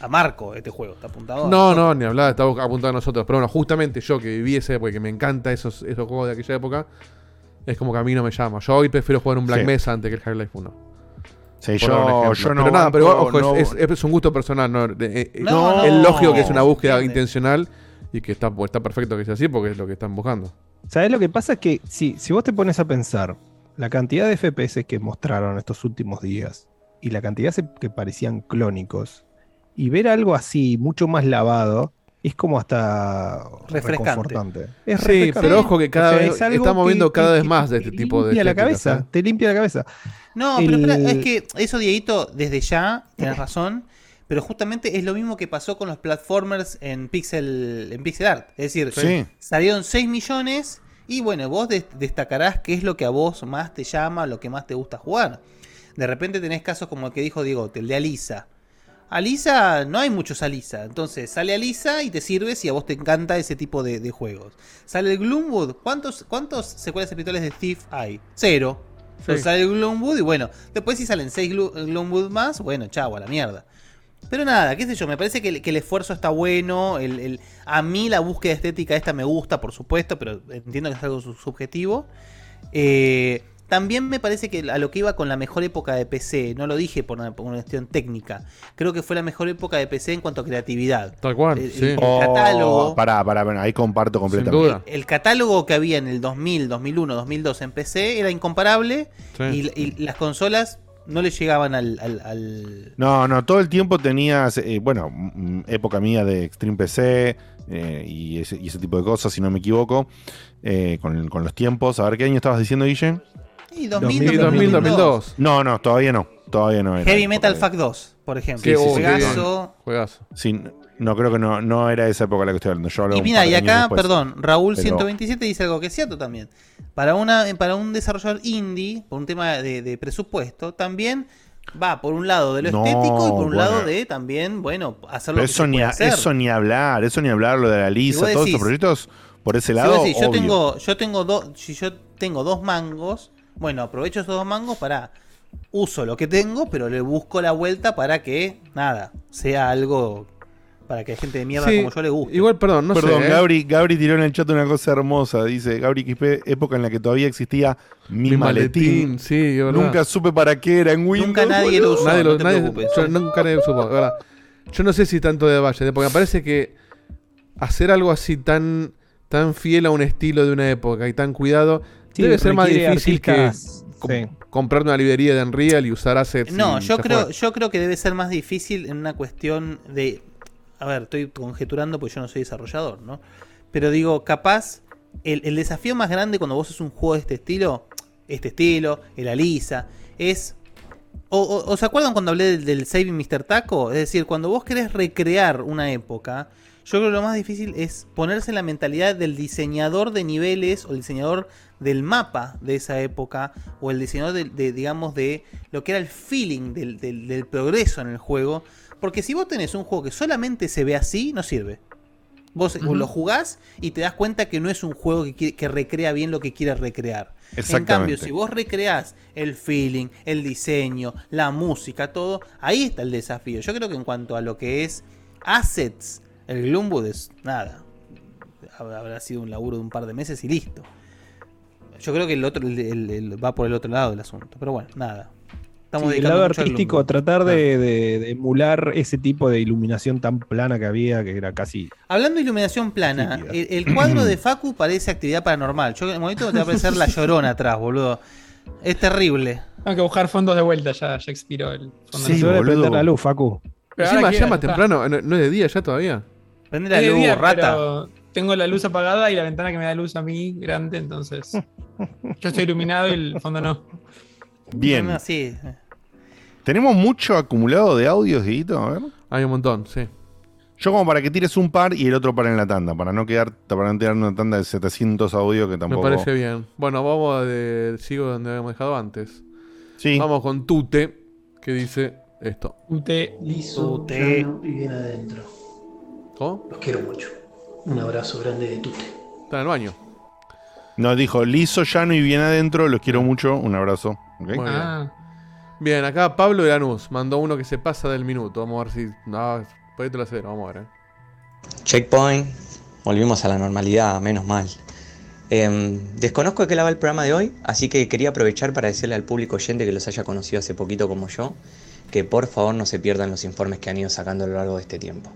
a, a Marco este juego, está apuntado a No, nosotros. no, ni hablar, estaba apuntado a nosotros. Pero bueno, justamente yo que viví esa época y que me encanta esos, esos juegos de aquella época, es como que a mí no me llama. Yo hoy prefiero jugar un Black Sí. Mesa antes que el Half-Life 1. Sí, yo, no. pero nada, pero banco, ojo, no- es, es- es un gusto personal. No, Eh, eh, No, es no, lógico que es una búsqueda entiende. intencional y que está, está perfecto que sea así porque es lo que están buscando. ¿Sabes lo que pasa? Es que si, si vos te pones a pensar la cantidad de FPS que mostraron estos últimos días y la cantidad que parecían clónicos y ver algo así mucho más lavado es como hasta Refrescante. reconfortante. Es Sí, refrescante. pero ojo que cada O sea, vez es estamos que- viendo cada que- vez más de te este tipo de limpia la cabeza, ¿eh? te limpia la cabeza. No, pero espera, es que eso, Dieguito, desde ya, tienes razón. Pero justamente es lo mismo que pasó con los platformers en pixel, en pixel art. Es decir, Sí. salieron 6 millones y bueno, vos des- destacarás qué es lo que a vos más te llama, lo que más te gusta jugar. De repente tenés casos como el que dijo Diego, el de Alisa. Alisa, no hay muchos Alisa. Entonces sale Alisa y te sirve si a vos te encanta ese tipo de, de juegos. Sale el Gloomwood. ¿Cuántos, ¿Cuántos secuelas espirituales de Thief hay? Cero. Entonces sale el Gloomwood y bueno, después si salen 6 Gloomwood más, bueno, chau, a la mierda. Pero nada, qué sé yo, me parece que, el- esfuerzo está bueno. El, a mí la búsqueda estética esta me gusta, por supuesto, pero entiendo que es algo su- subjetivo. Eh, también me parece que a lo que iba con la mejor época de PC, no lo dije por una, por una cuestión técnica, creo que fue la mejor época de PC en cuanto a creatividad. Tal cual, El- sí. el Oh, catálogo. Pará, pará, pará, ahí comparto Sin completamente. duda. El catálogo que había en el 2000, 2001, 2002 en PC era incomparable Sí. y, y las consolas no le llegaban al... al- al- No, no, todo el tiempo tenías, eh, bueno, época mía de Extreme PC eh, y, ese, y ese tipo de cosas, si no me equivoco, eh, con, con los tiempos. A ver, ¿qué año estabas diciendo, Guille? Y 2000, 2000, 2000, 2002. No, no, todavía no, todavía no era. Heavy Metal Fact 2, por ejemplo. Juegazo. Juegazo. Sí, no, creo que no, no era esa época la que estoy hablando. Yo hablo Y mira, y acá, después. perdón, Raúl Pero- 127 dice algo que es cierto también. Para, una, para un desarrollador indie, por un tema de, de presupuesto, también va por un lado de lo No, estético y por un bueno. lado de también, bueno, hacer lo Pero que eso se ni, puede hacer. eso ni hablar, eso ni hablar, lo de la Lisa, todos decís- estos proyectos, por ese lado, decís, yo obvio. tengo, yo tengo dos, si yo tengo dos mangos, bueno, aprovecho esos dos mangos para uso lo que tengo, pero le busco la vuelta para que nada sea algo para que a gente de mierda Sí, como yo le guste. Igual, perdón, no Perdón, sé. ¿eh? Gabri, Gabri tiró en el chat una cosa hermosa. Dice Gabri XP, época en la que todavía existía mi, Mi maletín. maletín, sí. Nunca supe para qué era en Windows. Nunca nadie lo usó. Nadie no lo, te nadie- preocupes. yo nunca nadie supo, de verdad. Yo no sé si tanto de Valle, porque me parece que hacer algo así tan, tan fiel a un estilo de una época y tan cuidado Sí, debe ser más difícil artistas, que com- sí. comprarte una librería de Unreal y usar assets. No, yo creo, yo creo que debe ser más difícil en una cuestión de. A ver, estoy conjeturando porque yo no soy desarrollador, ¿no? Pero digo, capaz, el, el desafío más grande cuando vos haces un juego de este estilo, este estilo, el Alisa. Es. O, o- ¿Os acuerdan cuando hablé del, del Saving Mr. Taco? Es decir, cuando vos querés recrear una época, yo creo que lo más difícil es ponerse en la mentalidad del diseñador de niveles o el diseñador del mapa de esa época o el diseñador de, de, digamos, de lo que era el feeling del, del- del progreso en el juego. Porque si vos tenés un juego que solamente se ve así, no sirve. Vos lo jugás y te das cuenta que no es un juego que, quiere- que recrea bien lo que quiere recrear. En cambio, si vos recreás el feeling, el diseño, la música, todo, ahí está el desafío. Yo creo que en cuanto a lo que es assets, el Gloomwood es nada. Habrá sido un laburo de un par de meses y listo. Yo creo que el otro el- el- el- va por el otro lado del asunto. Pero bueno, nada. Estamos Sí, el lado artístico, tratar de, de- de emular ese tipo de iluminación tan plana que había, que era casi. Hablando de iluminación plana, el, el cuadro de Facu parece actividad paranormal. Yo en el momento te va a aparecer la llorona atrás, boludo. Es terrible. Tengo que buscar fondos de vuelta, ya, ya expiró el fondo. Sí, debe prender la luz, Facu. Pero Encima ya más temprano, no, no es de día ya todavía. Prende de día, pero Tengo la luz apagada y la ventana que me da luz a mí grande, entonces. Yo estoy iluminado y el fondo no. Bien. Así. ¿Tenemos mucho acumulado de audios, Dieguito? A ver. Hay un montón, sí. Yo como para que tires un par y el otro par en la tanda, para no quedar, para no tirar una tanda de 700 audios que tampoco... Me parece bien. Bueno, vamos de, sigo donde habíamos dejado antes. Sí. Vamos con Tute, que dice esto. Tute. Liso, Tute. y bien adentro. ¿Cómo? Los quiero mucho. Un abrazo grande de Tute. Está en el baño. Nos dijo liso, llano y bien adentro, los quiero mucho, un abrazo. Muy bien. Bien, acá Pablo de Lanús mandó uno que se pasa del minuto. Vamos a ver si. No, por lo cero, vamos a ver. eh. Checkpoint, volvimos a la normalidad, menos mal. Em, desconozco de qué va el programa de hoy, así que quería aprovechar para decirle al público oyente que los haya conocido hace poquito como yo, que por favor no se pierdan los informes que han ido sacando a lo largo de este tiempo.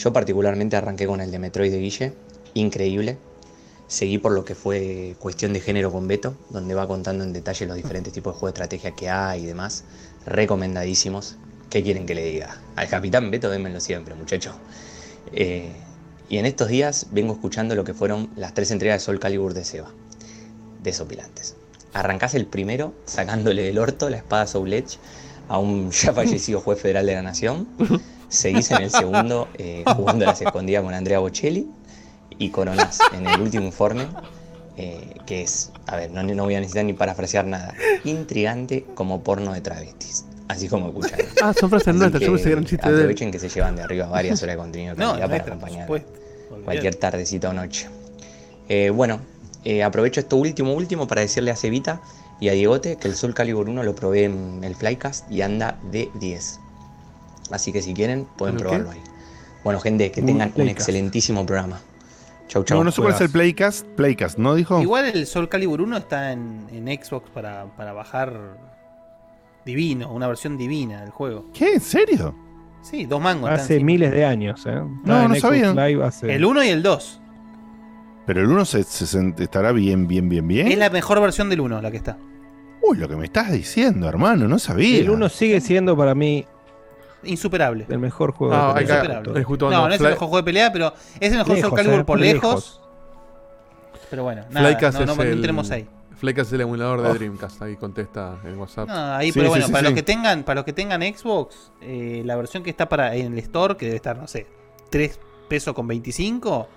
Yo particularmente arranqué con el de Metroid de Guille, increíble. Seguí por lo que fue cuestión de género con Beto, donde va contando en detalle los diferentes tipos de juegos de estrategia que hay y demás. Recomendadísimos. ¿Qué quieren que le diga? Al capitán Beto démenlo siempre, muchachos. Eh, y en estos días vengo escuchando lo que fueron las tres entregas de Soul Calibur de Seba. Desopilantes. Arrancás el primero sacándole del orto la espada Soul Edge a un ya fallecido juez federal de la nación. Seguís en el segundo eh, jugando a las escondidas con Andrea Bocelli. Y coronás en el último informe, eh, que es, a ver, no, no voy a necesitar ni parafrasear nada, intrigante como porno de travestis. Así como escucharon. Ah, son frases nuestras, yo que pensé que de él. Aprovechen que se llevan de arriba varias horas de contenido de No, calidad para acompañar cualquier tardecita o noche. Eh, bueno, eh, aprovecho esto último, último para decirle a Cevita y a Diegote que el Soul Calibur 1 lo probé en el Flycast y anda de 10. Así que si quieren, pueden probarlo ahí. Bueno, gente, que tengan un excelentísimo programa. Chau, chau. No, no sé cuál es el Playcast. Playcast, ¿no dijo? Igual el Soul Calibur 1 está en, en Xbox para, para bajar divino, una versión divina del juego. ¿Qué? ¿En serio? Sí, dos mangos. Hace están miles de años, ¿eh? No, en no sabía. Live encima. hace- El 1 y el 2. Pero el 1 se, se sent- estará bien, bien, bien, bien. Es la mejor versión del 1 la que está. Uy, lo que me estás diciendo, hermano, no sabía. El 1 sigue siendo para mí Insuperable. el mejor juego Ah, de pelea. Insuperable. no, no es el mejor juego de pelea, pero es el mejor Lejos, Soul Calibur eh, por lejos. lejos. Pero bueno, nada, Flycast no, no, no el, entremos ahí. Flycast es el emulador de Oh. Dreamcast, ahí contesta en WhatsApp. No, ahí, Sí, pero bueno, sí, para sí. los que tengan, para los que tengan Xbox, eh, la versión que está para en el store, que debe estar, no sé, 3 pesos con 25,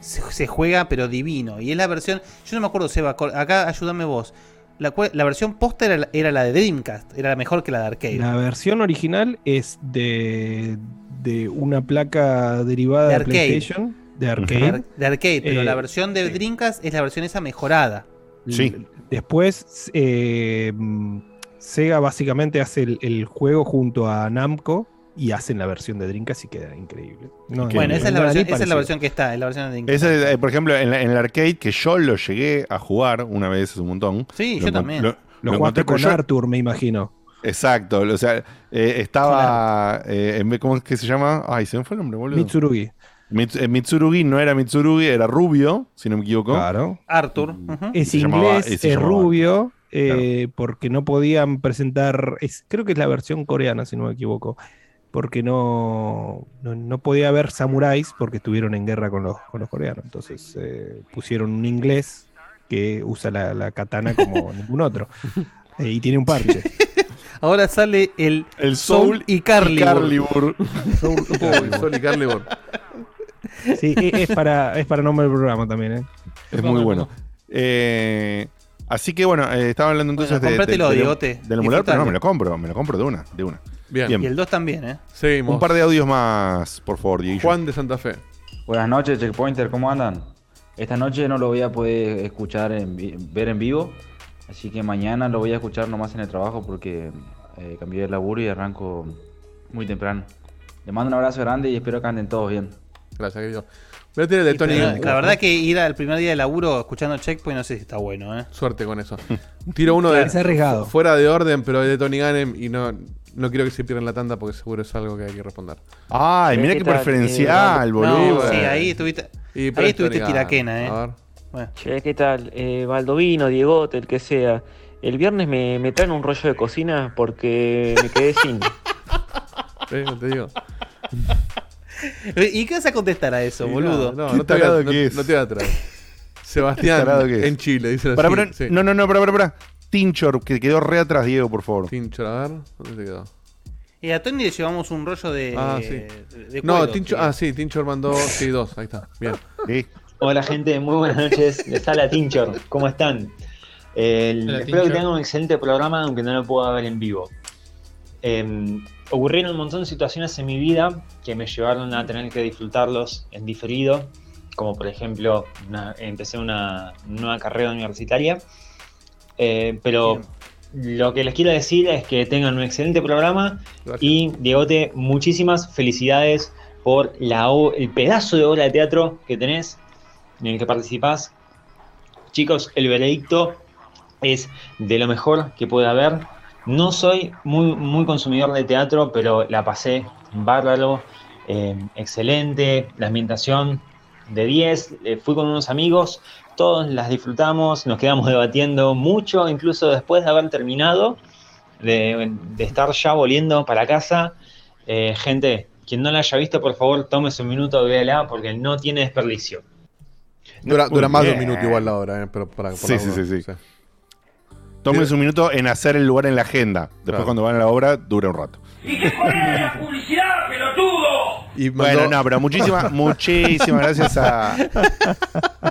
se, se juega pero divino. Y es la versión, yo no me acuerdo, Seba, acá ayúdame vos. La, la versión posta era, la- era la de Dreamcast, era la mejor que la de Arcade. La versión original es de, de una placa derivada De de, arcade. PlayStation, de de, arcade. ar- de Arcade, pero Eh, la versión de Dreamcast es la versión esa mejorada. Sí. Después, eh, Sega básicamente hace el, el juego junto a Namco y hacen la versión de Dreamcast y queda increíble. No, bueno, no esa es, la versión, ni esa es la parecido. versión que está, es la versión de Dreamcast. Eh, por ejemplo, en, la- en el arcade, que yo lo llegué a jugar una vez hace un montón. Sí, Lo yo también. Lo, Lo lo jugaste con yo- Arthur, me imagino. Exacto, o sea, eh, estaba. eh, ¿Cómo es que se llama? Ay, se me fue el nombre, boludo. Mitsurugi. Mits- eh, Mitsurugi no era Mitsurugi, era rubio, si no me equivoco. Claro. Arthur. ujú. Es inglés, es rubio, eh, porque no podían presentar, es, creo que es la versión coreana, si no me equivoco, porque no, no, no podía haber samuráis porque estuvieron en guerra con los, con los coreanos. Entonces eh, pusieron un inglés que usa la, la katana como ningún otro. Eh, y tiene un parche. Ahora sale el, El Soul y Carlibur. Soul- Uy, Sol y Carlibur. Sí, e- es para, es para nombre del programa también, ¿eh? Es muy bueno. Eh, así que bueno, eh, estaba hablando entonces Bueno, de, del- Diegote. del emulador, pero no, me lo compro, me lo compro de una, de una. Bien. Bien. Y el 2 también, ¿eh? Seguimos. Un par de audios más, por favor, Diego. Juan de Santa Fe. Buenas noches, Checkpointer, ¿cómo andan? Esta noche no lo voy a poder escuchar, en ver en vivo, así que mañana lo voy a escuchar nomás en el trabajo porque eh, cambié de laburo y arranco muy temprano. Les mando un abrazo grande y espero que anden todos bien. Gracias, querido. Voy a tirar el de Tony. La, la verdad que ir al primer día de laburo escuchando Checkpoint no sé si está bueno, ¿eh? Suerte con eso. Tiro uno de. Es arriesgado. Fuera de orden, pero es de Tony Ganem y no, no quiero que se pierdan la tanda porque seguro es algo que hay que responder. Ay, mira ¿Qué preferencial, Eh, boludo. No, sí, ahí estuviste, Y, ahí estuviste tiraquena, ¿eh? A ver. Bueno. Che, ¿qué tal? Eh, Baldovino, Diegote, el que sea. El viernes me, me traen un rollo de cocina porque me quedé sin. Eh, no te digo. ¿Y qué vas a contestar a eso, Sí, boludo? No, no, no te voy a- no- que es. no te voy a traer. Sebastián en Chile, dice Pará, así. pará, sí. No, no, no, pará, pará, pará. Tinchor, que quedó re atrás, Diego, por favor. Tincho, a ver, ¿dónde te quedó? Y a Tony le llevamos un rollo de. Ah, sí. de- No, cuero, Tincho, sí. ah, sí, Tincho mandó, sí, dos, ahí está, bien. Sí. Hola gente, muy buenas noches. Les habla Tinchor, ¿cómo están? El- Hola, espero que Tinchor. tengan un excelente programa, aunque no lo pueda ver en vivo. Eh, ocurrieron un montón de situaciones en mi vida que me llevaron a tener que disfrutarlos en diferido, como por ejemplo, una- empecé una nueva carrera universitaria. Eh, pero lo que les quiero decir es que tengan un excelente programa Gracias. y Diegote, muchísimas felicidades por la, el pedazo de obra de teatro que tenés, en el que participás. Chicos, el veredicto es de lo mejor que puede haber. No soy muy, muy consumidor de teatro, pero la pasé bárbaro, eh, excelente, la ambientación de 10. eh, fui con unos amigos, todos las disfrutamos, nos quedamos debatiendo mucho, incluso después de haber terminado, de, de estar ya volviendo para casa. Eh, gente, quien no la haya visto, por favor, tómese un minuto, véala, porque no tiene desperdicio. Dura, más de un minuto igual la hora, eh, pero para, por Sí, la sí, sí, sí. Tómense un minuto en hacer el lugar en la agenda. Después, Claro. cuando van a la obra, dura un rato. Y Bueno, mandó- no, pero muchísimas, muchísimas gracias a.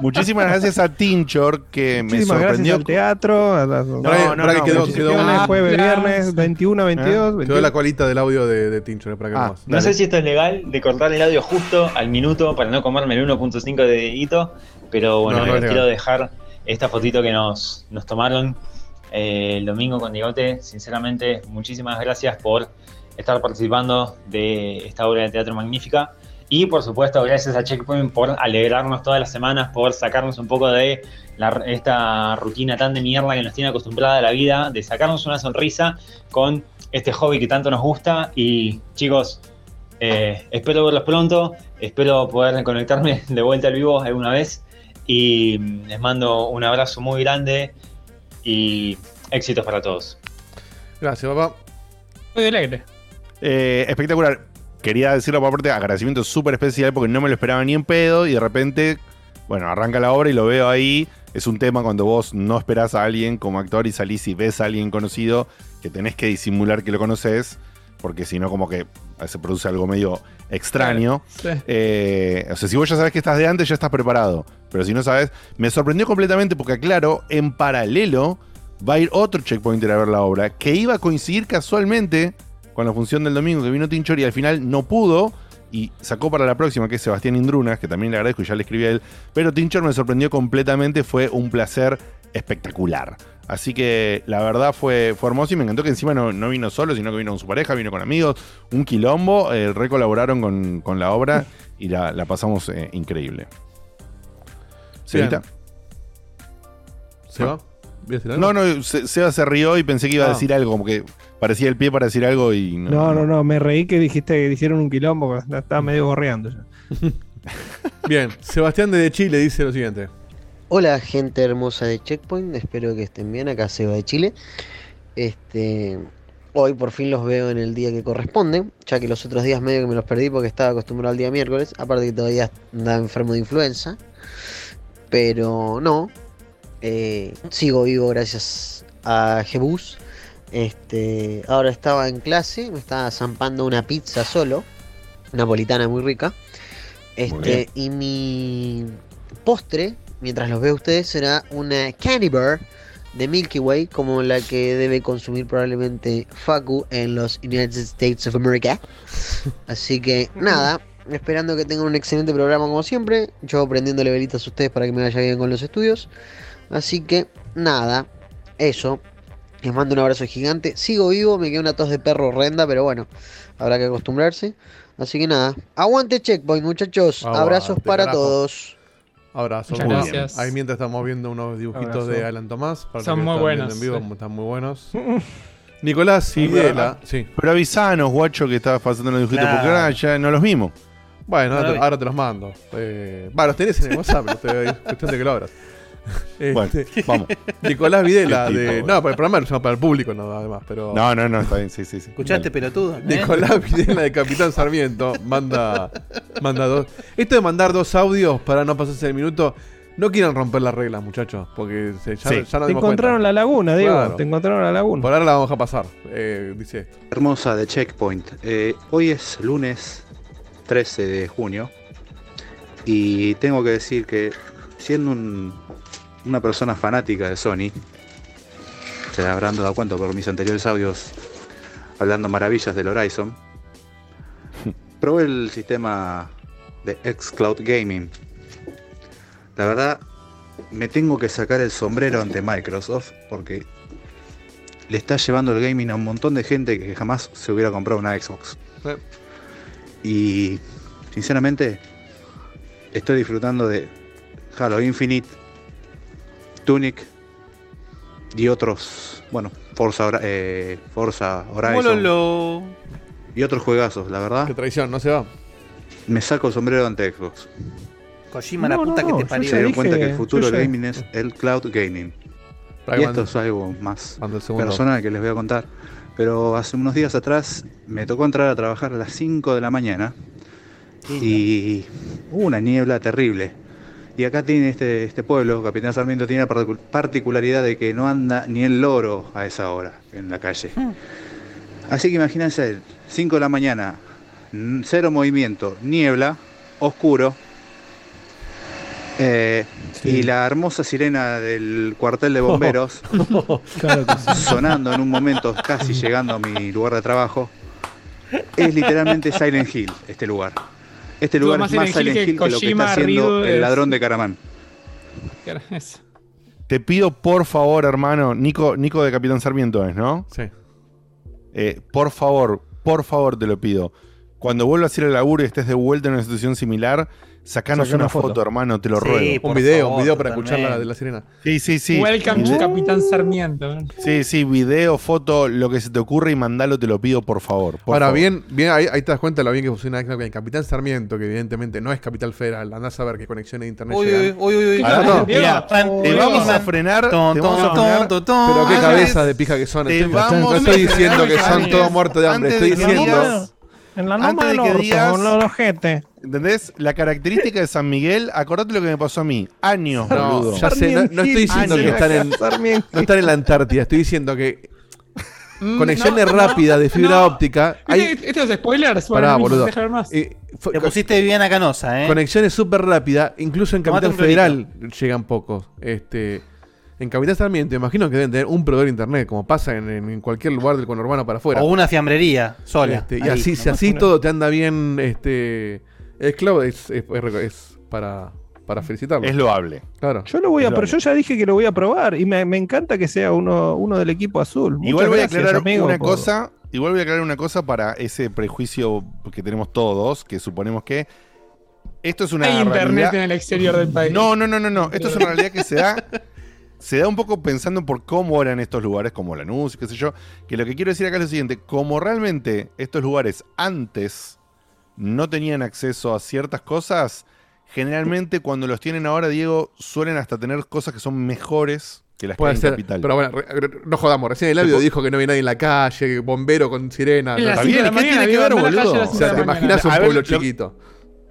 Muchísimas gracias a Tinchor que me Muchísimas gracias sorprendió. al teatro. A las No, no, que no, quedó, quedó, Viernes, Ah, jueves, claro. viernes, 21, 22. quedó 22. la colita del audio de, de Tincho, eh, para que Ah, no más. No sé si esto es legal de cortar el audio justo al minuto para no comerme el 1.5 de dedito, pero bueno, No, no les es quiero dejar esta fotito que nos, nos tomaron eh, el domingo con Digote. Sinceramente, muchísimas gracias por estar participando de esta obra de teatro magnífica. Y por supuesto, gracias a Checkpoint por alegrarnos todas las semanas, por sacarnos un poco de la- esta rutina tan de mierda que nos tiene acostumbrada a la vida, de sacarnos una sonrisa con este hobby que tanto nos gusta. Y chicos, eh, espero verlos pronto, espero poder conectarme de vuelta al vivo alguna vez. Y mm, les mando un abrazo muy grande y éxitos para todos. Gracias, papá. Muy alegre. Eh, espectacular. Quería decirlo por aparte, agradecimiento súper especial porque no me lo esperaba ni en pedo y de repente, bueno, arranca la obra y lo veo ahí. Es un tema cuando vos no esperás a alguien como actor y salís y ves a alguien conocido que tenés que disimular que lo conoces porque si no como que se produce algo medio extraño. Sí. Eh, o sea, si vos ya sabes que estás de antes, ya estás preparado. Pero si no sabes, me sorprendió completamente porque, claro, en paralelo va a ir otro checkpointer a ver la obra que iba a coincidir casualmente con la función del domingo que vino Tinchor y al final no pudo y sacó para la próxima, que es Sebastián Indrunas, que también le agradezco y ya le escribí a él. Pero Tinchor me sorprendió completamente, fue un placer espectacular. Así que la verdad fue, fue hermoso y me encantó que encima no, no vino solo, sino que vino con su pareja, vino con amigos, un quilombo, eh, recolaboraron con, con la obra y la, la pasamos eh, increíble. ¿Señorita? ¿Se va? ¿Voy a decir algo? No, no, Se- Seba se rió y pensé que iba a Ah. decir algo, como que parecía el pie para decir algo y no. No, no, no, me reí que dijiste que hicieron un quilombo, estaba medio gorreando ya. Bien, Sebastián de Chile dice lo siguiente. Hola gente hermosa de Checkpoint, espero que estén bien, acá Seba de Chile. Este, hoy por fin los veo en el día que corresponde, ya que los otros días medio que me los perdí porque estaba acostumbrado al día miércoles, aparte que todavía andaba enfermo de influenza. Pero no, Eh, sigo vivo gracias a Jebus. Este, ahora estaba en clase, me estaba zampando una pizza solo, napolitana muy rica. Este, y mi postre, mientras los veo a ustedes, será una candy bar de Milky Way, como la que debe consumir probablemente Facu en los United States of America. Así que nada, esperando que tengan un excelente programa como siempre. Yo prendiéndole velitas a ustedes para que me vaya bien con los estudios. Así que nada, eso. Les mando un abrazo gigante. Sigo vivo, me queda una tos de perro horrenda, pero bueno, habrá que acostumbrarse. Así que nada, aguante Checkpoint, muchachos. Aguante, Abrazos para carajo. todos. Abrazo. Muchas muy gracias. bien. Ahí mientras estamos viendo unos dibujitos Abrazo. de Alan Tomás. para Son los que muy buenos, En vivo, sí. están muy buenos. Nicolás Sí, Videla. pero- Sí. Pero avisanos, guacho, que estabas pasando los dibujitos, Claro. porque ahora ya no los vimos. Bueno, ahora, Bueno, te, ahora te los mando. Eh, va, los tenés en el WhatsApp, pero te- es cuestión de que lo abras. Bueno, Este, vamos. Nicolás Videla, tipo, de. No, para el programa lo usamos para el público, no, además, pero. No, no, no, está bien, sí, sí, sí. ¿Escuchaste, pelotudo? ¿Eh? Nicolás Videla de Capitán Sarmiento manda, manda dos. Esto de mandar dos audios para no pasarse el minuto, no quieran romper las reglas, muchachos, porque se, ya, Sí. ya nos Te encontraron cuenta. la laguna, Diego. Claro. Te encontraron la laguna. Por ahora la vamos a pasar, eh, dice esto. Hermosa de Checkpoint. Eh, hoy es lunes 13 de junio y tengo que decir que siendo un- una persona fanática de Sony, se habrán dado cuenta por mis anteriores audios hablando maravillas del Horizon, probé el sistema de xCloud Gaming. La verdad, me tengo que sacar el sombrero ante Microsoft porque le está llevando el gaming a un montón de gente que jamás se hubiera comprado una Xbox. Y sinceramente estoy disfrutando de Halo Infinite, Tunic y otros, bueno, Forza, Hora- eh, Forza Horizon Mololo. y otros juegazos, la verdad. Qué traición, no se va. Me saco el sombrero ante Xbox. Kojima, la puta no, que no, te parió. Se dieron dije- cuenta que el futuro del gaming es el cloud gaming. Para Y esto es algo más mande el segundo. personal que les voy a contar. Pero hace unos días atrás me tocó entrar a trabajar a las 5 de la mañana y hubo una niebla terrible. Y acá tiene este, este pueblo, Capitán Sarmiento, tiene la particu- particularidad de que no anda ni el loro a esa hora en la calle. Así que imagínense, 5 de la mañana, cero movimiento, niebla, oscuro. eh, Y la hermosa sirena del cuartel de bomberos Claro sí. sonando en un momento, casi llegando a mi lugar de trabajo. Es literalmente Silent Hill, este lugar. Este lugar más es más Silent Hill que que lo que está haciendo Ryu, el es- ladrón de Caramán. Te pido, por favor, hermano, Nico, Nico de Capitán Sarmiento es, ¿no? Sí. Eh, por favor, por favor te lo pido. Cuando vuelvas a ir al laburo y estés de vuelta en una situación similar, sacanos Saca una una foto. foto. hermano, te lo Sí, ruego. Un video, favor, un video para escuchar la de la sirena. Sí, sí, sí. Welcome to Capitán Sarmiento. Sí, sí, video, foto, lo que se te ocurre y mandalo, te lo pido, por favor. por Ahora, favor. bien, bien ahí, ahí te das cuenta de lo bien que funciona el Capitán Sarmiento, que evidentemente no es Capital Federal. Andás a ver qué conexiones de internet Uy, llegan. uy, uy, uy. Ahora no. Mira, Te uy, vamos a frenar. ton, te vamos a ton, frenar. ton, ton, Pero qué ton. cabezas de pija que son. Te vamos no estoy diciendo que son todos muertos de hambre. Estoy diciendo. En la Antes loma de del que orto, digas- con los ojete. ¿Entendés? La característica de San Miguel, acordate lo que me pasó a mí. Años, No, boludo. ya sé, no, no estoy diciendo que están en, no están en la Antártida. Estoy diciendo que Mm, conexiones no, rápidas de fibra no. óptica. Hay, ¿Viste? Estos spoilers. Pará, Bueno, boludo. más. eh, fue- Te pusiste Viviana Canosa, ¿eh? Conexiones súper rápidas, incluso en Capital Federal llegan pocos. Este, en Capital Sarmiento, imagino que deben tener un proveedor de internet, como pasa en, en- cualquier lugar del conurbano para afuera. O una fiambrería sola. Este, y ahí, así, si así todo te anda bien, este, es cloud, es, es- es- es para, para felicitarlo. Es loable. Claro. Yo lo voy a, Claro. pero yo ya dije que lo voy a probar y me, me encanta que sea uno, uno del equipo azul. Igual voy a aclarar amigo, una por- cosa. Igual voy a aclarar una cosa para ese prejuicio que tenemos todos, que suponemos que esto es una Hay internet realidad- en el exterior del país. No, no, no, no, no. Esto es una realidad que se da. Se da un poco pensando por cómo eran estos lugares, como Lanús, qué sé yo. Que lo que quiero decir acá es lo siguiente: como realmente estos lugares antes no tenían acceso a ciertas cosas, generalmente cuando los tienen ahora, Diego, suelen hasta tener cosas que son mejores que las Puede que hay ser, en Capital. pero bueno, re- re- no jodamos. Recién el audio dijo que no había nadie en la calle, bombero con sirena. ¿qué tiene que ver, boludo? O sea, te imaginas un ver, pueblo lo- chiquito.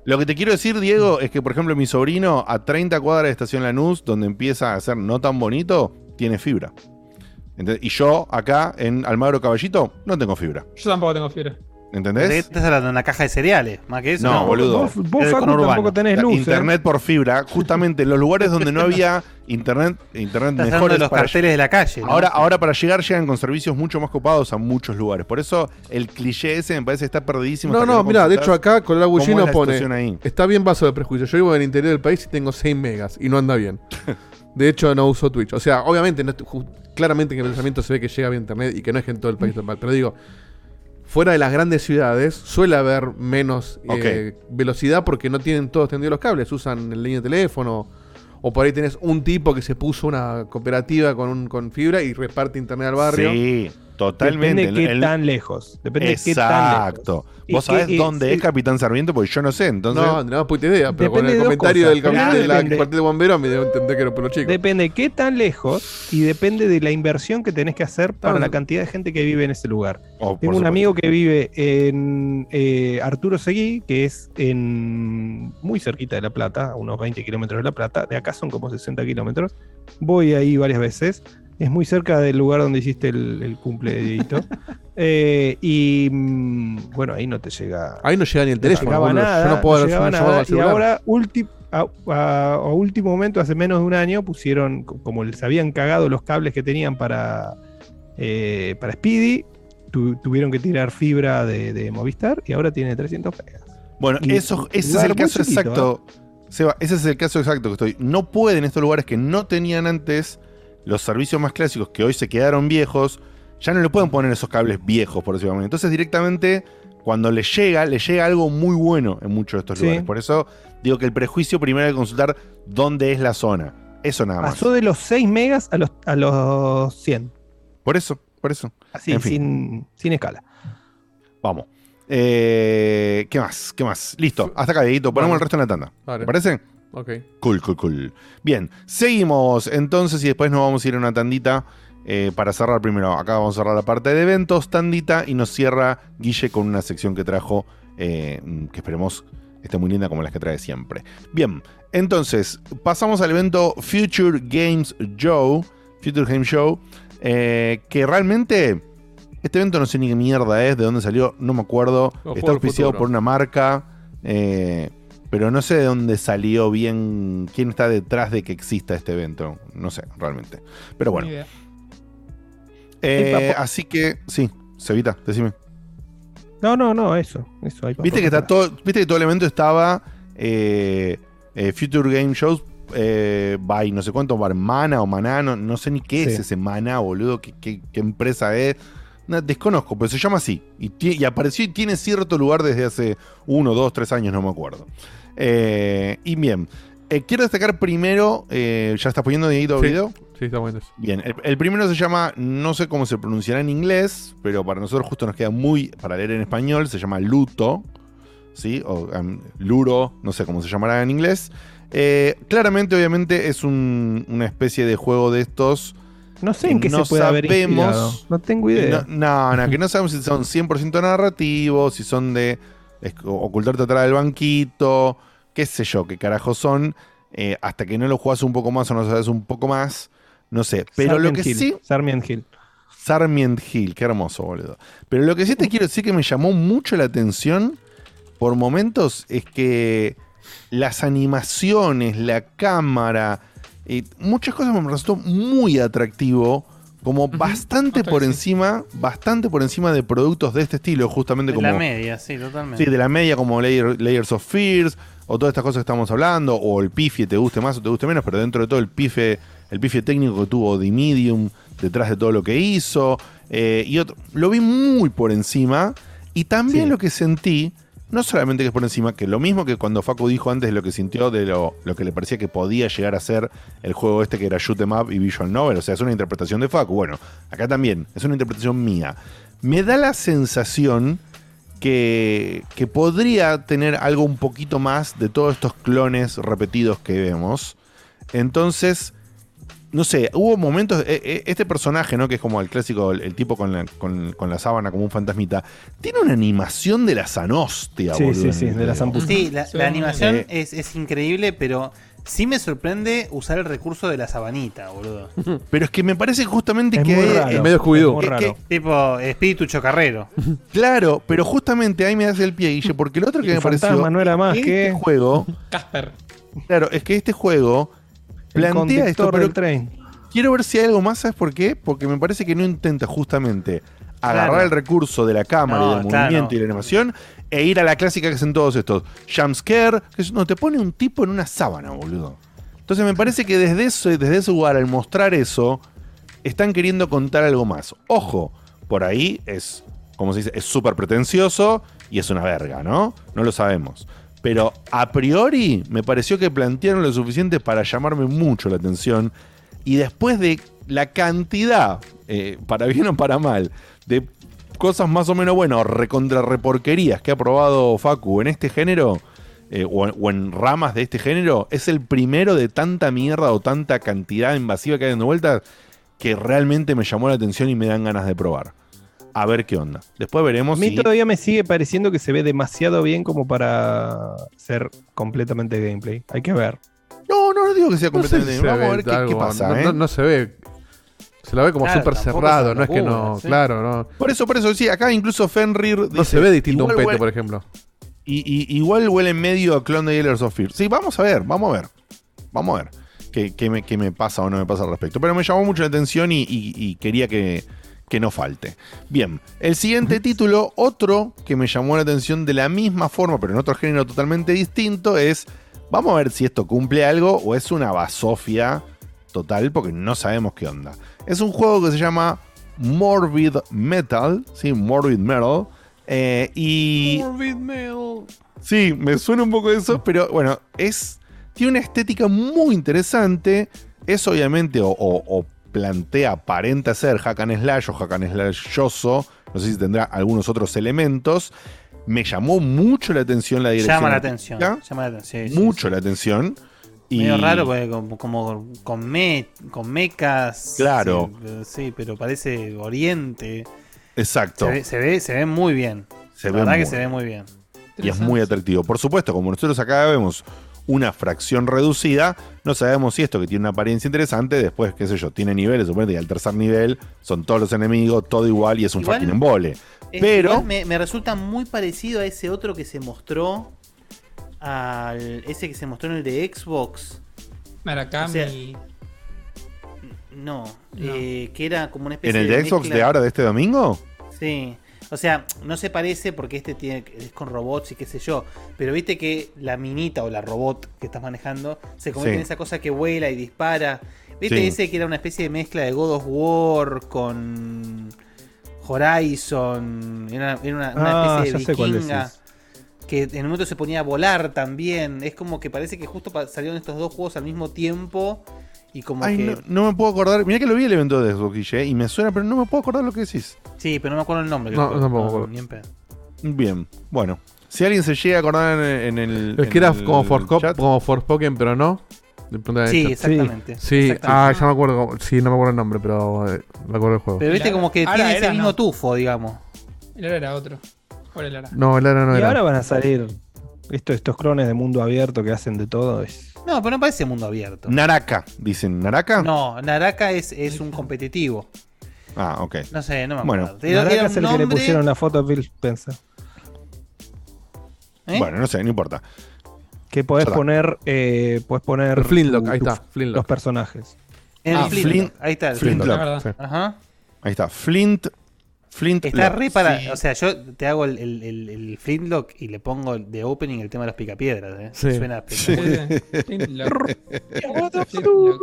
Lo que te quiero decir, Diego, es que, por ejemplo, mi sobrino a 30 cuadras de Estación Lanús, donde empieza a ser no tan bonito, tiene fibra. Y yo, acá en Almagro Caballito, no tengo fibra. Yo tampoco tengo fiebre. ¿Entendés? Estás hablando de una caja de cereales, más que eso. No, boludo. Es del conurbano. Internet por fibra, justamente en los lugares donde no había internet, internet Estás mejores de los para- carteles de la calle. ¿no? Ahora, ahora para llegar llegan con servicios mucho más copados a muchos lugares. Por eso el cliché ese me parece que está perdidísimo. No, que no, mira, de hecho acá con es la pone, situación ahí. está bien vaso de prejuicio. Yo vivo en el interior del país y tengo 6 megas y no anda bien. De hecho, no uso Twitch. O sea, obviamente, no, claramente en el pensamiento se ve que llega bien internet y que no es que en todo el país. Pero digo, fuera de las grandes ciudades suele haber menos eh, velocidad porque no tienen todos tendidos los cables. Usan el línea de teléfono. O por ahí tenés un tipo que se puso una cooperativa con, un, con fibra y reparte internet al barrio. Sí, totalmente. Depende qué El- tan lejos. Depende de qué tan lejos. Exacto. ¿Vos sabés dónde sí. es Capitán Sarmiento? Porque yo no sé. Entonces, No, no, puta idea, pero con el de comentario cosas. del capitán Claro, de la cuartel de bomberos me debo entender que era por los chicos. Depende de qué tan lejos y depende de la inversión que tenés que hacer para Ah, la no. cantidad de gente que vive en ese lugar. Oh, Tengo un supuesto. amigo que vive en eh, Arturo Seguí, que es en muy cerquita de La Plata, a unos 20 kilómetros de La Plata. De acá son como 60 kilómetros. Voy ahí varias veces. Es muy cerca del lugar donde hiciste el, el cumple de Dieguito. Eh, y mm, bueno, ahí no te llega. Ahí no llega ni el no teléfono, llegaba boludo. Yo nada, no puedo no hacer llegaba una llamada nada. Y ahora, ulti- a, a- a último momento, hace menos de un año, pusieron, co- como les habían cagado los cables que tenían para, eh, para Speedy, tu- tuvieron que tirar fibra de, de Movistar y ahora tiene 300 megas. Bueno, Y- eso, ese es el caso chiquito, exacto. Seba, ese es el caso exacto que estoy. No pueden estos lugares que no tenían antes los servicios más clásicos que hoy se quedaron viejos, ya no le pueden poner esos cables viejos, por decirlo así. Entonces, directamente, cuando les llega, les llega algo muy bueno en muchos de estos Sí. lugares. Por eso digo que el prejuicio primero hay que consultar dónde es la zona. Eso nada más. Pasó de los 6 megas a los, a los 100. Por eso, por eso. Así, En fin. sin, sin escala. Vamos. Eh, ¿Qué más? ¿Qué más? Listo. Hasta acá, Dieguito. Ponemos Vale. el resto en la tanda. Vale. ¿Te parece? Ok. Cool, cool, cool. Bien, seguimos entonces y después nos vamos a ir a una tandita eh, para cerrar primero. Acá vamos a cerrar la parte de eventos, tandita, y nos cierra Guille con una sección que trajo, eh, que esperemos esté muy linda como las que trae siempre. Bien, entonces pasamos al evento Future Games Show, Future Game Show, eh, que realmente este evento no sé ni qué mierda es, de dónde salió, no me acuerdo. Está auspiciado por una marca. eh, pero no sé de dónde salió bien, quién está detrás de que exista este evento. No sé, realmente. Pero bueno. Eh, así que, sí, Cevita, decime. No, no, no, eso. eso Viste que está todo, viste que todo el evento estaba eh, eh, Future Game Shows eh, by no sé cuánto, by Mana o Manano, no sé ni qué es ese Mana, boludo, qué, qué- qué empresa es. No, desconozco, pero se llama así. Y, apareció y tiene cierto lugar desde hace uno, dos, tres años, no me acuerdo. Eh, y bien, eh, quiero destacar primero, eh, ¿ya estás poniendo Dieguito Sí. video? Sí, está bueno. Bien, el, el primero se llama, no sé cómo se pronunciará en inglés, pero para nosotros justo nos queda muy para leer en español, se llama Luto, ¿sí? O em, Luro, no sé cómo se llamará en inglés. Claramente, obviamente, es un- una especie de juego de estos. No sé en qué no se puede haber sabemos- inspirado. No tengo idea. No, no, no, que no sabemos si son 100% narrativos, si son de ocultarte atrás del banquito, qué sé yo, qué carajo son. eh, hasta que no lo jugás un poco más o no sabes un poco más, no sé. Pero lo que Hill, sí. Sarmient Hill. Sarmient Hill, qué hermoso, boludo. Pero lo que sí te quiero decir que me llamó mucho la atención por momentos es que las animaciones, la cámara, eh, muchas cosas me resultó muy atractivo, como bastante por encima, bastante por encima de productos de este estilo, justamente De como la media, sí, totalmente. Sí, de la media como Layer- Layers of Fears o todas estas cosas que estamos hablando, o el pifie te guste más o te guste menos, pero dentro de todo el pifie, el pifie técnico que tuvo The Medium detrás de todo lo que hizo, eh, y otro, lo vi muy por encima, y también lo que sentí, no solamente que es por encima, que lo mismo que cuando Facu dijo antes lo que sintió de lo, lo que le parecía que podía llegar a ser el juego este que era Shoot 'em Up y Visual Novel, o sea, es una interpretación de Facu, bueno, acá también, es una interpretación mía. Me da la sensación que, que podría tener algo un poquito más de todos estos clones repetidos que vemos. Entonces, no sé, hubo momentos. eh, eh, este personaje, ¿no? Que es como el clásico, el, el tipo con la, con, con la sábana como un fantasmita. Tiene una animación de la zanostia, Sí, boludo. sí, sí, de la zamputa. Sí, la, la animación Eh, es, es increíble, pero sí me sorprende usar el recurso de la sabanita, boludo. Pero es que me parece justamente Es que. muy raro, eh, Medio que-. Tipo espíritu chocarrero. Claro, pero justamente ahí me das el pie, Guille, porque el otro que El me pareció. fantasma no era más este que- juego. Casper. Claro, es que este juego El plantea esto, pero del tren. quiero ver si hay algo más, ¿sabes por qué? Porque me parece que no intenta justamente agarrar Claro. el recurso de la cámara y No, del claro. movimiento y la animación e ir a la clásica que hacen todos estos. Jumpscare, que es- no, te pone un tipo en una sábana, boludo. Entonces me parece que desde, eso, desde ese lugar, al mostrar eso, están queriendo contar algo más. Ojo, por ahí es, como se dice, es súper pretencioso y es una verga, ¿no? No lo sabemos. Pero a priori me pareció que plantearon lo suficiente para llamarme mucho la atención. Y después de la cantidad, eh, para bien o para mal, de cosas más o menos buenas o recontra reporquerías que ha probado Facu en este género, eh, o, o en ramas de este género, es el primero de tanta mierda o tanta cantidad invasiva que hay dando vueltas que realmente me llamó la atención y me dan ganas de probar. A ver qué onda. Después A veremos mí si. todavía me sigue pareciendo que se ve demasiado bien como para ser completamente gameplay. Hay que ver. No, no, no digo que sea No sé completamente. se Vamos a ve ver qué, pasa. no, ¿eh? no- no se ve. Se lo ve como Claro, súper cerrado, no es que no. Claro, no. Por eso, por eso, sí, acá incluso Fenrir. No se ve distinto a un pete, huele- por ejemplo. Y, y- igual huele medio a Clone de Killers of Fear. Sí, vamos a ver, vamos a ver. Vamos a ver qué, qué me, qué me pasa o no me pasa al respecto. Pero me llamó mucho la atención y, y- y quería que, que no falte. Bien, el siguiente título, otro que me llamó la atención de la misma forma, pero en otro género totalmente distinto, es. Vamos a ver si esto cumple algo o es una basofia total, porque no sabemos qué onda. Es un juego que se llama Morbid Metal, ¿sí? Morbid Metal. eh, y. Sí, me suena un poco eso, pero bueno, es. Tiene una estética muy interesante. Es obviamente, o, o- o plantea, aparenta ser hack and slash o hack and slashoso. No sé si tendrá algunos otros elementos. Me llamó mucho la atención la dirección. Llama la atención. Llama la atención. sí, sí, mucho la atención. Y Medio raro porque como, como con, me, con mecas. Claro. Sí, sí, pero parece oriente. Exacto. Se ve, se ve, se ve muy bien. Se la ve verdad muy que se ve muy bien. y es muy atractivo. Por supuesto, como nosotros acá vemos una fracción reducida, no sabemos si esto que tiene una apariencia interesante, después, qué sé yo, tiene niveles, suponete, y al tercer nivel son todos los enemigos, todo igual y es un Igual- fucking embole. Es- Pero, me, me resulta muy parecido a ese otro que se mostró. Al, ese que se mostró en el de Xbox. Murakami. O sea, no, eh, que era como una especie ¿en el de Xbox mezcla- de ahora, de este domingo? Sí. O sea, no se parece porque este tiene es con robots y qué sé yo. Pero viste que la minita o la robot que estás manejando se convierte Sí. en esa cosa que vuela y dispara. ¿Viste Sí. ese que era una especie de mezcla de God of War con Horizon? Era, era una, una Ah, especie de vikinga. Que en un momento se ponía a volar también. Es como que parece que justo salieron estos dos juegos al mismo tiempo. Y como Ay, que. no, no me puedo acordar. Mira que lo vi el evento de Xbox, Guille, y me suena, pero no me puedo acordar lo que decís. Sí, pero no me acuerdo el nombre. No, tampoco me No, acuerdo. ni en pedo. Bien, bueno. Si alguien se llega a acordar en, en el. Es en que era el como, Forsco- chat, como Forspoken, pero no. De Sí, exactamente. Sí, Exactamente. ah, ya me acuerdo. Sí, no me acuerdo el nombre, pero eh, me acuerdo del juego. Pero viste como que Ahora tiene ese era, mismo ¿no? tufo, digamos. El era otro. ¿Cuál era el Ara? No, el Ara no y era. ahora van a salir esto- estos clones de mundo abierto que hacen de todo. Es... No, pero no parece mundo abierto. Naraka, dicen. ¿Naraka? No, Naraka es, es un competitivo. Ah, ok. No sé, no me Bueno. acuerdo. Era- Naraka es un el que le nombre- pusieron la foto a Phil Spencer. ¿Eh? Bueno, no sé, no importa. Que podés Ya está. poner, eh, podés poner El Flintlock, tu- ahí está, Flintlock. los personajes. En Ah, el Flintlock. Flint- Ahí está el Flintlock. Flintlock. Sí. Ajá. Ahí está. Flint. Flint. Está Lock. re para. Sí. O sea, yo te hago el, el, el, el Flintlock y le pongo de opening el tema de los picapiedras. ¿eh? Sí. Suena Sí. Flintlock. Flintlock.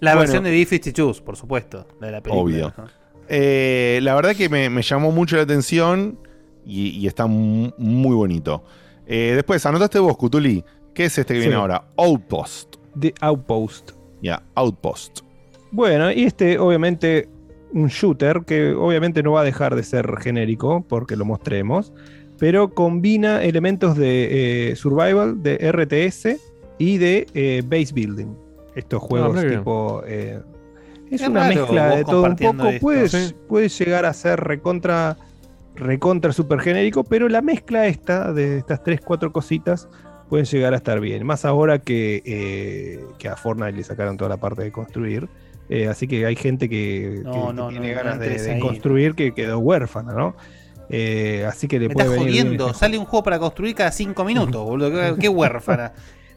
La Bueno. versión de B-52, por supuesto. La de la película. Obvio. Eh, la verdad que me, me llamó mucho la atención y, y está mu- muy bonito. Eh, después, anotaste vos, Cutuli. ¿Qué es este que Sí. viene ahora? Outpost. The Outpost. Ya, Outpost. Bueno, y este, obviamente, un shooter que obviamente no va a dejar de ser genérico porque lo mostremos, pero combina elementos de eh, survival, de RTS y de eh, base building. estos juegos qué bien. tipo. eh, es Es una raro mezcla de todo un poco. esto. Puede, Sí. puede llegar a ser recontra, recontra super genérico, pero la mezcla esta de estas tres, cuatro cositas pueden llegar a estar bien. Más ahora que, eh, que a Fortnite le sacaron toda la parte de construir. Eh, así que hay gente que, No, que- tiene no ganas de, construir que quedó huérfana, ¿no? Eh, así que le Me puede estás venir jodiendo. Sale un juego para construir cada cinco minutos, boludo. Qué, huérfana.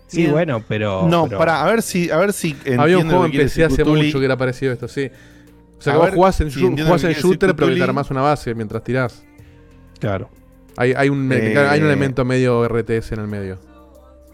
Sí, Bien. bueno, pero. No, pero- para, a ver si, a ver si Había un juego en PC hace Cutuli. mucho que era parecido a esto, sí. O sea, A que vos jugás en, si jugás en shooter, pero que te armás una base mientras tirás. Claro. Hay, hay, un, Eh, hay un elemento medio RTS en el medio.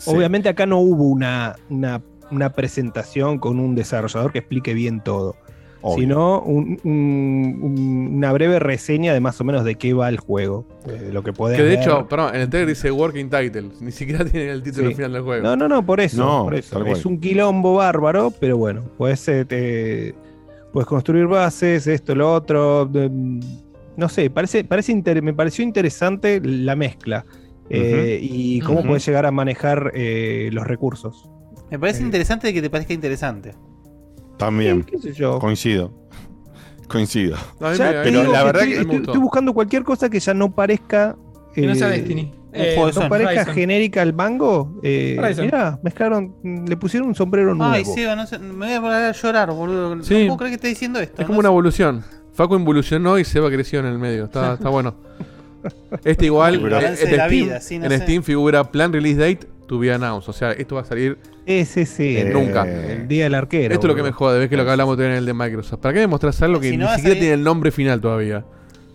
Obviamente acá no hubo una, una, una presentación con un desarrollador que explique bien todo, Obvio. sino un- un- un- una breve reseña de más o menos de qué va el juego, de lo que podés Que de ver. hecho, perdón, en el trailer dice Working Title. Ni siquiera tiene el título Sí. final del juego. No, no, no, por eso. No, por eso. Es un quilombo bárbaro, pero bueno, puedes, eh, te- puedes construir bases, esto, lo otro. de- no sé, parece, parece inter- me pareció interesante la mezcla eh, y cómo Ujú. puedes llegar a manejar eh, los recursos. Me parece interesante de que te parezca interesante. También. qué sé yo. Coincido. Coincido. Ya pero la verdad estoy, que- estoy- buscando cualquier cosa que ya no parezca. Que no sea eh, Destiny. Eh, no Son, parezca Horizon. genérica al mango. Eh, mirá, mezclaron, le pusieron un sombrero nuevo. Ay, Seba, no sé, me voy a poner a llorar, boludo. Sí. No puedo creer que esté diciendo esto. Es como no una sé. evolución. Facu involucionó y Seba creció en el medio. Está, está bueno. Este igual, El eh, Steam, vida, sí, no en sé. Steam figura plan release date to be announced. O sea, esto va a salir. Ese sí, Eh, nunca. el día del arquero. Esto es lo que me jode, ves que lo que hablamos en el de Microsoft. ¿Para qué me mostrás algo que Si no ni siquiera salir- tiene el nombre final todavía?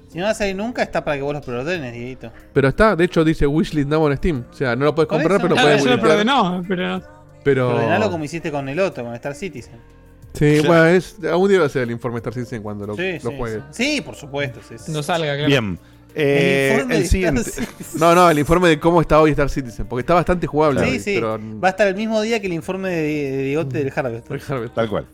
Si no va a salir nunca, está para que vos los preordenes, Dieguito. Pero está, de hecho dice wishlist now en Steam. O sea, no lo puedes comprar, eso. pero lo Ah, puedes yo lo perdonó, pero. Pero. Ordenalo como hiciste con el otro, con Star Citizen. Sí, bueno, es, algún día va a ser el informe Star Citizen cuando lo, Sí, lo sí, juegue. sí. Sí, por supuesto. sí, sí. No salga, claro. Bien. Eh, informe el de siguiente. No, no, el informe de cómo está hoy Star Citizen. Porque está bastante jugable. Sí, hoy, sí. Pero, Va a estar el mismo día que el informe de, de Diegote del Harvest. Tal cual.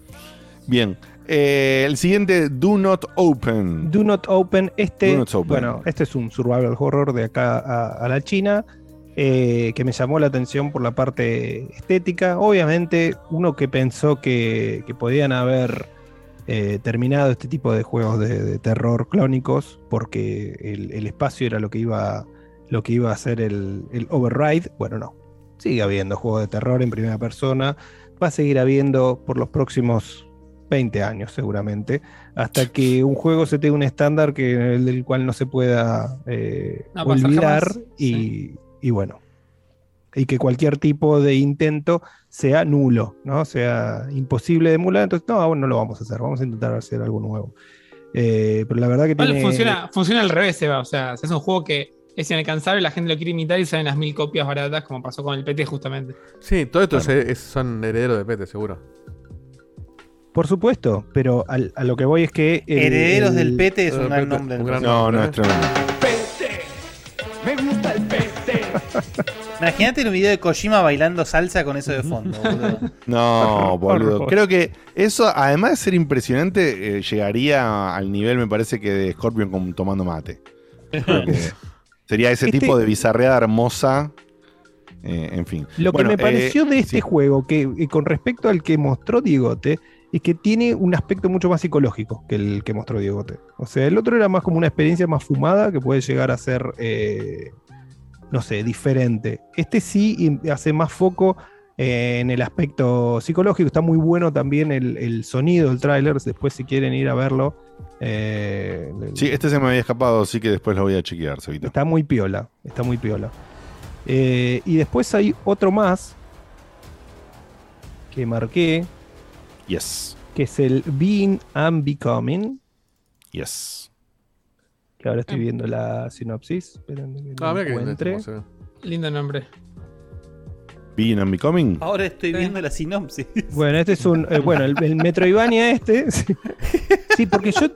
Bien. Eh, el siguiente, Do Not Open. Do Not Open. Este, Do Not Open. bueno, este es un survival horror de acá a, a la China. eh, que me llamó la atención por la parte estética. Obviamente, uno que pensó que, que podían haber eh, terminado este tipo de juegos de, de terror clónicos, porque el, el espacio era lo que iba, lo que iba a ser el, el override. Bueno, no. Sigue habiendo juegos de terror en primera persona. Va a seguir habiendo por los próximos 20 años seguramente, hasta que un juego se tenga un estándar que el del cual no se pueda eh, No pasa olvidar y bueno, y que cualquier tipo de intento sea nulo, ¿no? Sea imposible de emular, entonces no, bueno, no lo vamos a hacer, vamos a intentar hacer algo nuevo. Eh, pero la verdad que tiene... funciona, funciona al revés, Seba. O sea, es un juego que es inalcanzable, la gente lo quiere imitar y salen las mil copias baratas, como pasó con el PT justamente. Sí, todo esto es- es- son herederos de PT, seguro. Por supuesto, pero al- a lo que voy es que... el- Herederos el- del PT es un Eh, gran PT, nombre. No, no, nombre, es tremendo. Me gusta el PT. Imagínate un video de Kojima bailando salsa con eso de fondo, boludo. No, boludo. Creo que eso, además de ser impresionante, eh, llegaría al nivel, me parece, que de Scorpion con- tomando mate. Creo que sería ese Este- tipo de bizarreada hermosa. Eh, en fin. Lo Bueno, que me eh, pareció de este sí. juego, que eh, con respecto al que mostró Diegote, es que tiene un aspecto mucho más psicológico que el que mostró Diegote. O sea, el otro era más como una experiencia más fumada que puede llegar a ser, eh, no sé, diferente. Este sí hace más foco eh, en el aspecto psicológico. Está muy bueno también el, el sonido del tráiler. Después, si quieren ir a verlo, eh, Sí, este se me había escapado, así que después lo voy a chequear, Sevita. Está muy piola, está muy piola. Eh, y después hay otro más que marqué, Yes. que es el Being and Becoming, Yes. Que ahora estoy viendo la sinopsis. Esperen que Ah, mira que lindo encuentre. este. Lindo nombre. Being and Becoming. Ahora estoy viendo la sinopsis. Bueno, este es un. eh, bueno, el, el Metroidvania este. Sí, Sí, porque yo.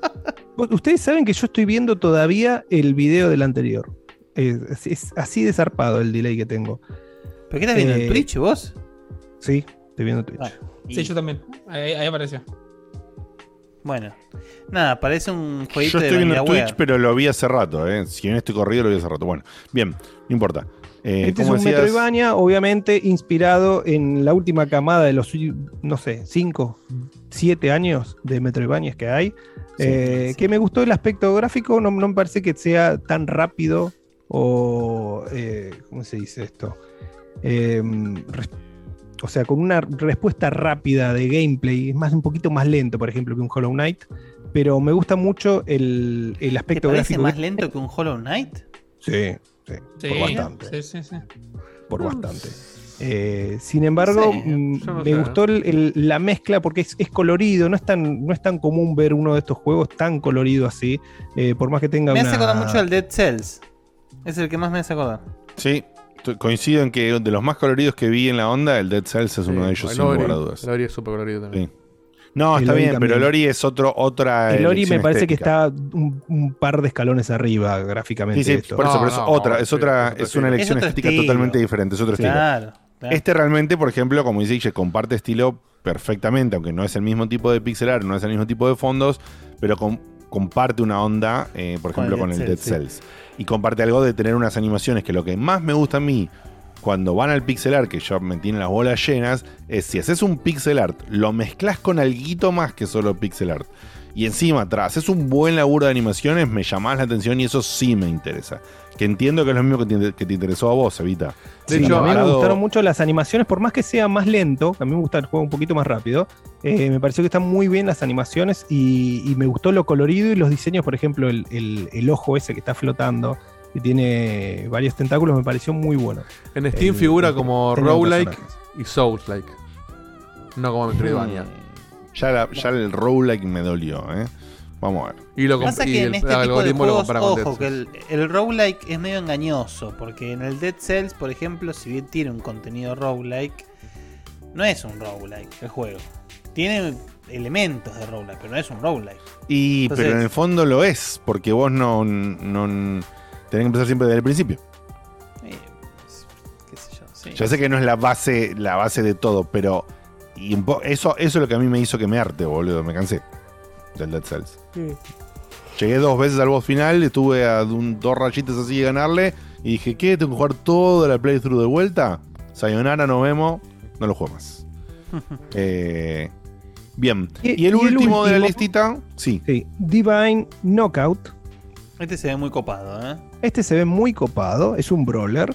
Ustedes saben que yo estoy viendo todavía el video del anterior. Es, es así de zarpado el delay que tengo. ¿Pero qué estás viendo Eh, en Twitch vos? Sí, estoy viendo Twitch. Ah, Sí, yo también. Ahí, ahí apareció. Bueno, nada, parece un jueguito Yo de estoy viendo VanillaWare. Twitch, pero lo vi hace rato, ¿eh? Si en este corrido lo vi hace rato. Bueno, bien, no importa. Eh, Este es un decías- Metroidvania, obviamente inspirado en la última camada de los, no sé, 5, 7 años de Metroidvanias que hay. Eh, Que me gustó el aspecto gráfico, no, no me parece que sea tan rápido o. eh, ¿Cómo se dice esto? O sea, con una respuesta rápida de gameplay, es más un poquito más lento, por ejemplo, que un Hollow Knight. Pero me gusta mucho el, el ¿Te aspecto parece gráfico. más lento que un Hollow Knight? Sí, sí, Sí, por bastante sí, sí, sí. por bastante. Eh, sin embargo, Sí, mm, no me sé, gustó el- el- la mezcla porque es, es colorido, no es, tan, no es tan común ver uno de estos juegos tan colorido así, eh, por más que tenga Me una... hace acordar mucho al Dead Cells. Es el que más me hace acordar. Sí, coincido en que de los más coloridos que vi en la onda, el Dead Cells es uno de ellos, el sin lugar a dudas. El Ori es súper colorido también. Sí. No, El está bien, también. pero el Ori es otro, otra. el Ori me parece que está un, un par de escalones arriba gráficamente. Sí, sí, esto. por eso, No, pero es no, otra, no, es otra, es una elección Es estética estilo. totalmente diferente, es otro estilo. Claro. Este realmente, por ejemplo, como dice comparte estilo perfectamente, aunque no es el mismo tipo de pixel art, no es el mismo tipo de fondos, pero com- comparte una onda, eh, por Con ejemplo, el con Dead el Dead Cells, Cells. Y comparte algo de tener unas animaciones que lo que más me gusta a mí cuando van al pixel art, que yo me tiene las bolas llenas, es si haces un pixel art, lo mezclas con alguito más que solo pixel art. Y encima, atrás, haces un buen laburo de animaciones, me llamás la atención y eso sí me interesa. Que entiendo que es lo mismo que te, que te interesó a vos, Evita. De Sí, hecho, a mí me gustaron mucho las animaciones, por más que sea más lento, que a mí me gusta el juego un poquito más rápido, eh, me pareció que están muy bien las animaciones y, y me gustó lo colorido y los diseños, por ejemplo, el, el- el ojo ese que está flotando, que tiene varios tentáculos, me pareció muy bueno. En Steam El- figura el como roguelike y souls-like. No como Metroidvania. Ya, la- ya el roguelike me dolió, ¿eh? Vamos a ver. Y lo Pasa y que el en este tipo de lo juegos, ojo, que el, el roguelike es medio engañoso, porque en el Dead Cells, por ejemplo, si bien tiene un contenido roguelike, no es un roguelike el juego. Tiene elementos de roguelike, pero no es un roguelike. Y, Entonces- pero en el fondo lo es, porque vos no, no tenés que empezar siempre desde el principio. Eh, qué sé yo, sí. Ya sé que no es la base, la base de todo, pero y eso, eso es lo que a mí me hizo que me arte, boludo. Me cansé del Dead Cells. Llegué dos veces al boss final, estuve a un- dos rayitas así de ganarle y dije, ¿qué? ¿Tengo que jugar toda la playthrough de vuelta? Sayonara, nos vemos. No lo juego más. Eh, bien. Y, Y- el y el último de la listita, sí. Sí, Divine Knockout. Este se ve muy copado, ¿eh? Este se ve muy copado, es un brawler,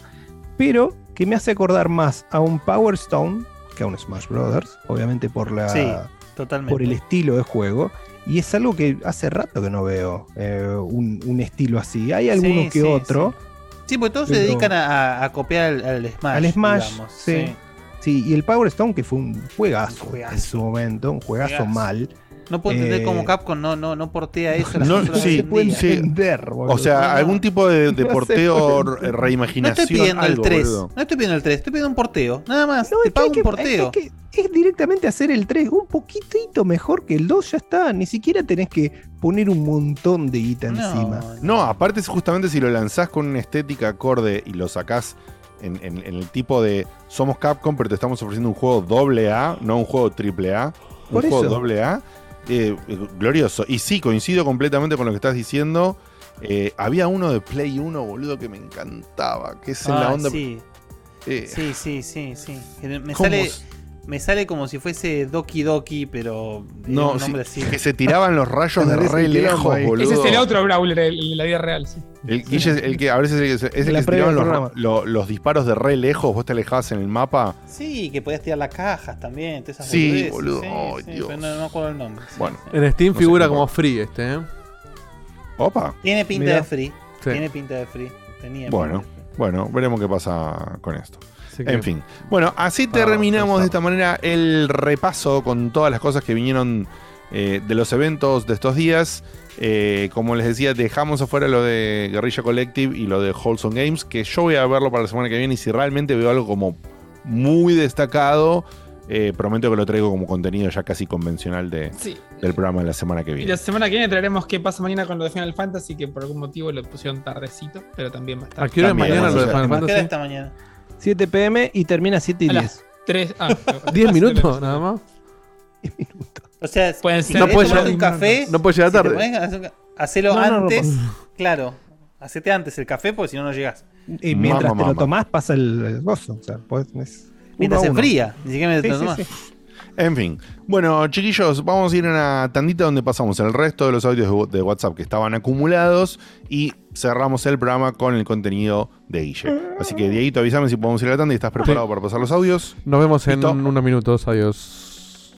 pero que me hace acordar más a un Power Stone que a un Smash Brothers, obviamente por la Sí, totalmente. por el estilo de juego. Y es algo que hace rato que no veo eh, un, un estilo así. Hay alguno Sí, que sí, otro. Sí, porque todos se dedican a, copiar al, al Smash. al Smash, digamos, sí. Sí, y el Power Stone, que fue un juegazo, en su momento, un juegazo, Juegazo. mal. No puedo entender Eh, cómo Capcom no, no, no portea eso. No, consolas sí, sí. entender, boludo. O sea, No, no. algún tipo de, No porteo, puede re- No reimaginación. estoy pidiendo algo, el 3. boludo. No estoy pidiendo el 3, estoy pidiendo un porteo. Nada más. No, te pago que- un porteo. Es, que es directamente hacer el 3 un poquitito mejor que el 2, ya está. Ni siquiera tenés que poner un montón de guita encima. No, aparte es justamente si lo lanzás con una estética acorde y lo sacás en, en- en el tipo de somos Capcom, pero te estamos ofreciendo un juego doble A, no un juego triple A, un Por juego eso. doble A, eh, glorioso. Y sí, coincido completamente con lo que estás diciendo. Eh, había uno de Play 1, boludo, que me encantaba, que es en la Ah, onda. Sí. Eh, sí, sí, sí, sí. Me ¿Cómo sale, me sale como si fuese Doki Doki, pero. No, un sí, nombre así. que se tiraban los rayos de re lejos, ahí. boludo. Ese es el otro Brawler, el, de la vida real, sí. El, es el que a veces es el que, es el La que se tiraban los, lo- los disparos de re lejos, vos te alejabas en el mapa. Sí, que podías tirar las cajas también. esas Sí, boludeces, boludo, sí, ay, sí, Dios. pero no, no me acuerdo el nombre. sí, Bueno. sí. En Steam No figura como free este, ¿eh? Opa. Tiene pinta Mirá. de free. Sí. Tiene pinta de free. Tenía Bueno, pinta de free. bueno, veremos qué pasa con esto. Así que- En fin. Bueno, así Para terminamos de esta manera el repaso con todas las cosas que vinieron eh, de los eventos de estos días. Eh, como les decía, dejamos afuera lo de Guerrilla Collective y lo de Wholesome Games, que yo voy a verlo para la semana que viene y si realmente veo algo como muy destacado, eh, prometo que lo traigo como contenido ya casi convencional de, Sí. del programa de la semana que Y viene. la semana que viene traeremos qué pasa mañana con lo de Final Fantasy, que por algún motivo lo pusieron tardecito, pero también va a estar. ¿A qué hora es También, mañana lo de Final ¿A qué hora Fantasy? esta mañana? 7 pm y termina 7 y A 10. las 3. Ah, 10 minutos nada más. O sea, Pueden si ser- No querés puede tomarte llegar- un café. no puede llegar si tarde. pones Hacelo No, no, no, antes. por- claro. Hacete antes el café porque si no, no llegás. Y mientras Mamá, te lo mamá. tomás, pasa el, gozo. O sea, podés- Mientras se enfría, ni siquiera mientras Sí, te sí, tomás. sí. En fin. Bueno, chiquillos, vamos a ir a una tandita donde pasamos el resto de los audios de, WhatsApp que estaban acumulados y cerramos el programa con el contenido de Guille. Así que, Dieguito, avísame si podemos ir a la tanda y estás preparado para pasar los audios. Nos vemos en unos minutos. Adiós.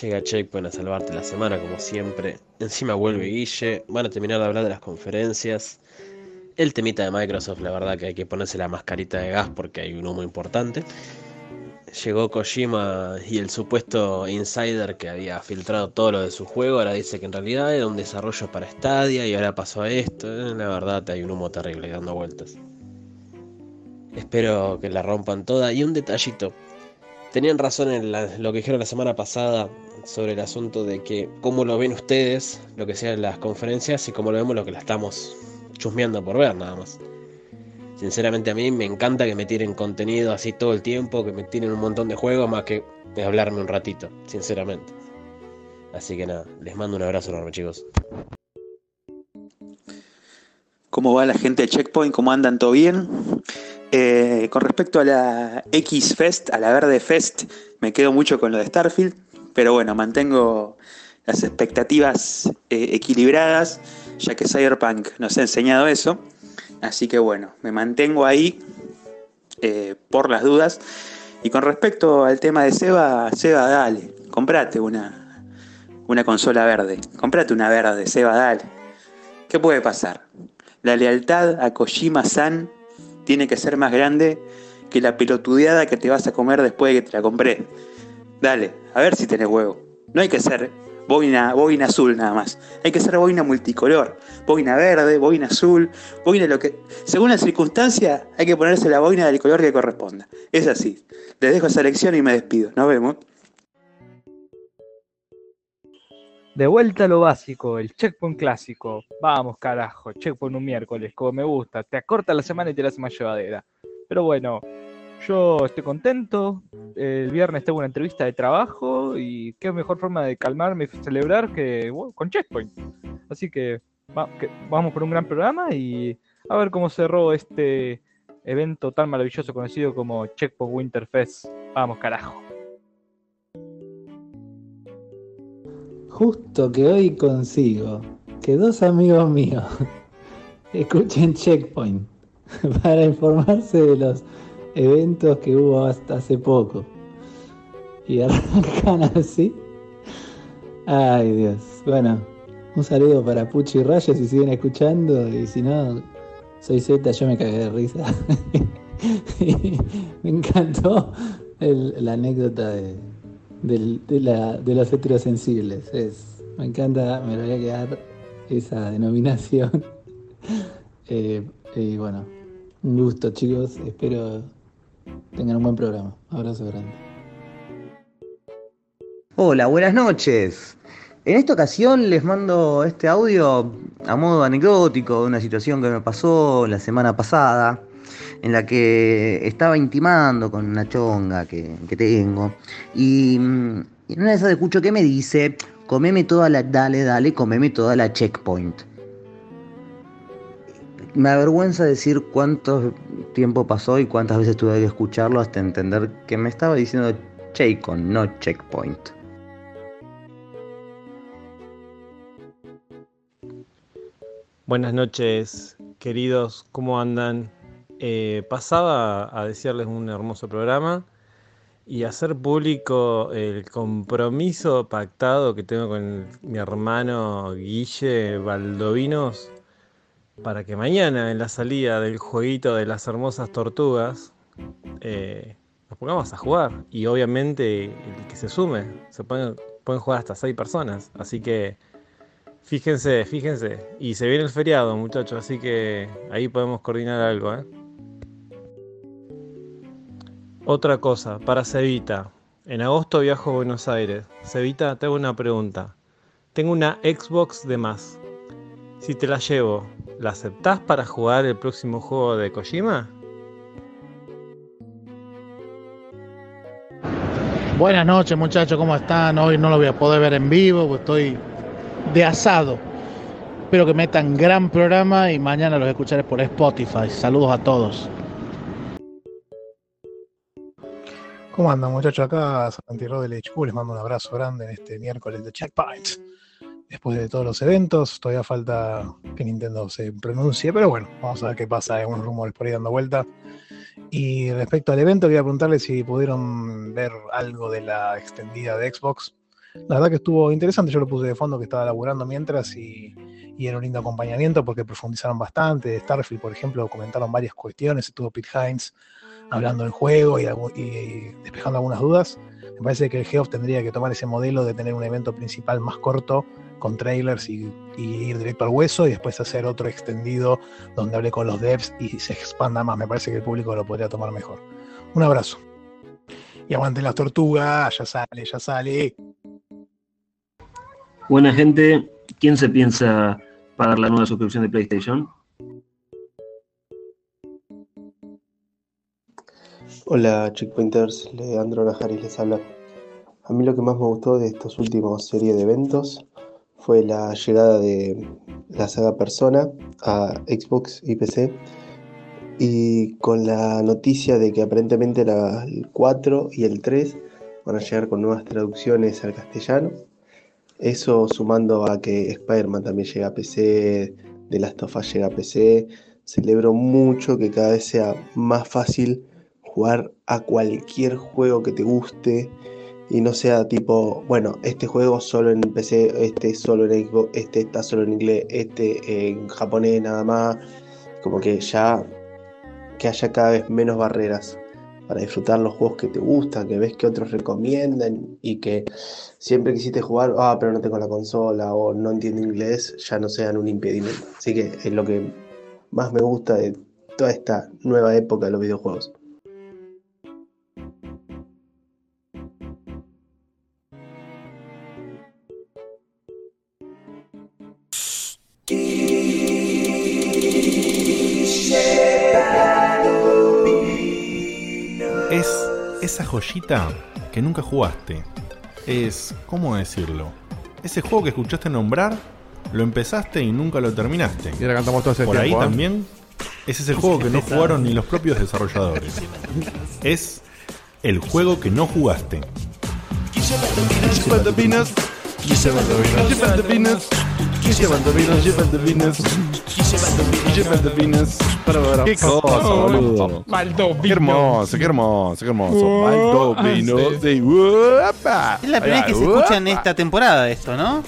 Llega Checkpoint a salvarte la semana como siempre. Encima vuelve Guille. Van a terminar de hablar de las conferencias. El temita de Microsoft, la verdad que hay que ponerse la mascarita de gas porque hay un humo importante. Llegó Kojima y el supuesto insider que había filtrado todo lo de su juego. Ahora dice que en realidad era un desarrollo para Stadia y ahora pasó a esto. Eh, La verdad hay un humo terrible dando vueltas. Espero que la rompan toda. Y un detallito. Tenían razón en lo que dijeron la semana pasada sobre el asunto de que cómo lo ven ustedes, lo que sean las conferencias, y cómo lo vemos lo que la estamos chusmeando por ver nada más. Sinceramente a mí me encanta que me tiren contenido así todo el tiempo, que me tiren un montón de juegos más que hablarme un ratito, sinceramente. Así que nada, les mando un abrazo enorme chicos. ¿Cómo va la gente de Checkpoint? ¿Cómo andan? ¿Todo bien? Eh, con respecto a la X Fest, a la Verde Fest, me quedo mucho con lo de Starfield, pero bueno, mantengo las expectativas eh, equilibradas, ya que Cyberpunk nos ha enseñado eso. Así que bueno, me mantengo ahí eh, por las dudas. Y con respecto al tema de Seba, Seba, dale, comprate una, una consola verde, comprate una verde, Seba, dale. ¿Qué puede pasar? La lealtad a Kojima-san tiene que ser más grande que la pelotudeada que te vas a comer después de que te la compré. Dale, a ver si tenés huevo. No hay que ser boina, boina azul nada más. Hay que ser boina multicolor. Boina verde, boina azul, boina lo que... Según la circunstancia, hay que ponerse la boina del color que corresponda. Es así. Les dejo esa lección y me despido. Nos vemos. De vuelta a lo básico, el checkpoint clásico. Vamos, carajo, checkpoint un miércoles, como me gusta. Te acorta la semana y te la hace más llevadera. Pero bueno, yo estoy contento. El viernes tengo una entrevista de trabajo y qué mejor forma de calmarme y celebrar que con checkpoint. Así que, que vamos por un gran programa y a ver cómo cerró este evento tan maravilloso conocido como Checkpoint Winterfest. Vamos, carajo. Justo que hoy consigo que dos amigos míos escuchen Checkpoint para informarse de los eventos que hubo hasta hace poco. Y arrancan así. Ay Dios. Bueno, un saludo para Puchi y Rayo si siguen escuchando. Y si no, soy Z, yo me cagué de risa. me encantó la anécdota de, de, la- de los heterosensibles. Es, me encanta, me lo voy a quedar esa denominación. Eh, y bueno, un gusto chicos, espero tengan un buen programa. Abrazo grande. Hola, buenas noches. En esta ocasión les mando este audio a modo anecdótico de una situación que me pasó la semana pasada, en la que estaba intimando con una chonga que, que tengo. Y, mm, en una de esas escucho que me dice, comeme toda la, dale, dale, comeme toda la checkpoint. Me avergüenza decir cuánto tiempo pasó y cuántas veces tuve que escucharlo hasta entender que me estaba diciendo Checkon, no checkpoint. Buenas noches, queridos, ¿cómo andan? Eh, pasaba a decirles un hermoso programa y hacer público el compromiso pactado que tengo con mi hermano Guille Valdovinos para que mañana en la salida del jueguito de las hermosas tortugas eh, nos pongamos a jugar y obviamente el que se sume, se pueden, pueden jugar hasta seis personas, así que Fíjense, fíjense. Y se viene el feriado, muchachos, así que ahí podemos coordinar algo, ¿eh? Otra cosa, para Cevita. En agosto viajo a Buenos Aires. Cevita, te una pregunta. Tengo una Xbox de más. Si te la llevo, ¿la aceptás para jugar el próximo juego de Kojima? Buenas noches muchachos, ¿cómo están? Hoy no lo voy a poder ver en vivo, pues estoy de asado. Espero que metan gran programa y mañana los escucharé por Spotify. Saludos a todos. ¿Cómo andan muchachos? Acá Santi del HQ, les mando un abrazo grande en este miércoles de Checkpoint. Después de todos los eventos, todavía falta que Nintendo se pronuncie, pero bueno, vamos a ver qué pasa, hay unos rumores por ahí dando vuelta. Y respecto al evento, quería preguntarles si pudieron ver algo de la extendida de Xbox. La verdad que estuvo interesante, yo lo puse de fondo que estaba laburando mientras y, y era un lindo acompañamiento porque profundizaron bastante. De Starfield, por ejemplo, comentaron varias cuestiones, estuvo Pete Hines hablando del juego y- y despejando algunas dudas. Me parece que el Geoff tendría que tomar ese modelo de tener un evento principal más corto con trailers y, y ir directo al hueso y después hacer otro extendido donde hable con los devs y se expanda más. Me parece que el público lo podría tomar mejor. Un abrazo. Y aguanten las tortugas, ya sale, ya sale. Buena gente, ¿quién se piensa pagar la nueva suscripción de PlayStation? Hola Checkpointers, Leandro Najaris les habla. A mí lo que más me gustó de estos últimos serie de eventos fue la llegada de la saga Persona a Xbox y PC y con la noticia de que aparentemente el 4 y el 3 van a llegar con nuevas traducciones al castellano. Eso sumando a que Spider-Man también llega a PC, The Last of Us llega a PC. Celebro mucho que cada vez sea más fácil jugar a cualquier juego que te guste y no sea tipo, bueno, este juego solo en PC, este solo en Xbox, este está solo en inglés, este en japonés nada más. Como que ya que haya cada vez menos barreras para disfrutar los juegos que te gustan, que ves que otros recomiendan y que siempre quisiste jugar, ah, pero no tengo la consola o no entiendo inglés, ya no sean un impedimento. Así que es lo que más me gusta de toda esta nueva época de los videojuegos. Esa joyita que nunca jugaste. Es, ¿cómo decirlo? Ese juego que escuchaste nombrar, lo empezaste y nunca lo terminaste. Y ahora cantamos todo ese Por tiempo, ahí ¿eh? también es ese juego que no jugaron ni los propios desarrolladores. Es el juego que no jugaste. Llevan vinos, llevan vinos, llevan vinos, llevan vinos, llevan vinos, llevan vinos. Qué cosa, boludo. Qué hermoso, qué hermoso, qué hermoso. Baldo ah, de. Es la primera vez que se escucha en esta temporada esto, ¿no?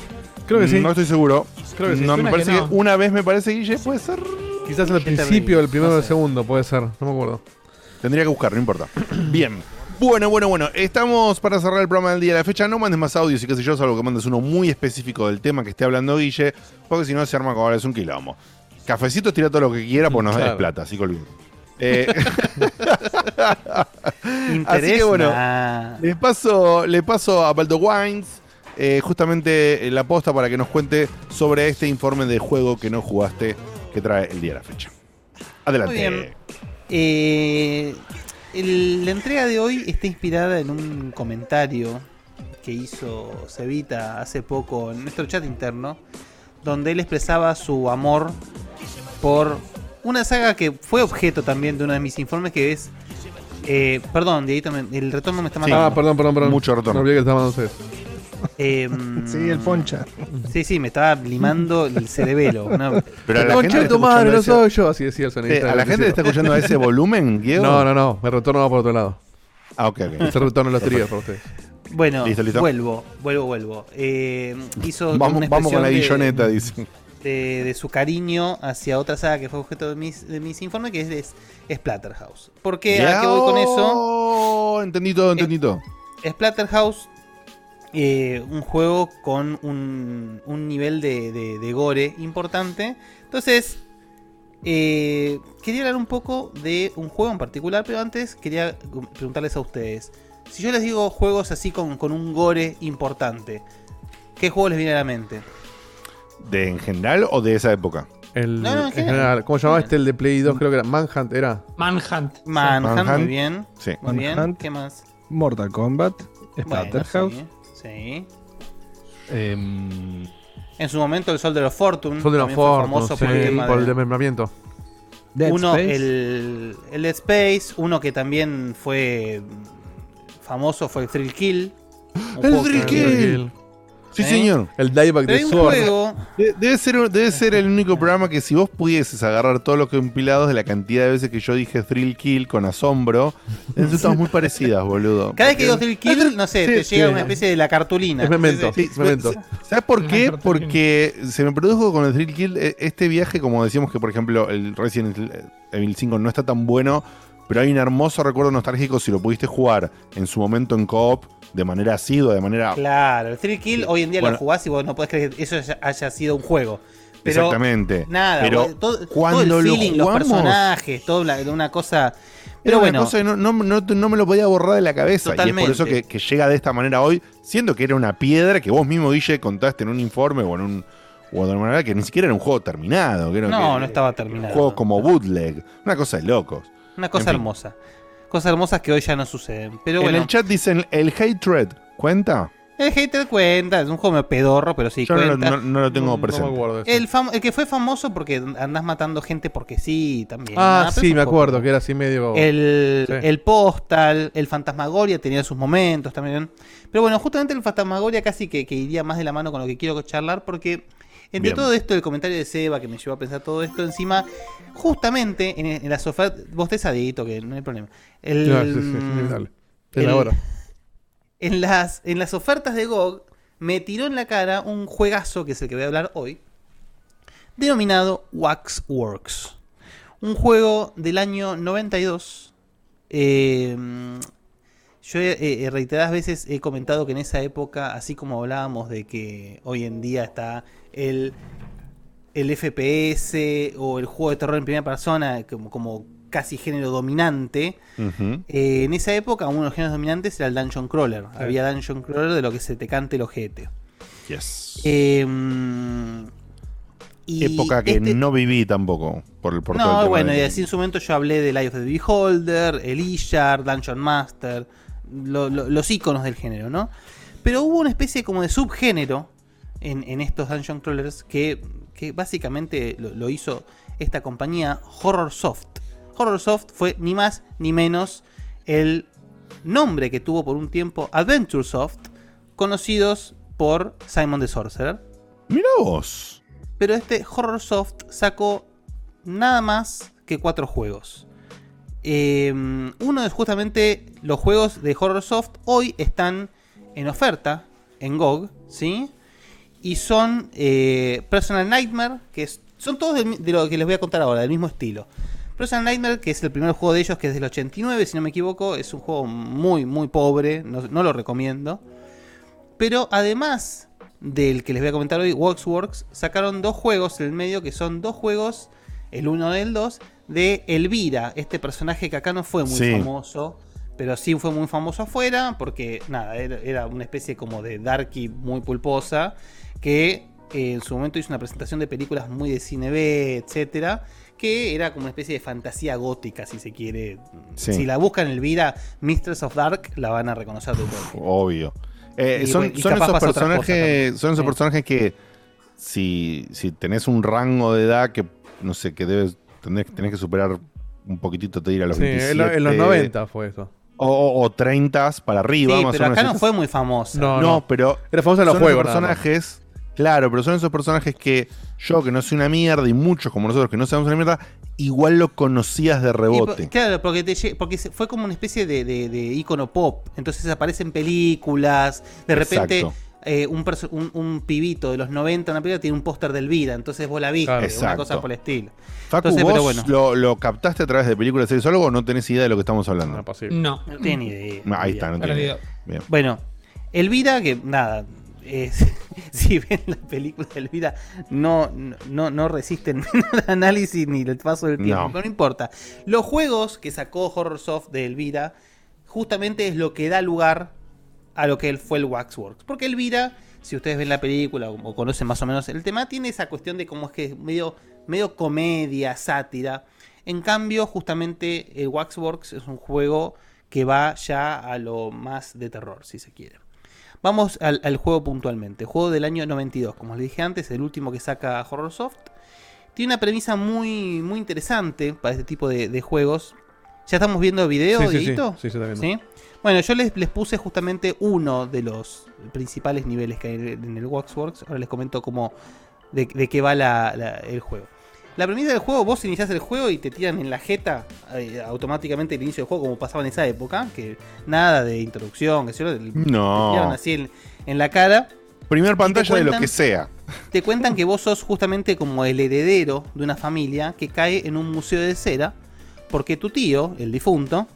Creo que sí. No estoy seguro. Creo que sí. No, me parece que una vez me parece, Guille, puede ser. Quizás el principio, el primero o el segundo, puede ser. No me acuerdo. Tendría que buscar, no importa. Bien. Bueno, bueno, bueno. Estamos para cerrar el programa del día de la fecha. No mandes más audios y qué sé yo, salvo que mandes uno muy específico del tema que esté hablando Guille, porque si no se arma como ahora es un quilombo. Cafecitos tira todo lo que quiera, pues nos Claro. des plata, así que olviden. Eh, Interés, Así que bueno, nah. le paso, le paso a Baldo Wines eh, justamente la posta para que nos cuente sobre este informe de juego que no jugaste que trae el día de la fecha. Adelante. Muy bien. Eh, el- la entrega de hoy está inspirada en un comentario que hizo Cevita hace poco en nuestro chat interno, donde él expresaba su amor por una saga que fue objeto también de uno de mis informes, que es... eh, perdón, Dieguito, el retorno me está matando. Ah, perdón, perdón, perdón. Mucho retorno. No que Em, Sí, el poncha. Sí, sí, me estaba limando el cerebelo. ¿no? Pero a la gente de tu madre, no soy yo. Así decía el sonidista. Eh, ¿A la gente le está escuchando a ese volumen, Diego? No, no, no. Me retorno va por otro lado. Ah, ok, ok. Ese retorno los tríos para ustedes. Bueno, Listo, listo. vuelvo, vuelvo, vuelvo. Eh, hizo Vamos- una vamos con la expresión de- guilloneta, dice. De, de su cariño hacia otra saga que fue objeto de mis, de mis informes, que es, es Splatterhouse. ¿Por qué? ¿A qué voy con eso? Oh, entendí todo, entendí todo. Splatterhouse, eh, un juego con un, un nivel de, de- de gore importante. Entonces, eh, quería hablar un poco de un juego en particular, pero antes quería preguntarles a ustedes. Si yo les digo juegos así con, con un gore importante, ¿qué juego les viene a la mente? ¿De en general o de esa época? El, No, no, en en general. general, ¿Cómo llamaba este? El de Play 2, creo que era Manhunt, ¿era? Manhunt. Manhunt, muy bien. Sí. Muy bien. Manhunt. ¿Qué más? Mortal Kombat. Splatterhouse. Bueno, sí. Em, En su momento el Soldier of Fortune. Soldier of también fue Fortune, famoso por sí, el tema por de- el desmembramiento. Dead uno, Space. el, el Dead Space, uno que también fue famoso fue el Thrill Kill. Un ¡El Thrill Kill! Sí, ¿Eh? señor. El dieback de Sword. juego. De- Debe ser, debe ser el único programa que si vos pudieses agarrar todos los compilados de la cantidad de veces que yo dije Thrill Kill con asombro, estamos muy parecidas, boludo. Cada vez que digo Thrill Kill, no sé, Sí, te llega sí. una especie de la cartulina. Es memento. Sí, sí. es memento. ¿Sabes por qué? Porque se me produjo con el Thrill Kill eh, este viaje, como decíamos que, por ejemplo, el Resident Evil 5 no está tan bueno, pero hay un hermoso recuerdo nostálgico si lo pudiste jugar en su momento en co-op, de manera asidua, de manera... Claro, el Thrill Kill hoy en día Bueno. lo jugás y vos no podés creer que eso haya, sido un juego. Pero Exactamente. Nada, Pero todo, todo cuando el lo feeling, los jugamos- personajes, toda una cosa. Pero una bueno, cosa que no, no- no- no me lo podía borrar de la cabeza. Y es por eso que, que llega de esta manera hoy, siendo que era una piedra que vos mismo, Guille, contaste en un informe o en un. O de manera que ni siquiera era un juego terminado. Que era no, que- no estaba Un terminado. juego como bootleg. Una cosa de locos. Una cosa En fin. hermosa. Cosas hermosas que hoy ya no suceden. Pero en bueno, el chat dicen: ¿el Hatred cuenta? el hater cuenta, es un juego medio pedorro, pero sí Yo no lo, cuenta. no- no lo tengo presente. el, fam- el que fue famoso porque andás matando gente porque sí, también. Ah, sí, me acuerdo, que era así medio. El, Sí. el Postal, el Fantasmagoria tenía sus momentos también. Pero bueno, justamente el Fantasmagoria casi que, que iría más de la mano con lo que quiero charlar porque entre Bien. todo esto, el comentario de Seba que me llevó a pensar todo esto encima, justamente en, en las ofertas, vos te sadito, que no hay problema. El, No, sí, sí, inevitable. Es el- la hora. En las, en las ofertas de GOG me tiró en la cara un juegazo, que es el que voy a hablar hoy, denominado Waxworks. Un juego del año 92. Eh, yo he- eh, reiteradas veces he comentado que en esa época, así como hablábamos de que hoy en día está el, el FPS o el juego de terror en primera persona como, como casi género dominante, eh, en esa época uno de los géneros dominantes era el Dungeon Crawler. Había Dungeon Crawler de lo que se te cante el ojete. Yes. Eh, y Época que este- no viví tampoco por el por todo el no, bueno, y así en su momento yo hablé de Life of the Beholder, el Dungeon Master, lo- lo- los iconos del género, ¿no? Pero hubo una especie como de subgénero en, en estos Dungeon Crawlers que, que básicamente lo, lo hizo esta compañía Horror Soft. Horror Soft fue ni más ni menos el nombre que tuvo por un tiempo Adventure Soft, conocidos por Simon the Sorcerer. Mira vos. Pero este Horror Soft sacó nada más que cuatro juegos. Eh, uno es justamente los juegos de Horror Soft hoy están en oferta en GOG, ¿sí? Y son eh, Personal Nightmare, que son todos de lo que les voy a contar ahora, del mismo estilo. Personal Nightmare, que es el primer juego de ellos, que es del 89, si no me equivoco, es un juego muy, muy pobre, no, lo recomiendo. Pero además del que les voy a comentar hoy, Waxworks, sacaron dos juegos en el medio, que son dos juegos, el uno y el dos, de Elvira, este personaje que acá no fue muy Sí. famoso, pero sí fue muy famoso afuera, porque nada, era, una especie como de darky muy pulposa, que eh, en su momento hizo una presentación de películas muy de cine B, etcétera, que era como una especie de fantasía gótica, si se quiere. Sí. Si la buscan en Elvira, Mistress of Dark, la van a reconocer de todo. Obvio. Eh, Y son y son esos personajes, son esos personajes que si, si tenés un rango de edad que no sé que debes tenés, tenés que superar un poquitito te dirá a los Sí, 27 en, lo- en los 90 fue eso. o, o, o 30 para arriba Sí, más pero o menos. acá no Esos- fue muy famosa. no, no. pero Era famosa en los son juegos, esos personajes claro pero son esos personajes que yo que no soy una mierda y muchos como nosotros que no sabemos una mierda igual lo conocías de rebote claro, porque, te porque fue como una especie de, de, de ícono pop. Entonces aparece en películas. De repente, Exacto. Eh, un, perso- un, un pibito de los 90 en una película tiene un póster del Vida. Entonces vos la viste. Claro. Una Exacto. cosa por el estilo. Facu, Entonces, vos pero bueno. lo, lo captaste a través de películas, series o algo o no tenés idea de lo que estamos hablando? No. No tiene ni idea. Ah, Ahí está, no tiene idea. Bien. Bueno, Elvira, que nada. si ven la película de Elvira, no, no, no resisten el análisis ni el paso del tiempo. No. Pero no importa. Los juegos que sacó Horrorsoft de Elvira, justamente es lo que da lugar a lo que él fue el Waxworks. Porque Elvira, si ustedes ven la película o, o conocen más o menos el tema, tiene esa cuestión de cómo es que es medio, medio comedia, sátira. En cambio, justamente el Waxworks es un juego que va ya a lo más de terror, si se quiere. Vamos al, al juego puntualmente. Juego del año 92, como les dije antes, el último que saca Horrorsoft. Tiene una premisa muy, muy interesante para este tipo de, de juegos. ¿Ya estamos viendo video, Sí, sí, sí. Está viendo. ¿Sí? Bueno, yo les, les puse justamente uno de los principales niveles que hay en el Waxworks. Ahora les comento cómo, de, de qué va la- la- el juego. La premisa del juego, vos iniciás el juego y te tiran en la jeta eh, automáticamente el inicio del juego, como pasaba en esa época, que nada de introducción, que se lo- No. te tiraron así en, en la cara. Primer pantalla de lo que sea. Te cuentan que vos sos justamente como el heredero de una familia que cae en un museo de cera, porque tu tío, el difunto,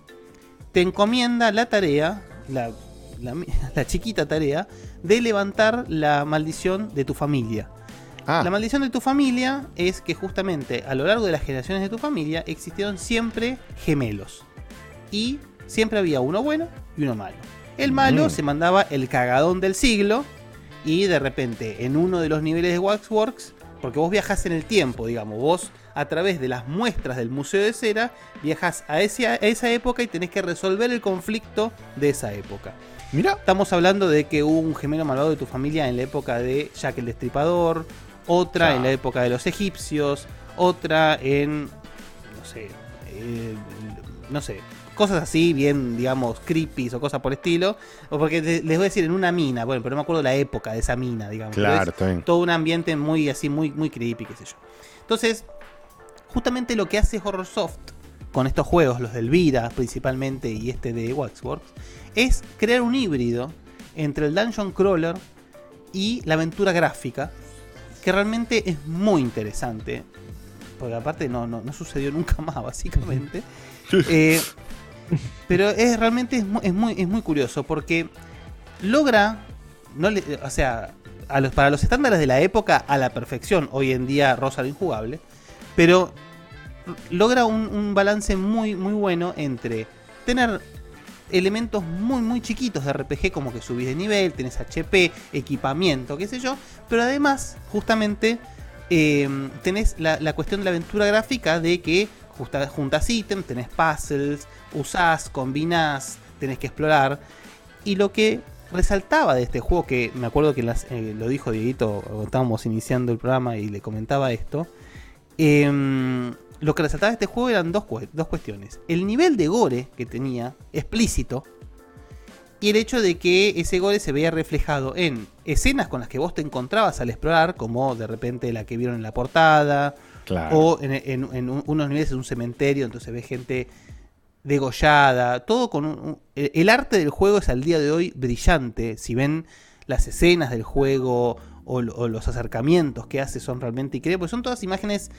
te encomienda la tarea, la, la, la chiquita tarea, de levantar la maldición de tu familia. La maldición de tu familia es que justamente a lo largo de las generaciones de tu familia existieron siempre gemelos. Y siempre había uno bueno y uno malo. El malo Mm. se mandaba el cagadón del siglo y de repente en uno de los niveles de Waxworks, porque vos viajás en el tiempo, digamos, vos a través de las muestras del Museo de Cera, viajas a, ese- a esa época y tenés que resolver el conflicto de esa época. Mira. Estamos hablando de que hubo un gemelo malvado de tu familia en la época de Jack el Destripador, otra en la época de los egipcios, otra en, no sé, eh, no sé, cosas así, bien, digamos, creepy o cosas por estilo. O porque les voy a decir en una mina, bueno, pero no me acuerdo la época de esa mina, digamos. Claro. Todo un ambiente muy así, muy, muy creepy, qué sé yo. Entonces, justamente lo que hace Horrorsoft con estos juegos, los de Elvira principalmente y este de Waxworks, es crear un híbrido entre el dungeon crawler y la aventura gráfica, que realmente es muy interesante. Porque aparte no, no, no sucedió nunca más, básicamente. Eh, pero es realmente es muy, es muy, es muy curioso porque logra, no le- o sea, a los, para los estándares de la época a la perfección, hoy en día Rosa lo injugable, pero logra un, balance muy, muy bueno entre tener elementos muy, muy chiquitos de RPG, como que subís de nivel, tenés HP, equipamiento, qué sé yo, pero además, justamente, eh, tenés la, cuestión de la aventura gráfica de que juntas ítems, tenés puzzles, usás, combinás, tenés que explorar. Y lo que resaltaba de este juego, que me acuerdo que las- eh, lo dijo Dieguito estábamos iniciando el programa y le comentaba esto, em, lo que resaltaba este juego eran dos, dos cuestiones. El nivel de gore que tenía, explícito, y el hecho de que ese gore se veía reflejado en escenas con las que vos te encontrabas al explorar, como de repente la que vieron en la portada, Claro. o en, en- en un- unos niveles de un cementerio, entonces ves gente degollada, todo con un, el arte del juego es al día de hoy brillante. Si ven las escenas del juego o, o los acercamientos que hace son realmente increíbles, porque son todas imágenes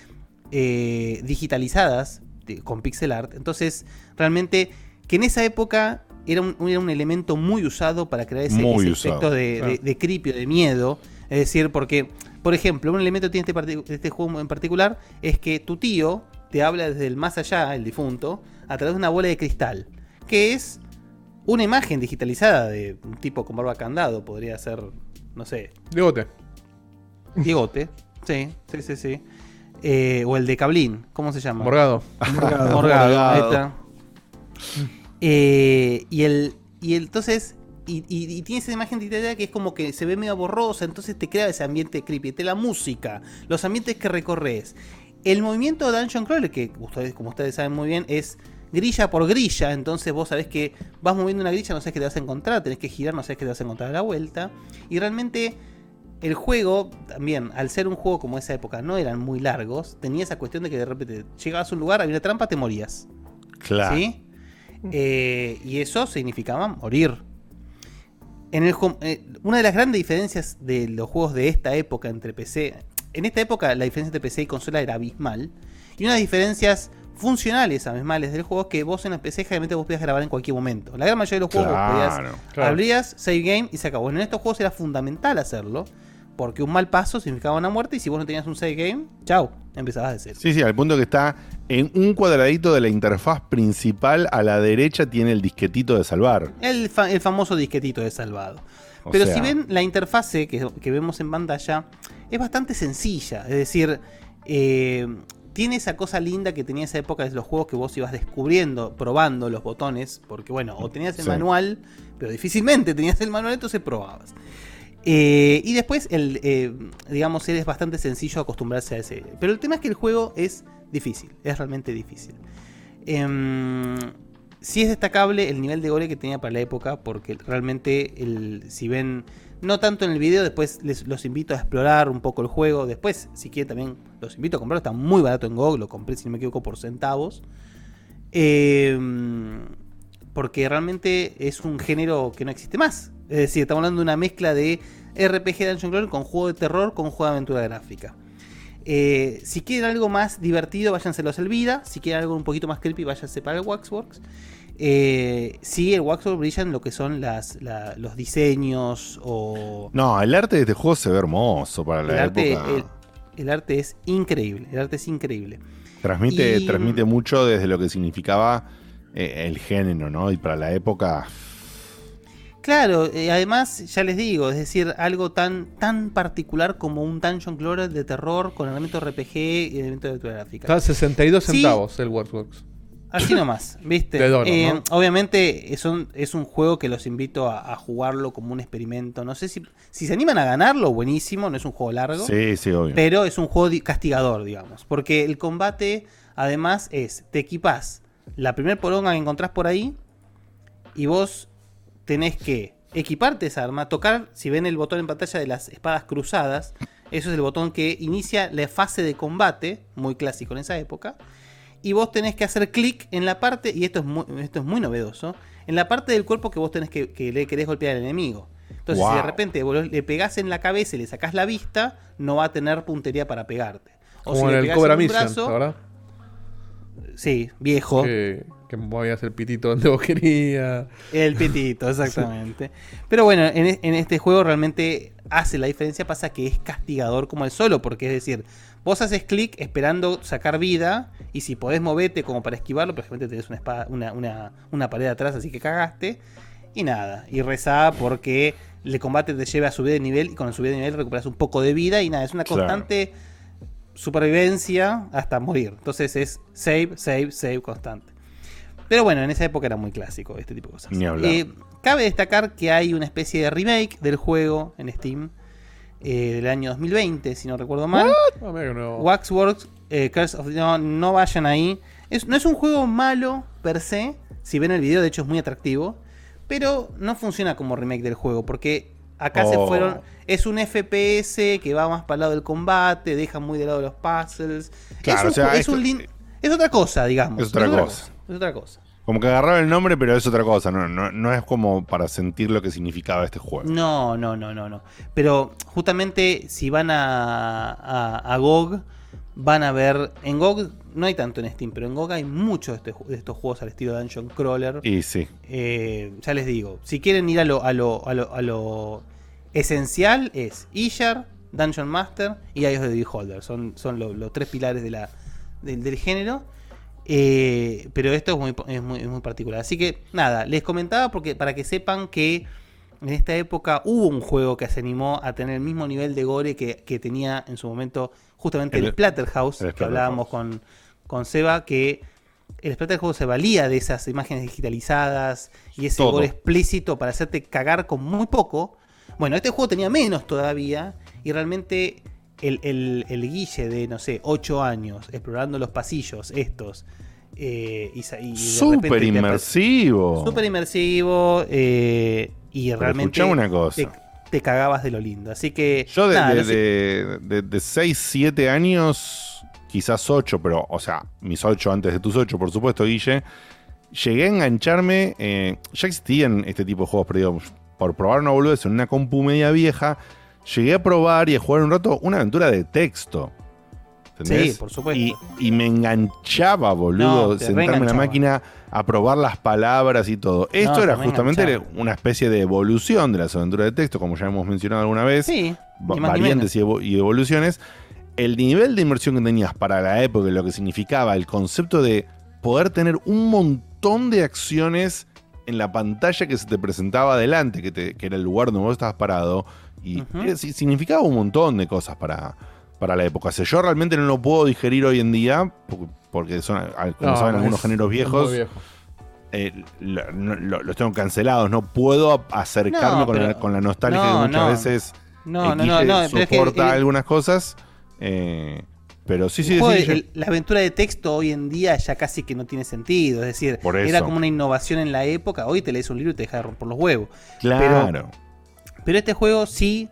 eh, digitalizadas de- con pixel art. Entonces, realmente, que en esa época era un, era un elemento muy usado para crear ese, efecto de, claro. de, de creepy o de miedo. Es decir, porque, por ejemplo, un elemento que tiene este, este juego en particular es que tu tío te habla desde el más allá, el difunto, a través de una bola de cristal, que es una imagen digitalizada de un tipo con barba candado, podría ser, no sé. Diegote. Diegote, sí, sí, sí, sí. Eh, o el de Cablín, ¿cómo se llama? Morgado. Morgado, Morgado. ahí está. Eh, y el. Y el- entonces. Y, y- y tiene esa imagen digitalizada que es como que se ve medio borrosa, entonces te crea ese ambiente creepy. Te la música, los ambientes que recorres. El movimiento de Dungeon Crawler, que ustedes, como ustedes saben muy bien, es grilla por grilla. Entonces vos sabés que vas moviendo una grilla, no sabes qué te vas a encontrar, tenés que girar, no sabes qué te vas a encontrar a la vuelta. Y realmente el juego, también, al ser un juego como esa época, no eran muy largos, tenía esa cuestión de que de repente llegabas a un lugar, había una trampa, te morías. Claro. ¿Sí? Eh, y eso significaba morir. En el, eh, una de las grandes diferencias de los juegos de esta época entre PC. En esta época la diferencia entre PC y consola era abismal. Y una de las diferencias funcionales abismales del juego que vos en la PC generalmente vos podías grabar en cualquier momento. La gran mayoría de los juegos vos podías claro. abrías, save game y se acabó. En estos juegos era fundamental hacerlo. Porque un mal paso significaba una muerte. Y si vos no tenías un save game, chau, empezabas de cero. Sí, sí, al punto que está en un cuadradito de la interfaz principal a la derecha tiene el disquetito de salvar. El, fa- el famoso disquetito de salvado. O Pero sea- si ven la interfase que, que vemos en pantalla, es bastante sencilla. Es decir, eh, tiene esa cosa linda que tenía esa época de los juegos que vos ibas descubriendo, probando los botones, porque bueno, o tenías el Sí. manual, pero difícilmente tenías el manual, entonces probabas. Eh, y después, el, eh, digamos, es bastante sencillo acostumbrarse a ese. Pero el tema es que el juego es difícil, es realmente difícil. Em, sí es destacable el nivel de gore que tenía para la época, porque realmente, el, si ven, no tanto en el video, después les, los invito a explorar un poco el juego. Después, si quieren, también los invito a comprarlo. Está muy barato en GOG, lo compré, si no me equivoco, por centavos. Em, porque realmente es un género que no existe más. Es decir, estamos hablando de una mezcla de RPG Dungeon Crawler con juego de terror con juego de aventura gráfica. Eh, si quieren algo más divertido, váyanse a los Elvira. Si quieren algo un poquito más creepy, váyanse para el Waxworks. Eh, sí, el Waxworks brilla en lo que son las, la- los diseños o... No, el arte de este juego se ve hermoso para El la arte, época. el- el arte es increíble. El arte es increíble. Transmite, Y- transmite mucho desde lo que significaba eh, el género, ¿no? Y para la época. Claro, eh, además, ya les digo, es decir, algo tan, tan particular como un Dungeon Crawler de terror con elementos RPG y elementos de gráfica. Está a 62 Sí, centavos el Watchbox. Así nomás, ¿viste? De dólar, Eh, ¿no? Obviamente es un, es un juego que los invito a, a jugarlo como un experimento. No sé si, si se animan a ganarlo, buenísimo, no es un juego largo. Sí, sí, obvio. Pero es un juego castigador, digamos. Porque el combate, además, es, te equipás la primer poronga que encontrás por ahí y vos tenés que equiparte esa arma, tocar, si ven el botón en pantalla de las espadas cruzadas, eso es el botón que inicia la fase de combate, muy clásico en esa época, y vos tenés que hacer clic en la parte, y esto es muy, esto es muy novedoso, en la parte del cuerpo que vos tenés que, que le querés golpear al enemigo. Entonces, si de repente vos le pegás en la cabeza y le sacás la vista, no va a tener puntería para pegarte. O Como si en le el Cobra un Mission, brazo- ¿verdad? Sí, viejo. Que, que movías el pitito donde vos querías. El pitito, exactamente. Pero bueno, en, e- en este juego realmente hace la diferencia, pasa que es castigador como el solo, porque es decir, vos haces clic esperando sacar vida, y si podés moverte como para esquivarlo, por ejemplo tenés una, espada, una, una, una pared atrás, así que cagaste, y nada, y rezá porque el combate te lleva a subir de nivel, y con el subir de nivel recuperas un poco de vida, y nada, es una Claro. constante supervivencia hasta morir. Entonces es save, save, save constante. Pero bueno, en esa época era muy clásico este tipo de cosas. Ni hablar. Eh, cabe destacar que hay una especie de remake del juego en Steam eh, del año 2020, si no recuerdo mal. Ah, no. Waxworks, eh, Curse of no, no vayan ahí. Es- no es un juego malo per se. Si ven el video, de hecho es muy atractivo. Pero no funciona como remake del juego. Porque acá se Oh. fueron. Es un FPS que va más para el lado del combate. Deja muy de lado los puzzles. Claro, es, un o sea, un es otra cosa, digamos. Es otra cosa. Es otra cosa. Como que agarraba el nombre, pero es otra cosa. No, no, no es como para sentir lo que significaba este juego. No, no, no, no, no. Pero justamente si van a, a, a GOG, van a ver. En GOG no hay tanto en Steam, pero en GOG hay muchos de, este de estos juegos al estilo Dungeon Crawler. Y sí. Eh, ya les digo, si quieren ir a lo, a lo, a lo, a lo esencial, es Ishar, Dungeon Master y Eyes of the Beholder. Son, son lo- los tres pilares de la, del- del género. Eh, pero esto es muy, es, muy, es muy particular. Así que nada, les comentaba porque para que sepan que en esta época hubo un juego que se animó a tener el mismo nivel de gore que, que tenía en su momento justamente el, El- Splatterhouse, el que Splatterhouse. hablábamos con, con Seba, que el Splatterhouse se valía de esas imágenes digitalizadas y ese Todo. gore explícito para hacerte cagar con muy poco. Bueno, este juego tenía menos todavía y realmente el, el, el guille de, no sé, 8 años explorando los pasillos estos. eh, y, y Súper inmersivo. Súper inmersivo eh, y realmente una cosa. Te, te cagabas de lo lindo. Así que... Yo de, nada, de, no sé- de, de- de 6, 7 años, quizás 8, pero, o sea, mis 8 antes de tus 8, por supuesto, Guille, llegué a engancharme. eh, ya existían este tipo de juegos, pero por probar una boludez en una compu media vieja, llegué a probar y a jugar un rato una aventura de texto. ¿Entendés? Sí, por supuesto. Y, y me enganchaba, boludo, No, sentarme en la máquina a probar las palabras y todo. Esto era justamente una especie de evolución de las aventuras de texto, como ya hemos mencionado alguna vez. Sí, variantes y, evo- y evoluciones. El nivel de inmersión que tenías para la época y lo que significaba el concepto de poder tener un montón de acciones en la pantalla que se te presentaba adelante, que, te- que era el lugar donde vos estabas parado, y si- significaba un montón de cosas para, para la época. O sea, yo realmente no lo puedo digerir hoy en día, por- porque son, como No, saben, algunos géneros viejos. viejo. eh, lo- no- lo- los tengo cancelados. No puedo acercarme No, con, la, pero- con la nostalgia no, que muchas veces No, eh, no, no, soporta algunas cosas. eh, pero sí, sí, sí, de- yo- el- la aventura de texto hoy en día ya casi que no tiene sentido. Es decir, Por era como una innovación en la época. Hoy te lees un libro y te deja por los huevos. Claro. Pero, pero este juego sí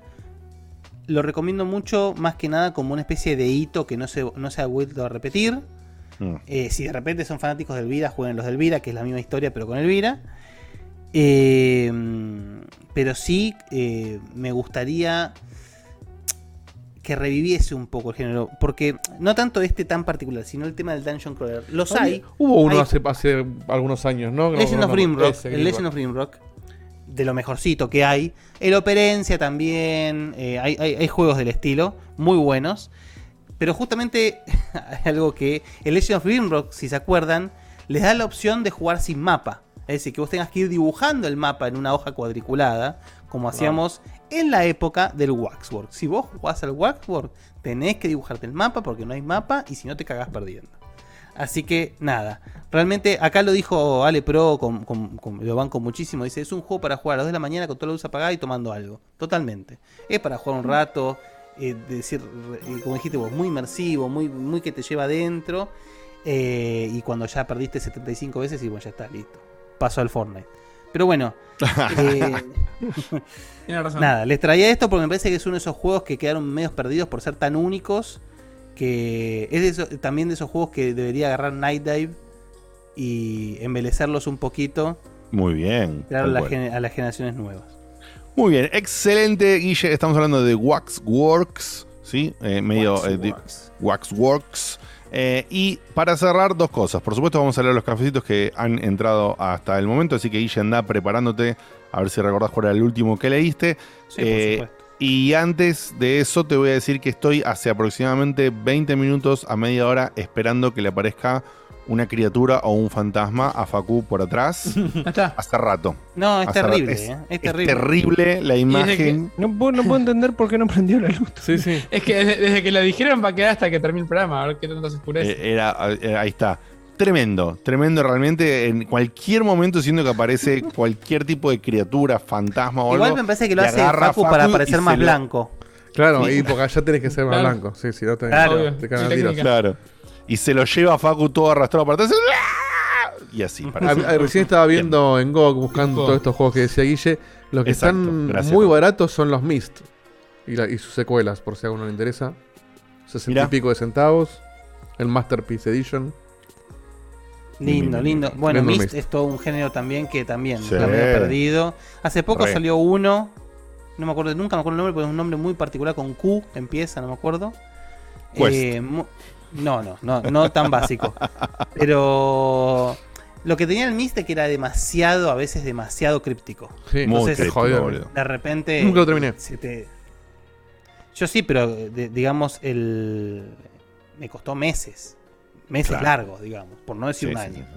lo recomiendo mucho, más que nada como una especie de hito que no se, no se ha vuelto a repetir. Mm. Eh, si de repente son fanáticos de Elvira, jueguen los de Elvira, que es la misma historia, pero con Elvira. Eh, pero sí eh, me gustaría que reviviese un poco el género. Porque no tanto este tan particular, sino el tema del Dungeon Crawler. Los hay. Hubo uno hay- hace, hace algunos años, ¿no? Legend no, of no, Grimrock, ese, el Legend of Grimrock, de lo mejorcito que hay. El Operencia también, eh, hay, hay- hay juegos del estilo, muy buenos. Pero justamente hay algo que el Legend of Grimrock, si se acuerdan, les da la opción de jugar sin mapa. Es decir, que vos tengas que ir dibujando el mapa en una hoja cuadriculada, como hacíamos en la época del Waxwork. Si vos jugás al Waxwork, tenés que dibujarte el mapa porque no hay mapa y si no te cagás perdiendo. Así que nada, realmente acá lo dijo Ale Pro, con, con- con- lo banco muchísimo, dice, es un juego para jugar a las 2 de la mañana con toda la luz apagada y tomando algo. Totalmente. Es para jugar un rato, eh, decir, eh, como dijiste vos, muy inmersivo, muy, muy que te lleva adentro. eh, y cuando ya perdiste 75 veces, y bueno, ya está, listo. Paso al Fortnite. Pero bueno, eh, Tiene razón. nada, les traía esto porque me parece que es uno de esos juegos que quedaron medios perdidos por ser tan únicos. Que es de eso- también de esos juegos que debería agarrar Night Dive y embelecerlos un poquito. Muy bien. Claro, tal a, la cual. gen- a las generaciones nuevas. Muy bien, excelente, Guille. Estamos hablando de Waxworks, ¿sí? Eh, medio eh, de- Waxworks. Eh, y para cerrar, dos cosas. Por supuesto, vamos a leer los cafecitos que han entrado hasta el momento. Así que, Guille, anda preparándote. A ver si recordás cuál era el último que leíste. Sí, por Eh, supuesto. y antes de eso, te voy a decir que estoy hace aproximadamente 20 minutos a media hora esperando que le aparezca una criatura o un fantasma a Facu por atrás. Hace rato. No, es Hace terrible, Es- eh, es es terrible. la imagen. No puedo, no puedo entender por qué no prendió la luz. Sí, sí. Es que desde, desde que lo dijeron va a quedar hasta que termine el programa, a ver qué tanto se oscurece. Eh, era, eh, ahí está. Tremendo, tremendo realmente. En cualquier momento siento que aparece cualquier tipo de criatura, fantasma o Igual algo. me parece que lo hace a Facu para parecer más lo- blanco. Claro, Sí. y porque allá tenés que ser más Claro. blanco. Sí, si no te, Claro. te Sí, tiros. Claro. Y se lo lleva a Facu todo arrastrado para atrás. Y así. Ah, parece. ah, recién estaba viendo en GOG buscando todos estos juegos que decía Guille. Los que Exacto, están gracias, muy baratos son los Mist y, la- y sus secuelas, por si a alguno le interesa. 60 Mirá. y pico de centavos. El Masterpiece Edition. Lindo, lindo. Bueno, Lindo Mist es todo un género también que también Sí. medio perdido. Hace poco Re. salió uno, no me acuerdo, nunca me acuerdo el nombre, pero es un nombre muy particular con Q, empieza, no me acuerdo. Quest. Eh, no, no, no, no tan básico. Pero lo que tenía el que era demasiado, a veces demasiado críptico. Sí, muy. De repente. Nunca lo terminé. se te- Yo sí, pero de- digamos, el. Me costó meses. Meses Claro. largos, digamos, por no decir Sí, un sí, año.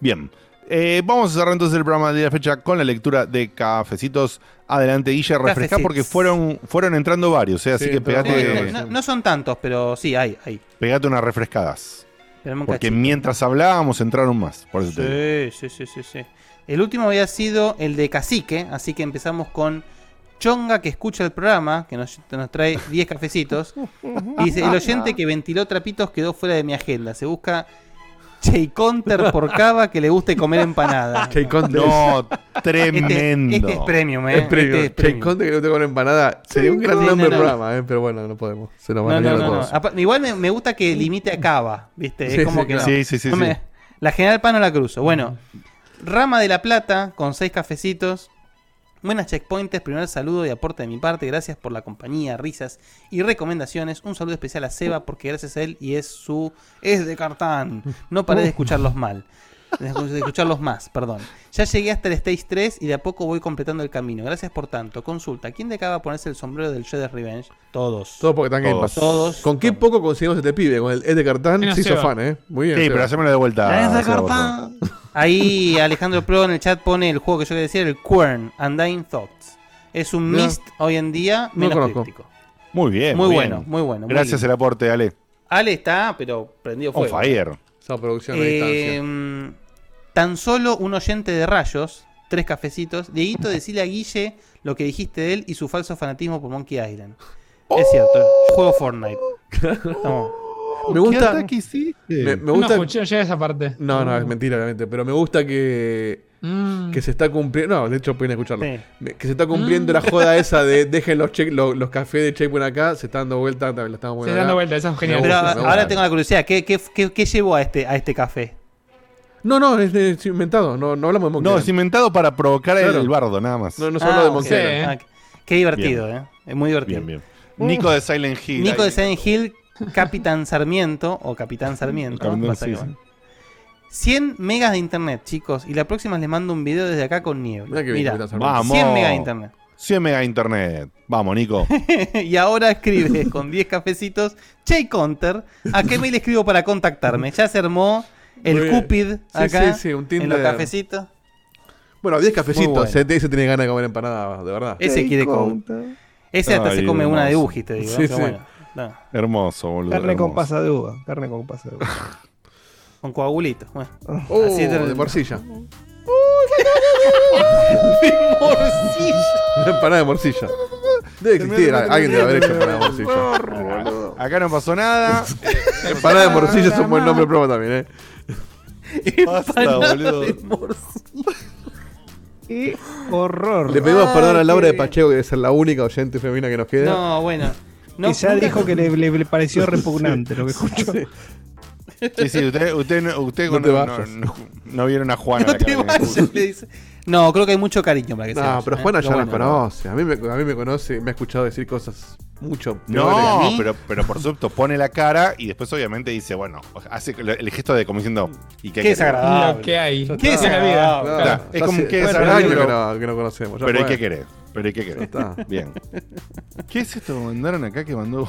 Bien. Eh, vamos a cerrar entonces el programa de la fecha con la lectura de cafecitos. Adelante, Guille, refresca porque fueron, fueron entrando varios, eh, así Sí, que pegate. No, no son tantos, pero sí, hay, hay. pegate unas refrescadas. Un Porque cachito. mientras hablábamos entraron más. Por eso te digo. Sí, sí, sí, sí, sí. El último había sido el de Cacique, así que empezamos con Chonga que escucha el programa, que nos, nos trae 10 cafecitos. Y dice, el oyente que ventiló trapitos quedó fuera de mi agenda. Se busca Chey Conter por cava que le guste comer empanada. Chey Conter. No, tremendo. Este, es premium, ¿eh? Es premium. Este es Che, premium. Conte que no tengo una empanada. Sería un gran Sí, nombre no, del no. programa, eh, pero bueno, no podemos. Se nos No, van a no, todos. Igual me, gusta que limite a Cava, ¿viste? Sí, es como sí, que claro. no. Sí, sí, sí, No me- sí. La General Paz no la cruzo. Bueno, Rama de la Plata con seis cafecitos. Buenas checkpointers, primer saludo y aporte de mi parte. Gracias por la compañía, risas y recomendaciones. Un saludo especial a Seba porque gracias a él y es su. Es de Cartán. No paré de escucharlos mal. De escu- de escucharlos más, perdón. Ya llegué hasta el Stage 3 y de a poco voy completando el camino. Gracias por tanto. Consulta, ¿quién de acá va a ponerse el sombrero del Shredder's Revenge? Todos. Todo porque están Game Todos. Pass. Todos. ¿Con qué poco conseguimos este pibe? Con el Ed de Cartán hizo Seba. fan, ¿eh? Muy bien. Sí, Seba. pero hacémelo de vuelta. Es de Cartán. Ahí Alejandro Pro en el chat pone el juego que yo quería decir, el Quern, Undying Thoughts. Es un. Mist hoy en día No menos críptico. Muy bien. Muy bien. bueno, muy bueno, muy Gracias lindo. el aporte, Ale. Ale está, pero prendido On fuego. fire. Esa producción a Eh, distancia. Mm, tan solo un oyente de rayos, tres cafecitos. Dieguito, decirle a Guille lo que dijiste de él y su falso fanatismo por Monkey Island. Es cierto, juego Fortnite. Estamos- Me gusta. ¿Qué hiciste? Me, me gusta. no esa parte. No, no, es mentira, obviamente. Pero me gusta que. Mm. Que se está cumpliendo. No, de hecho pueden escucharlo. Sí. Que se está cumpliendo la joda esa de dejen los, check- los, los cafés de Checkpoint acá. Se está dando vuelta. también la estamos Se está dando vuelta, eso es genial. Pero gusta, ahora tengo la curiosidad, ¿qué, qué, qué, qué llevó a este, a este café? No, no, es, es inventado. No, no hablamos de Monkey No, Island. es inventado para provocar el- Claro. el bardo, nada más. No, no se habla de Monkey ok. Island. Ah, qué divertido, ¿eh? Es muy divertido. Bien, bien. Nico de Silent Hill. Nico de Silent Hill, Capitán Sarmiento o Capitán Sarmiento. Capitán, sí, que sí. bueno. 100 megas de internet, chicos. Y la próxima les mando un video desde acá con niebla. Mira. Vamos. 100 megas de internet. 100 mega de internet. Vamos, Nico. y ahora escribe con 10 cafecitos, Che Counter, ¿a qué mail escribo para contactarme? Ya se armó el. Cupid Sí, acá sí, sí, un en los cafecitos. Bueno, 10 Muy cafecitos. bueno. Ese, ese tiene ganas de comer empanada, de verdad. Ese quiere comer. Ese hasta Ay, se come una de hermoso. Uji, te digo. Sí, sí. bueno, no, Hermoso, boludo. Carne con pasa de uva. Carne con pasa de uva. con coagulitos. Bueno. Oh, Así de morcilla. de morcilla. Una empanada de morcilla. Debe existir. Alguien debe haber hecho empanada de morcilla. Acá no pasó nada. Empanada de morcilla es un buen nombre de prueba también, eh. Basta, boludo. Qué horror. Le pedimos perdón a Laura qué- de Pacheco, que debe ser la única oyente femenina que nos queda. No, bueno. No, nunca- dijo que le, le- le pareció repugnante lo que escuchó. Sí, sí, usted, usted, no- usted No te no, vayas. no- no vieron a Juana. No la te cara que vayas, puso. le dice. No, creo que hay mucho cariño para que se No, vaya, pero ¿eh? Juana ya nos bueno. conoce. A mí, me, a mí me conoce, me ha escuchado decir cosas mucho peores. No, pero, pero por supuesto pone la cara y después obviamente dice, bueno, hace el gesto de como diciendo, ¿y qué, Qué. Lo que hay. ¿Qué es está. en la vida? Claro, Claro, es como que hace desagradable, años que pero- no, que no conocemos. Pero ¿y qué querés? Pero ¿y qué querés? está. Bien. ¿Qué es esto que mandaron acá que mandó?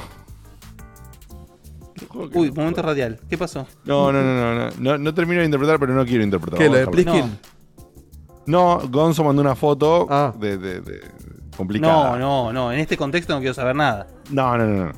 Uy, momento radial. ¿Qué pasó? No, no, no, no, no, no, no termino de interpretar, pero no quiero interpretar. ¿Qué, lo de. Pliskin? No, Gonzo mandó una foto Ah. de, de- de- complicada. No, no, no. En este contexto no quiero saber nada. No, no, no. no.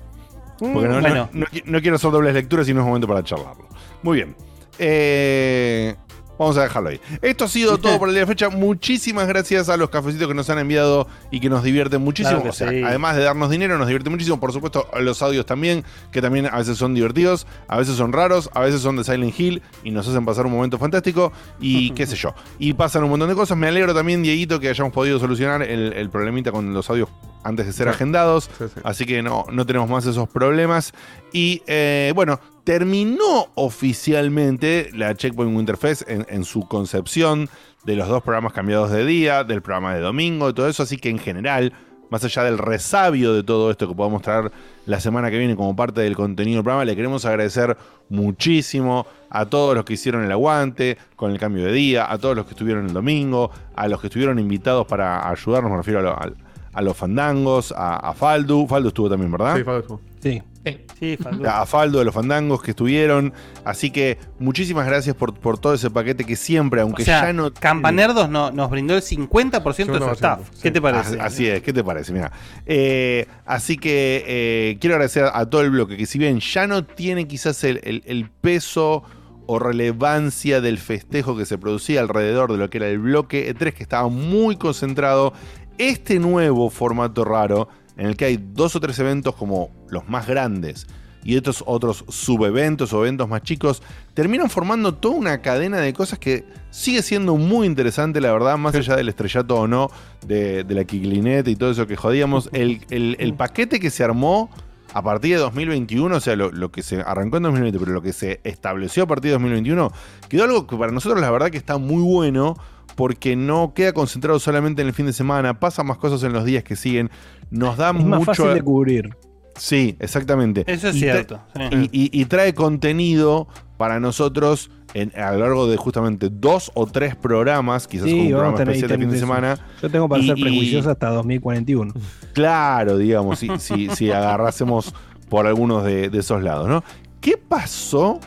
Porque no, no- Bueno. no no quiero hacer dobles lecturas y no es momento para charlarlo. Muy bien. Eh, vamos a dejarlo ahí. Esto ha sido todo por el día de fecha. Muchísimas gracias a los cafecitos que nos han enviado y que nos divierten muchísimo. Claro O sea, sí. Además de darnos dinero, nos divierte muchísimo. Por supuesto, los audios también, que también a veces son divertidos, a veces son raros, a veces son de Silent Hill y nos hacen pasar un momento fantástico y qué sé yo. Y pasan un montón de cosas. Me alegro también, Dieguito, que hayamos podido solucionar el, el problemita con los audios antes de ser Sí. agendados. Sí, sí. Así que no, no tenemos más esos problemas. Y eh, bueno, terminó oficialmente la Checkpoint Winterfest en, en su concepción de los dos programas cambiados de día, del programa de domingo y todo eso. Así que en general, más allá del resabio de todo esto que podamos traer la semana que viene como parte del contenido del programa, le queremos agradecer muchísimo a todos los que hicieron el aguante con el cambio de día, a todos los que estuvieron el domingo, a los que estuvieron invitados para ayudarnos, me refiero a, lo- a los fandangos, a, a Faldu. Faldu estuvo también, ¿verdad? Sí, Fabio. Sí. Sí, Faldu. a Faldo de los fandangos que estuvieron. Así que muchísimas gracias por, por todo ese paquete que siempre, aunque o sea, ya no. Campanerdos no, nos brindó el 50% de su 50%, staff. ¿Qué te parece? Así, así es, ¿qué te parece? Mira. Eh, así que eh, quiero agradecer a todo el bloque que, si bien ya no tiene quizás el, el- el peso o relevancia del festejo que se producía alrededor de lo que era el bloque E3, que estaba muy concentrado, este nuevo formato raro, en el que hay dos o tres eventos como los más grandes y estos otros subeventos o eventos más chicos, terminan formando toda una cadena de cosas que sigue siendo muy interesante, la verdad, más allá del estrellato o no de, la Kiklineta y todo eso que jodíamos. El, el- el paquete que se armó a partir de 2021, o sea, lo, lo que se arrancó en 2020, pero lo que se estableció a partir de 2021, quedó algo que para nosotros la verdad que está muy bueno. Porque no queda concentrado solamente en el fin de semana, pasa más cosas en los días que siguen, nos da Es más mucho. fácil de cubrir. Sí, exactamente. Eso es Y cierto, sí. Y, y- y trae contenido para nosotros en- a lo largo de justamente dos o tres programas, quizás Sí, con un programa tener- especial de fin de eso. semana. Yo tengo para Y- ser prejuicioso hasta 2041. Claro, digamos, si, si, si agarrásemos por algunos de, de esos lados, ¿no? ¿Qué pasó?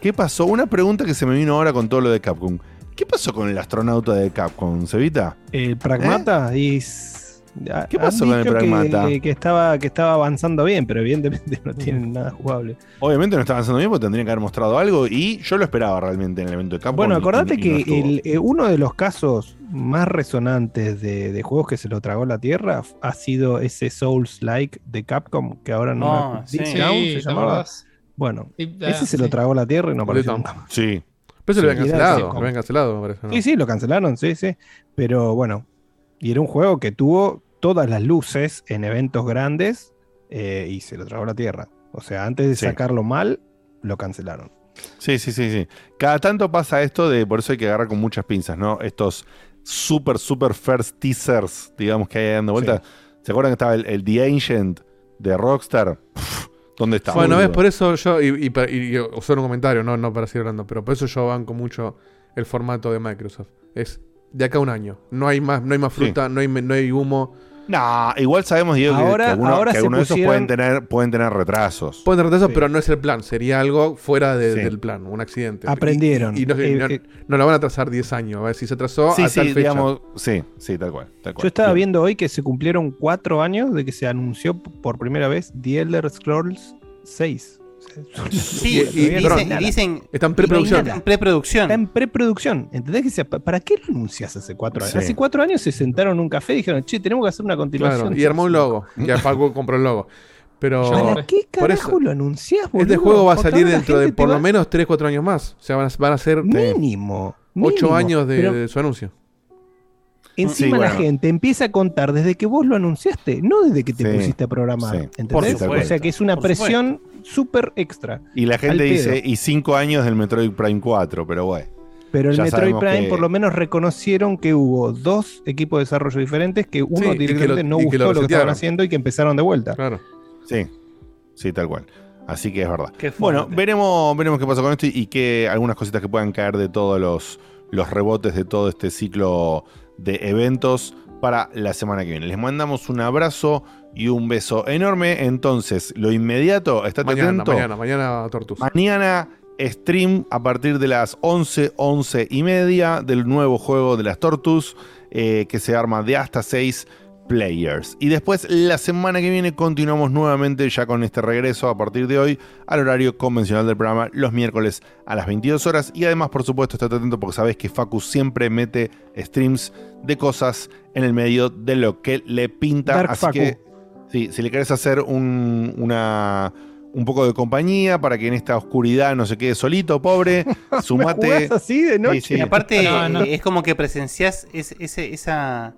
¿Qué pasó? Una pregunta que se me vino ahora con todo lo de Capcom. ¿Qué pasó con el astronauta de Capcom, Cevita? El pragmata ¿Eh? ¿Qué pasó con el que- Pragmata? Que, estaba, que estaba avanzando bien, pero evidentemente no tienen nada jugable. Obviamente no está avanzando bien porque tendrían que haber mostrado algo y yo lo esperaba realmente en el evento de campo. Bueno, y- acordate y no que el, eh, uno de los casos más resonantes de, de juegos que se lo tragó la tierra ha sido ese Souls-like de Capcom, que ahora no Ah, me sí. Sí, se ¿te llamaba. Bueno, ese se lo tragó la tierra y no apareció nunca más. Sí. Pero se lo habían Sí, cancelado. Capcom. Lo habían cancelado, me parece. ¿no? Sí, sí, lo cancelaron, sí, sí. Pero bueno, y era un juego que tuvo todas las luces en eventos grandes eh, y se lo tragó la tierra. O sea, antes de Sí. sacarlo mal, lo cancelaron. Sí, sí, sí, sí. Cada tanto pasa esto de, por eso hay que agarrar con muchas pinzas, ¿no? Estos super, super first teasers, digamos, que hay dando vueltas. ¿Se acuerdan que estaba el, el The Ancient de Rockstar? Pff, ¿Dónde está? Bueno, ves, por eso yo, y, y, y solo un comentario, no, no para seguir hablando, pero por eso yo banco mucho el formato de Microsoft. Es de acá a un año. No hay más, no hay más fruta, no, hay, no hay humo. No, igual sabemos, Diego, que- Ahora- que, algunos, ahora que algunos de esos pueden tener, pueden tener retrasos. Pueden tener retraso, pero no es el plan. Sería algo fuera de- Sí. del plan, un accidente. Aprendieron. Y, y no, Eh, no- eh. no la van a atrasar 10 años. A ver si se atrasó Sí, a sí, tal fecha. digamos, sí, sí, tal cual. tal cual. Yo estaba viendo hoy que se cumplieron cuatro años de que se anunció por primera vez The Elder Scrolls 6. Sí, y dicen- y dicen- Está en preproducción. Está en preproducción. ¿Entendés? Que sea, ¿pa- ¿Para qué lo anuncias hace cuatro años? Sí. Hace cuatro años se sentaron en un café y dijeron, che, tenemos que hacer una continuación. Claro, y armó un logo. Y Paco compró el logo. Pero. ¿Para qué por eso- carajo lo anunciás, boludo? Este juego va a salir dentro de por va- lo menos 3, 4 años más. O sea, van a, van a ser. Mínimo. 8 mínimo. años de, Pero- de su anuncio. Encima Sí, la bueno. gente empieza a contar desde que vos lo anunciaste, no desde que te Sí, pusiste a programar. sí. ¿Entendés? Por o sea que es una por presión súper extra. Y la gente dice, y 5 años del Metroid Prime 4, pero bueno. Pero el ya Metroid Prime que- por lo menos reconocieron que hubo dos equipos de desarrollo diferentes, que uno Sí, que directamente lo- no gustó que lo lo, que estaban haciendo y que empezaron de vuelta. Claro. Sí, sí, tal cual. Así que es verdad. Bueno, veremos, veremos qué pasa con esto y, y qué algunas cositas que puedan caer de todos los, los rebotes de todo este ciclo de eventos para la semana que viene. Les mandamos un abrazo y un beso enorme. Entonces, lo inmediato, estate Mañana, atento. mañana, mañana Tortus. Mañana stream a partir de las 11, 11 y media del nuevo juego de las Tortus eh, que se arma de hasta 6 players. Y después la semana que viene continuamos nuevamente ya con este regreso a partir de hoy al horario convencional del programa los miércoles a las 22 horas. Y además, por supuesto, estate atento porque sabés que Facu siempre mete streams de cosas en el medio de lo que le pinta. Dark Así Facu. que Sí, si le querés hacer un, una, un poco de compañía para que en esta oscuridad no se quede solito, pobre, sumate. así de noche? Sí, sí. Y aparte, No, no. es como que presenciás es- ese- esa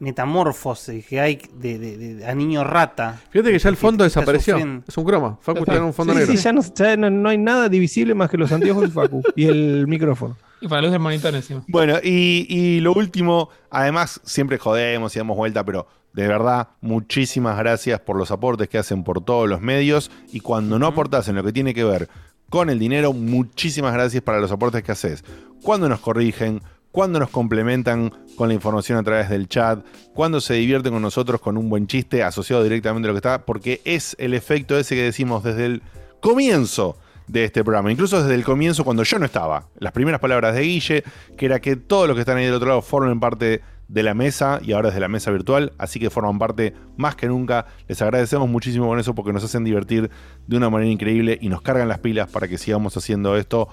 metamorfosis que hay de, de- de- a niño rata. Fíjate que ya el fondo desapareció. sufriendo. Es un croma. Facu está en un fondo Sí, negro. sí, ya, no, ya no- no hay nada divisible más que los anteojos de Facu y el micrófono. Y para la luz del monitor encima. Bueno, y, y lo último, además, siempre jodemos y damos vuelta, pero de verdad, muchísimas gracias por los aportes que hacen por todos los medios. Y cuando no aportás en lo que tiene que ver con el dinero, muchísimas gracias para los aportes que haces. Cuando nos corrigen, cuando nos complementan con la información a través del chat, cuando se divierten con nosotros con un buen chiste asociado directamente a lo que está, porque es el efecto ese que decimos desde el comienzo de este programa, incluso desde el comienzo cuando yo no estaba. Las primeras palabras de Guille, que era que todos los que están ahí del otro lado formen parte de la mesa y ahora desde la mesa virtual, así que forman parte más que nunca. Les agradecemos muchísimo con eso porque nos hacen divertir de una manera increíble y nos cargan las pilas para que sigamos haciendo esto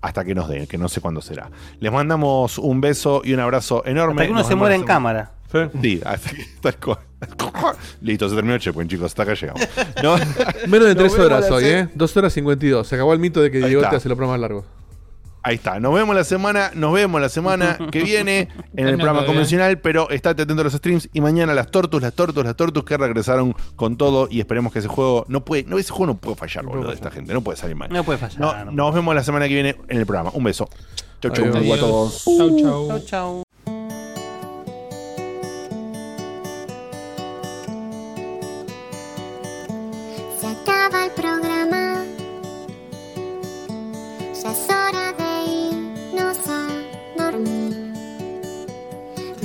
hasta que nos den, que no sé cuándo será. Les mandamos un beso y un abrazo enorme. Hasta que uno Nos se muere en cámara. Sí, hasta que- tal cual. Listo, se terminó el checkpoint, chicos. Hasta acá llegamos. No. Menos de Nos 3 vemos horas hoy, ¿eh? 2 horas 52. Se acabó el mito de que Diego te hace los programas largos. Ahí está. Nos vemos la semana, nos vemos la semana que viene en el programa convencional, pero estate atento a los streams y mañana las tortus, las tortus, las tortus que regresaron con todo y esperemos que ese juego no puede, no ese juego no puede fallar, boludo, de esta gente, no puede salir mal. No puede fallar. No, nos vemos la semana que viene en el programa. Un beso. Chau, chau Adiós. a todos. Chau, chau. Chau, chau.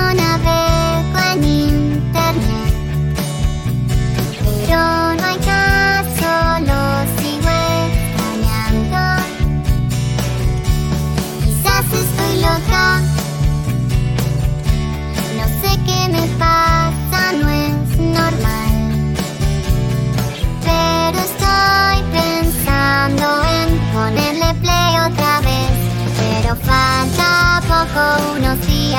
On of it